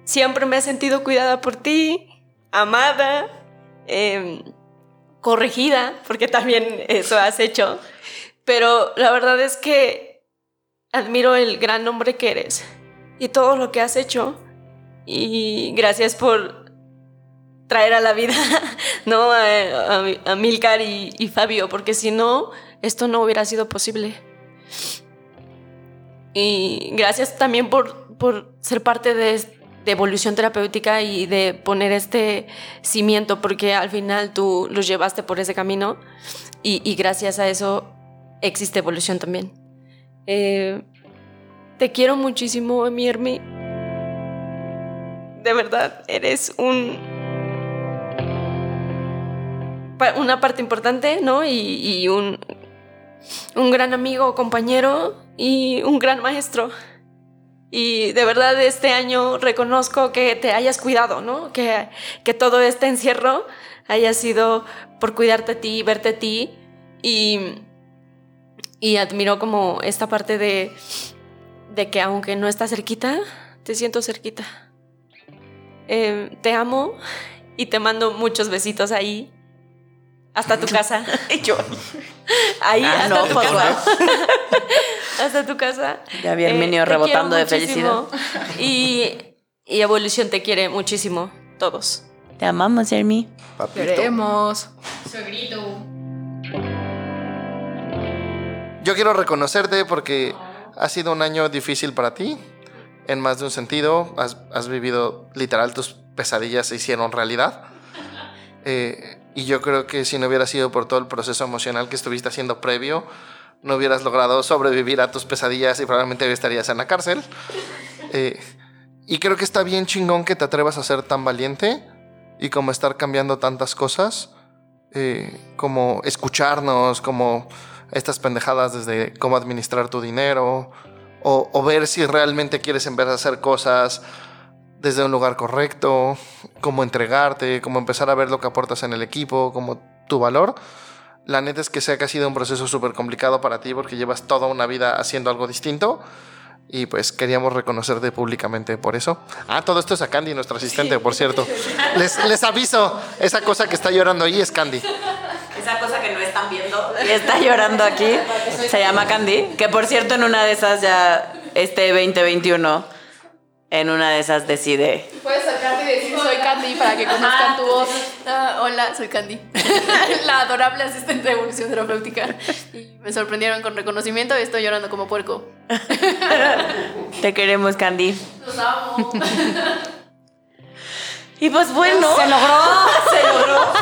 siempre me he sentido cuidada por ti, amada, em, corregida, porque también eso has hecho. Pero la verdad es que admiro el gran hombre que eres y todo lo que has hecho. Y gracias por traer a la vida *laughs* ¿no? a, a, Milcar y, y Fabio, porque si no, esto no hubiera sido posible. Y gracias también por, por ser parte de, de, evolución terapéutica y de poner este cimiento, porque al final tú los llevaste por ese camino y, gracias a eso existe evolución también. Eh, te quiero muchísimo, mi Hermi. De verdad, eres un una parte importante, ¿no? Y, y un, un gran amigo, compañero y un gran maestro. Y de verdad este año reconozco que te hayas cuidado, ¿no? Que, que todo este encierro haya sido por cuidarte a ti, verte a ti. Y, y admiro como esta parte de, de que aunque no estás cerquita, te siento cerquita. Eh, te amo y te mando muchos besitos ahí. Hasta tu *laughs* casa. Yo. Ahí, Ah, hasta no, tu casa. *laughs* hasta tu casa. Ya vi a Herminio te rebotando de felicidad. Y, y Evolución te quiere muchísimo. Todos. Te amamos, Hermi. Papito. Queremos. Yo quiero reconocerte porque ha sido un año difícil para ti. En más de un sentido, has, has vivido literal, tus pesadillas se hicieron realidad. Eh, y yo creo que si no hubiera sido por todo el proceso emocional que estuviste haciendo previo, no hubieras logrado sobrevivir a tus pesadillas y probablemente estarías en la cárcel. Eh, y creo que está bien chingón que te atrevas a ser tan valiente y como estar cambiando tantas cosas, eh, como escucharnos, como estas pendejadas desde cómo administrar tu dinero, o, o, ver si realmente quieres vez de hacer cosas desde un lugar correcto, cómo entregarte, cómo empezar a ver lo que aportas en el equipo, como tu valor. La neta es que sé que ha sido un proceso súper complicado para ti porque llevas toda una vida haciendo algo distinto y pues queríamos reconocerte públicamente por eso. Ah, todo esto es a Candy, nuestra asistente, por cierto. *laughs* Les, les aviso, esa cosa que está llorando ahí es Candy. Esa cosa que no están viendo y está llorando aquí se llama Candy, que por cierto en una de esas ya este 2021 en una de esas decide decir soy Candy para que *laughs* conozcan tu voz. Ah, hola, soy Candy, *laughs* la adorable asistente de evolución terapéutica. Y me sorprendieron con reconocimiento y estoy llorando como puerco. *laughs* Te queremos, Candy. Los amo. Y pues bueno, Se logró. se logró.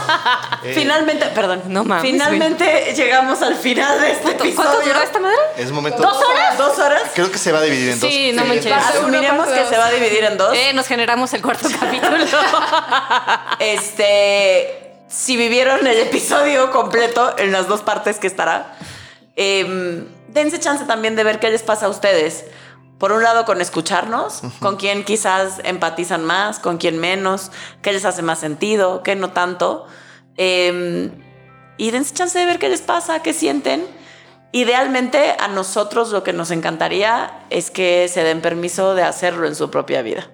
Eh, Finalmente, perdón, No mames, Finalmente llegamos al final de este episodio. ¿Cuánto duró esta madre? Es momento. ¿Dos horas? ¿Dos horas? Creo que se va a dividir en dos. Sí, no manches. Asumiremos que se va a dividir en dos. Eh, nos generamos el cuarto *laughs* capítulo. Este, si vivieron el episodio completo en las dos partes que estará, eh, dense chance también de ver qué les pasa a ustedes. Por un lado, con escucharnos, con quién quizás empatizan más, con quién menos, qué les hace más sentido, qué no tanto. Eh, y dense chance de ver qué les pasa, qué sienten. Idealmente, a nosotros lo que nos encantaría es que se den permiso de hacerlo en su propia vida.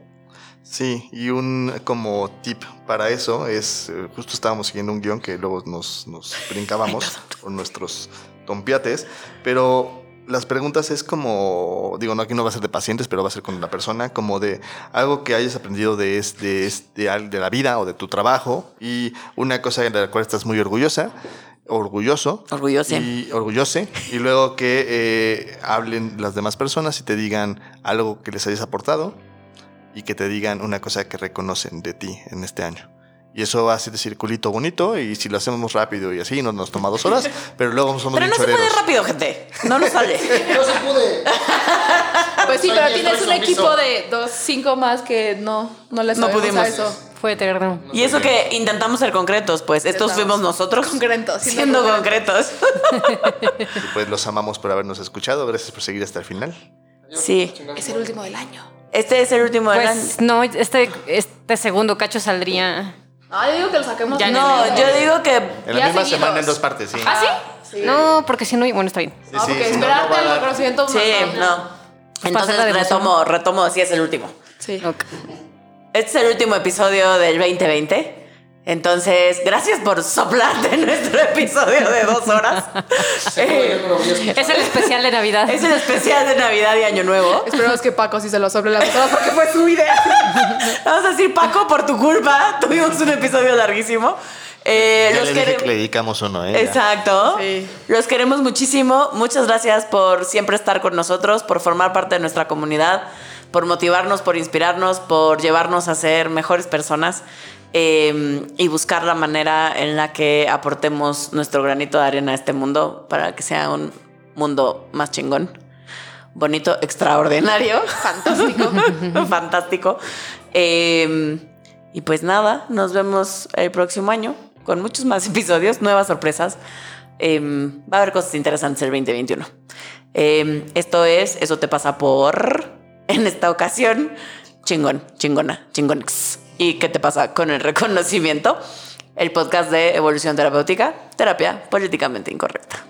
Sí, y un como tip para eso es, eh, justo estábamos siguiendo un guion que luego nos, nos brincábamos *laughs* con nuestros tompiates, pero las preguntas es como, digo, no, aquí no va a ser de pacientes, pero va a ser con la persona, como de algo que hayas aprendido de, es- de, es- de, al- de la vida o de tu trabajo y una cosa de la cual estás muy orgullosa, orgulloso. Orgullose. Y orgullose. Y luego que eh, hablen las demás personas y te digan algo que les hayas aportado y que te digan una cosa que reconocen de ti en este año. Y eso va a ser de circulito bonito y si lo hacemos rápido y así, no nos toma dos horas, *laughs* pero luego somos Pero no se puede choreros. rápido, gente. No nos sale. *laughs* No se pude. *laughs* Pues sí, Soy pero tienes un sumiso. equipo de dos, cinco más que no, no les No pudimos. a eso. Fue eterno. Y eso que intentamos ser concretos, pues estos fuimos nosotros. Concretos, Siendo siendo concretos. Y pues los amamos por habernos escuchado. Gracias por seguir hasta el final. Sí. Es el último del año. Este es el último del año. Pues no, este, este segundo cacho saldría. Ah, yo digo que lo saquemos. Ya No, yo digo que En la misma seguidos. semana en dos partes, sí. ¿Ah, sí? Sí. No, porque si no, bueno, está bien. Sí, Ah, sí, porque sí, no, no esperarte va a el reconocimiento. sí, más no. Entonces emoción. retomo, retomo si es el último. Sí. Ok. Este es el último episodio del 2020. Entonces, gracias por soplarte en nuestro *laughs* episodio de dos horas. *laughs* Eh, Es el especial de Navidad. es el especial de Navidad y Año Nuevo. Esperemos que Paco sí se lo sobre las dos horas porque fue su idea. *laughs* Vamos a decir, Paco, por tu culpa, tuvimos un episodio larguísimo. Eh, Ya los le dije quere- que le dedicamos uno, ¿eh? Exacto. Sí. Los queremos muchísimo. Muchas gracias por siempre estar con nosotros, por formar parte de nuestra comunidad, por motivarnos, por inspirarnos, por llevarnos a ser mejores personas eh, y buscar la manera en la que aportemos nuestro granito de arena a este mundo para que sea un mundo más chingón. Bonito, extraordinario. *laughs* Fantástico. *laughs* Fantástico. Eh, y pues nada, nos vemos el próximo año con muchos más episodios, nuevas sorpresas. Eh, va a haber cosas interesantes el 2021. Eh, esto es Eso te pasa por, en esta ocasión, chingón, chingona, chingonix. ¿Y qué te pasa con el reconocimiento? El podcast de evolución terapéutica, terapia políticamente incorrecta.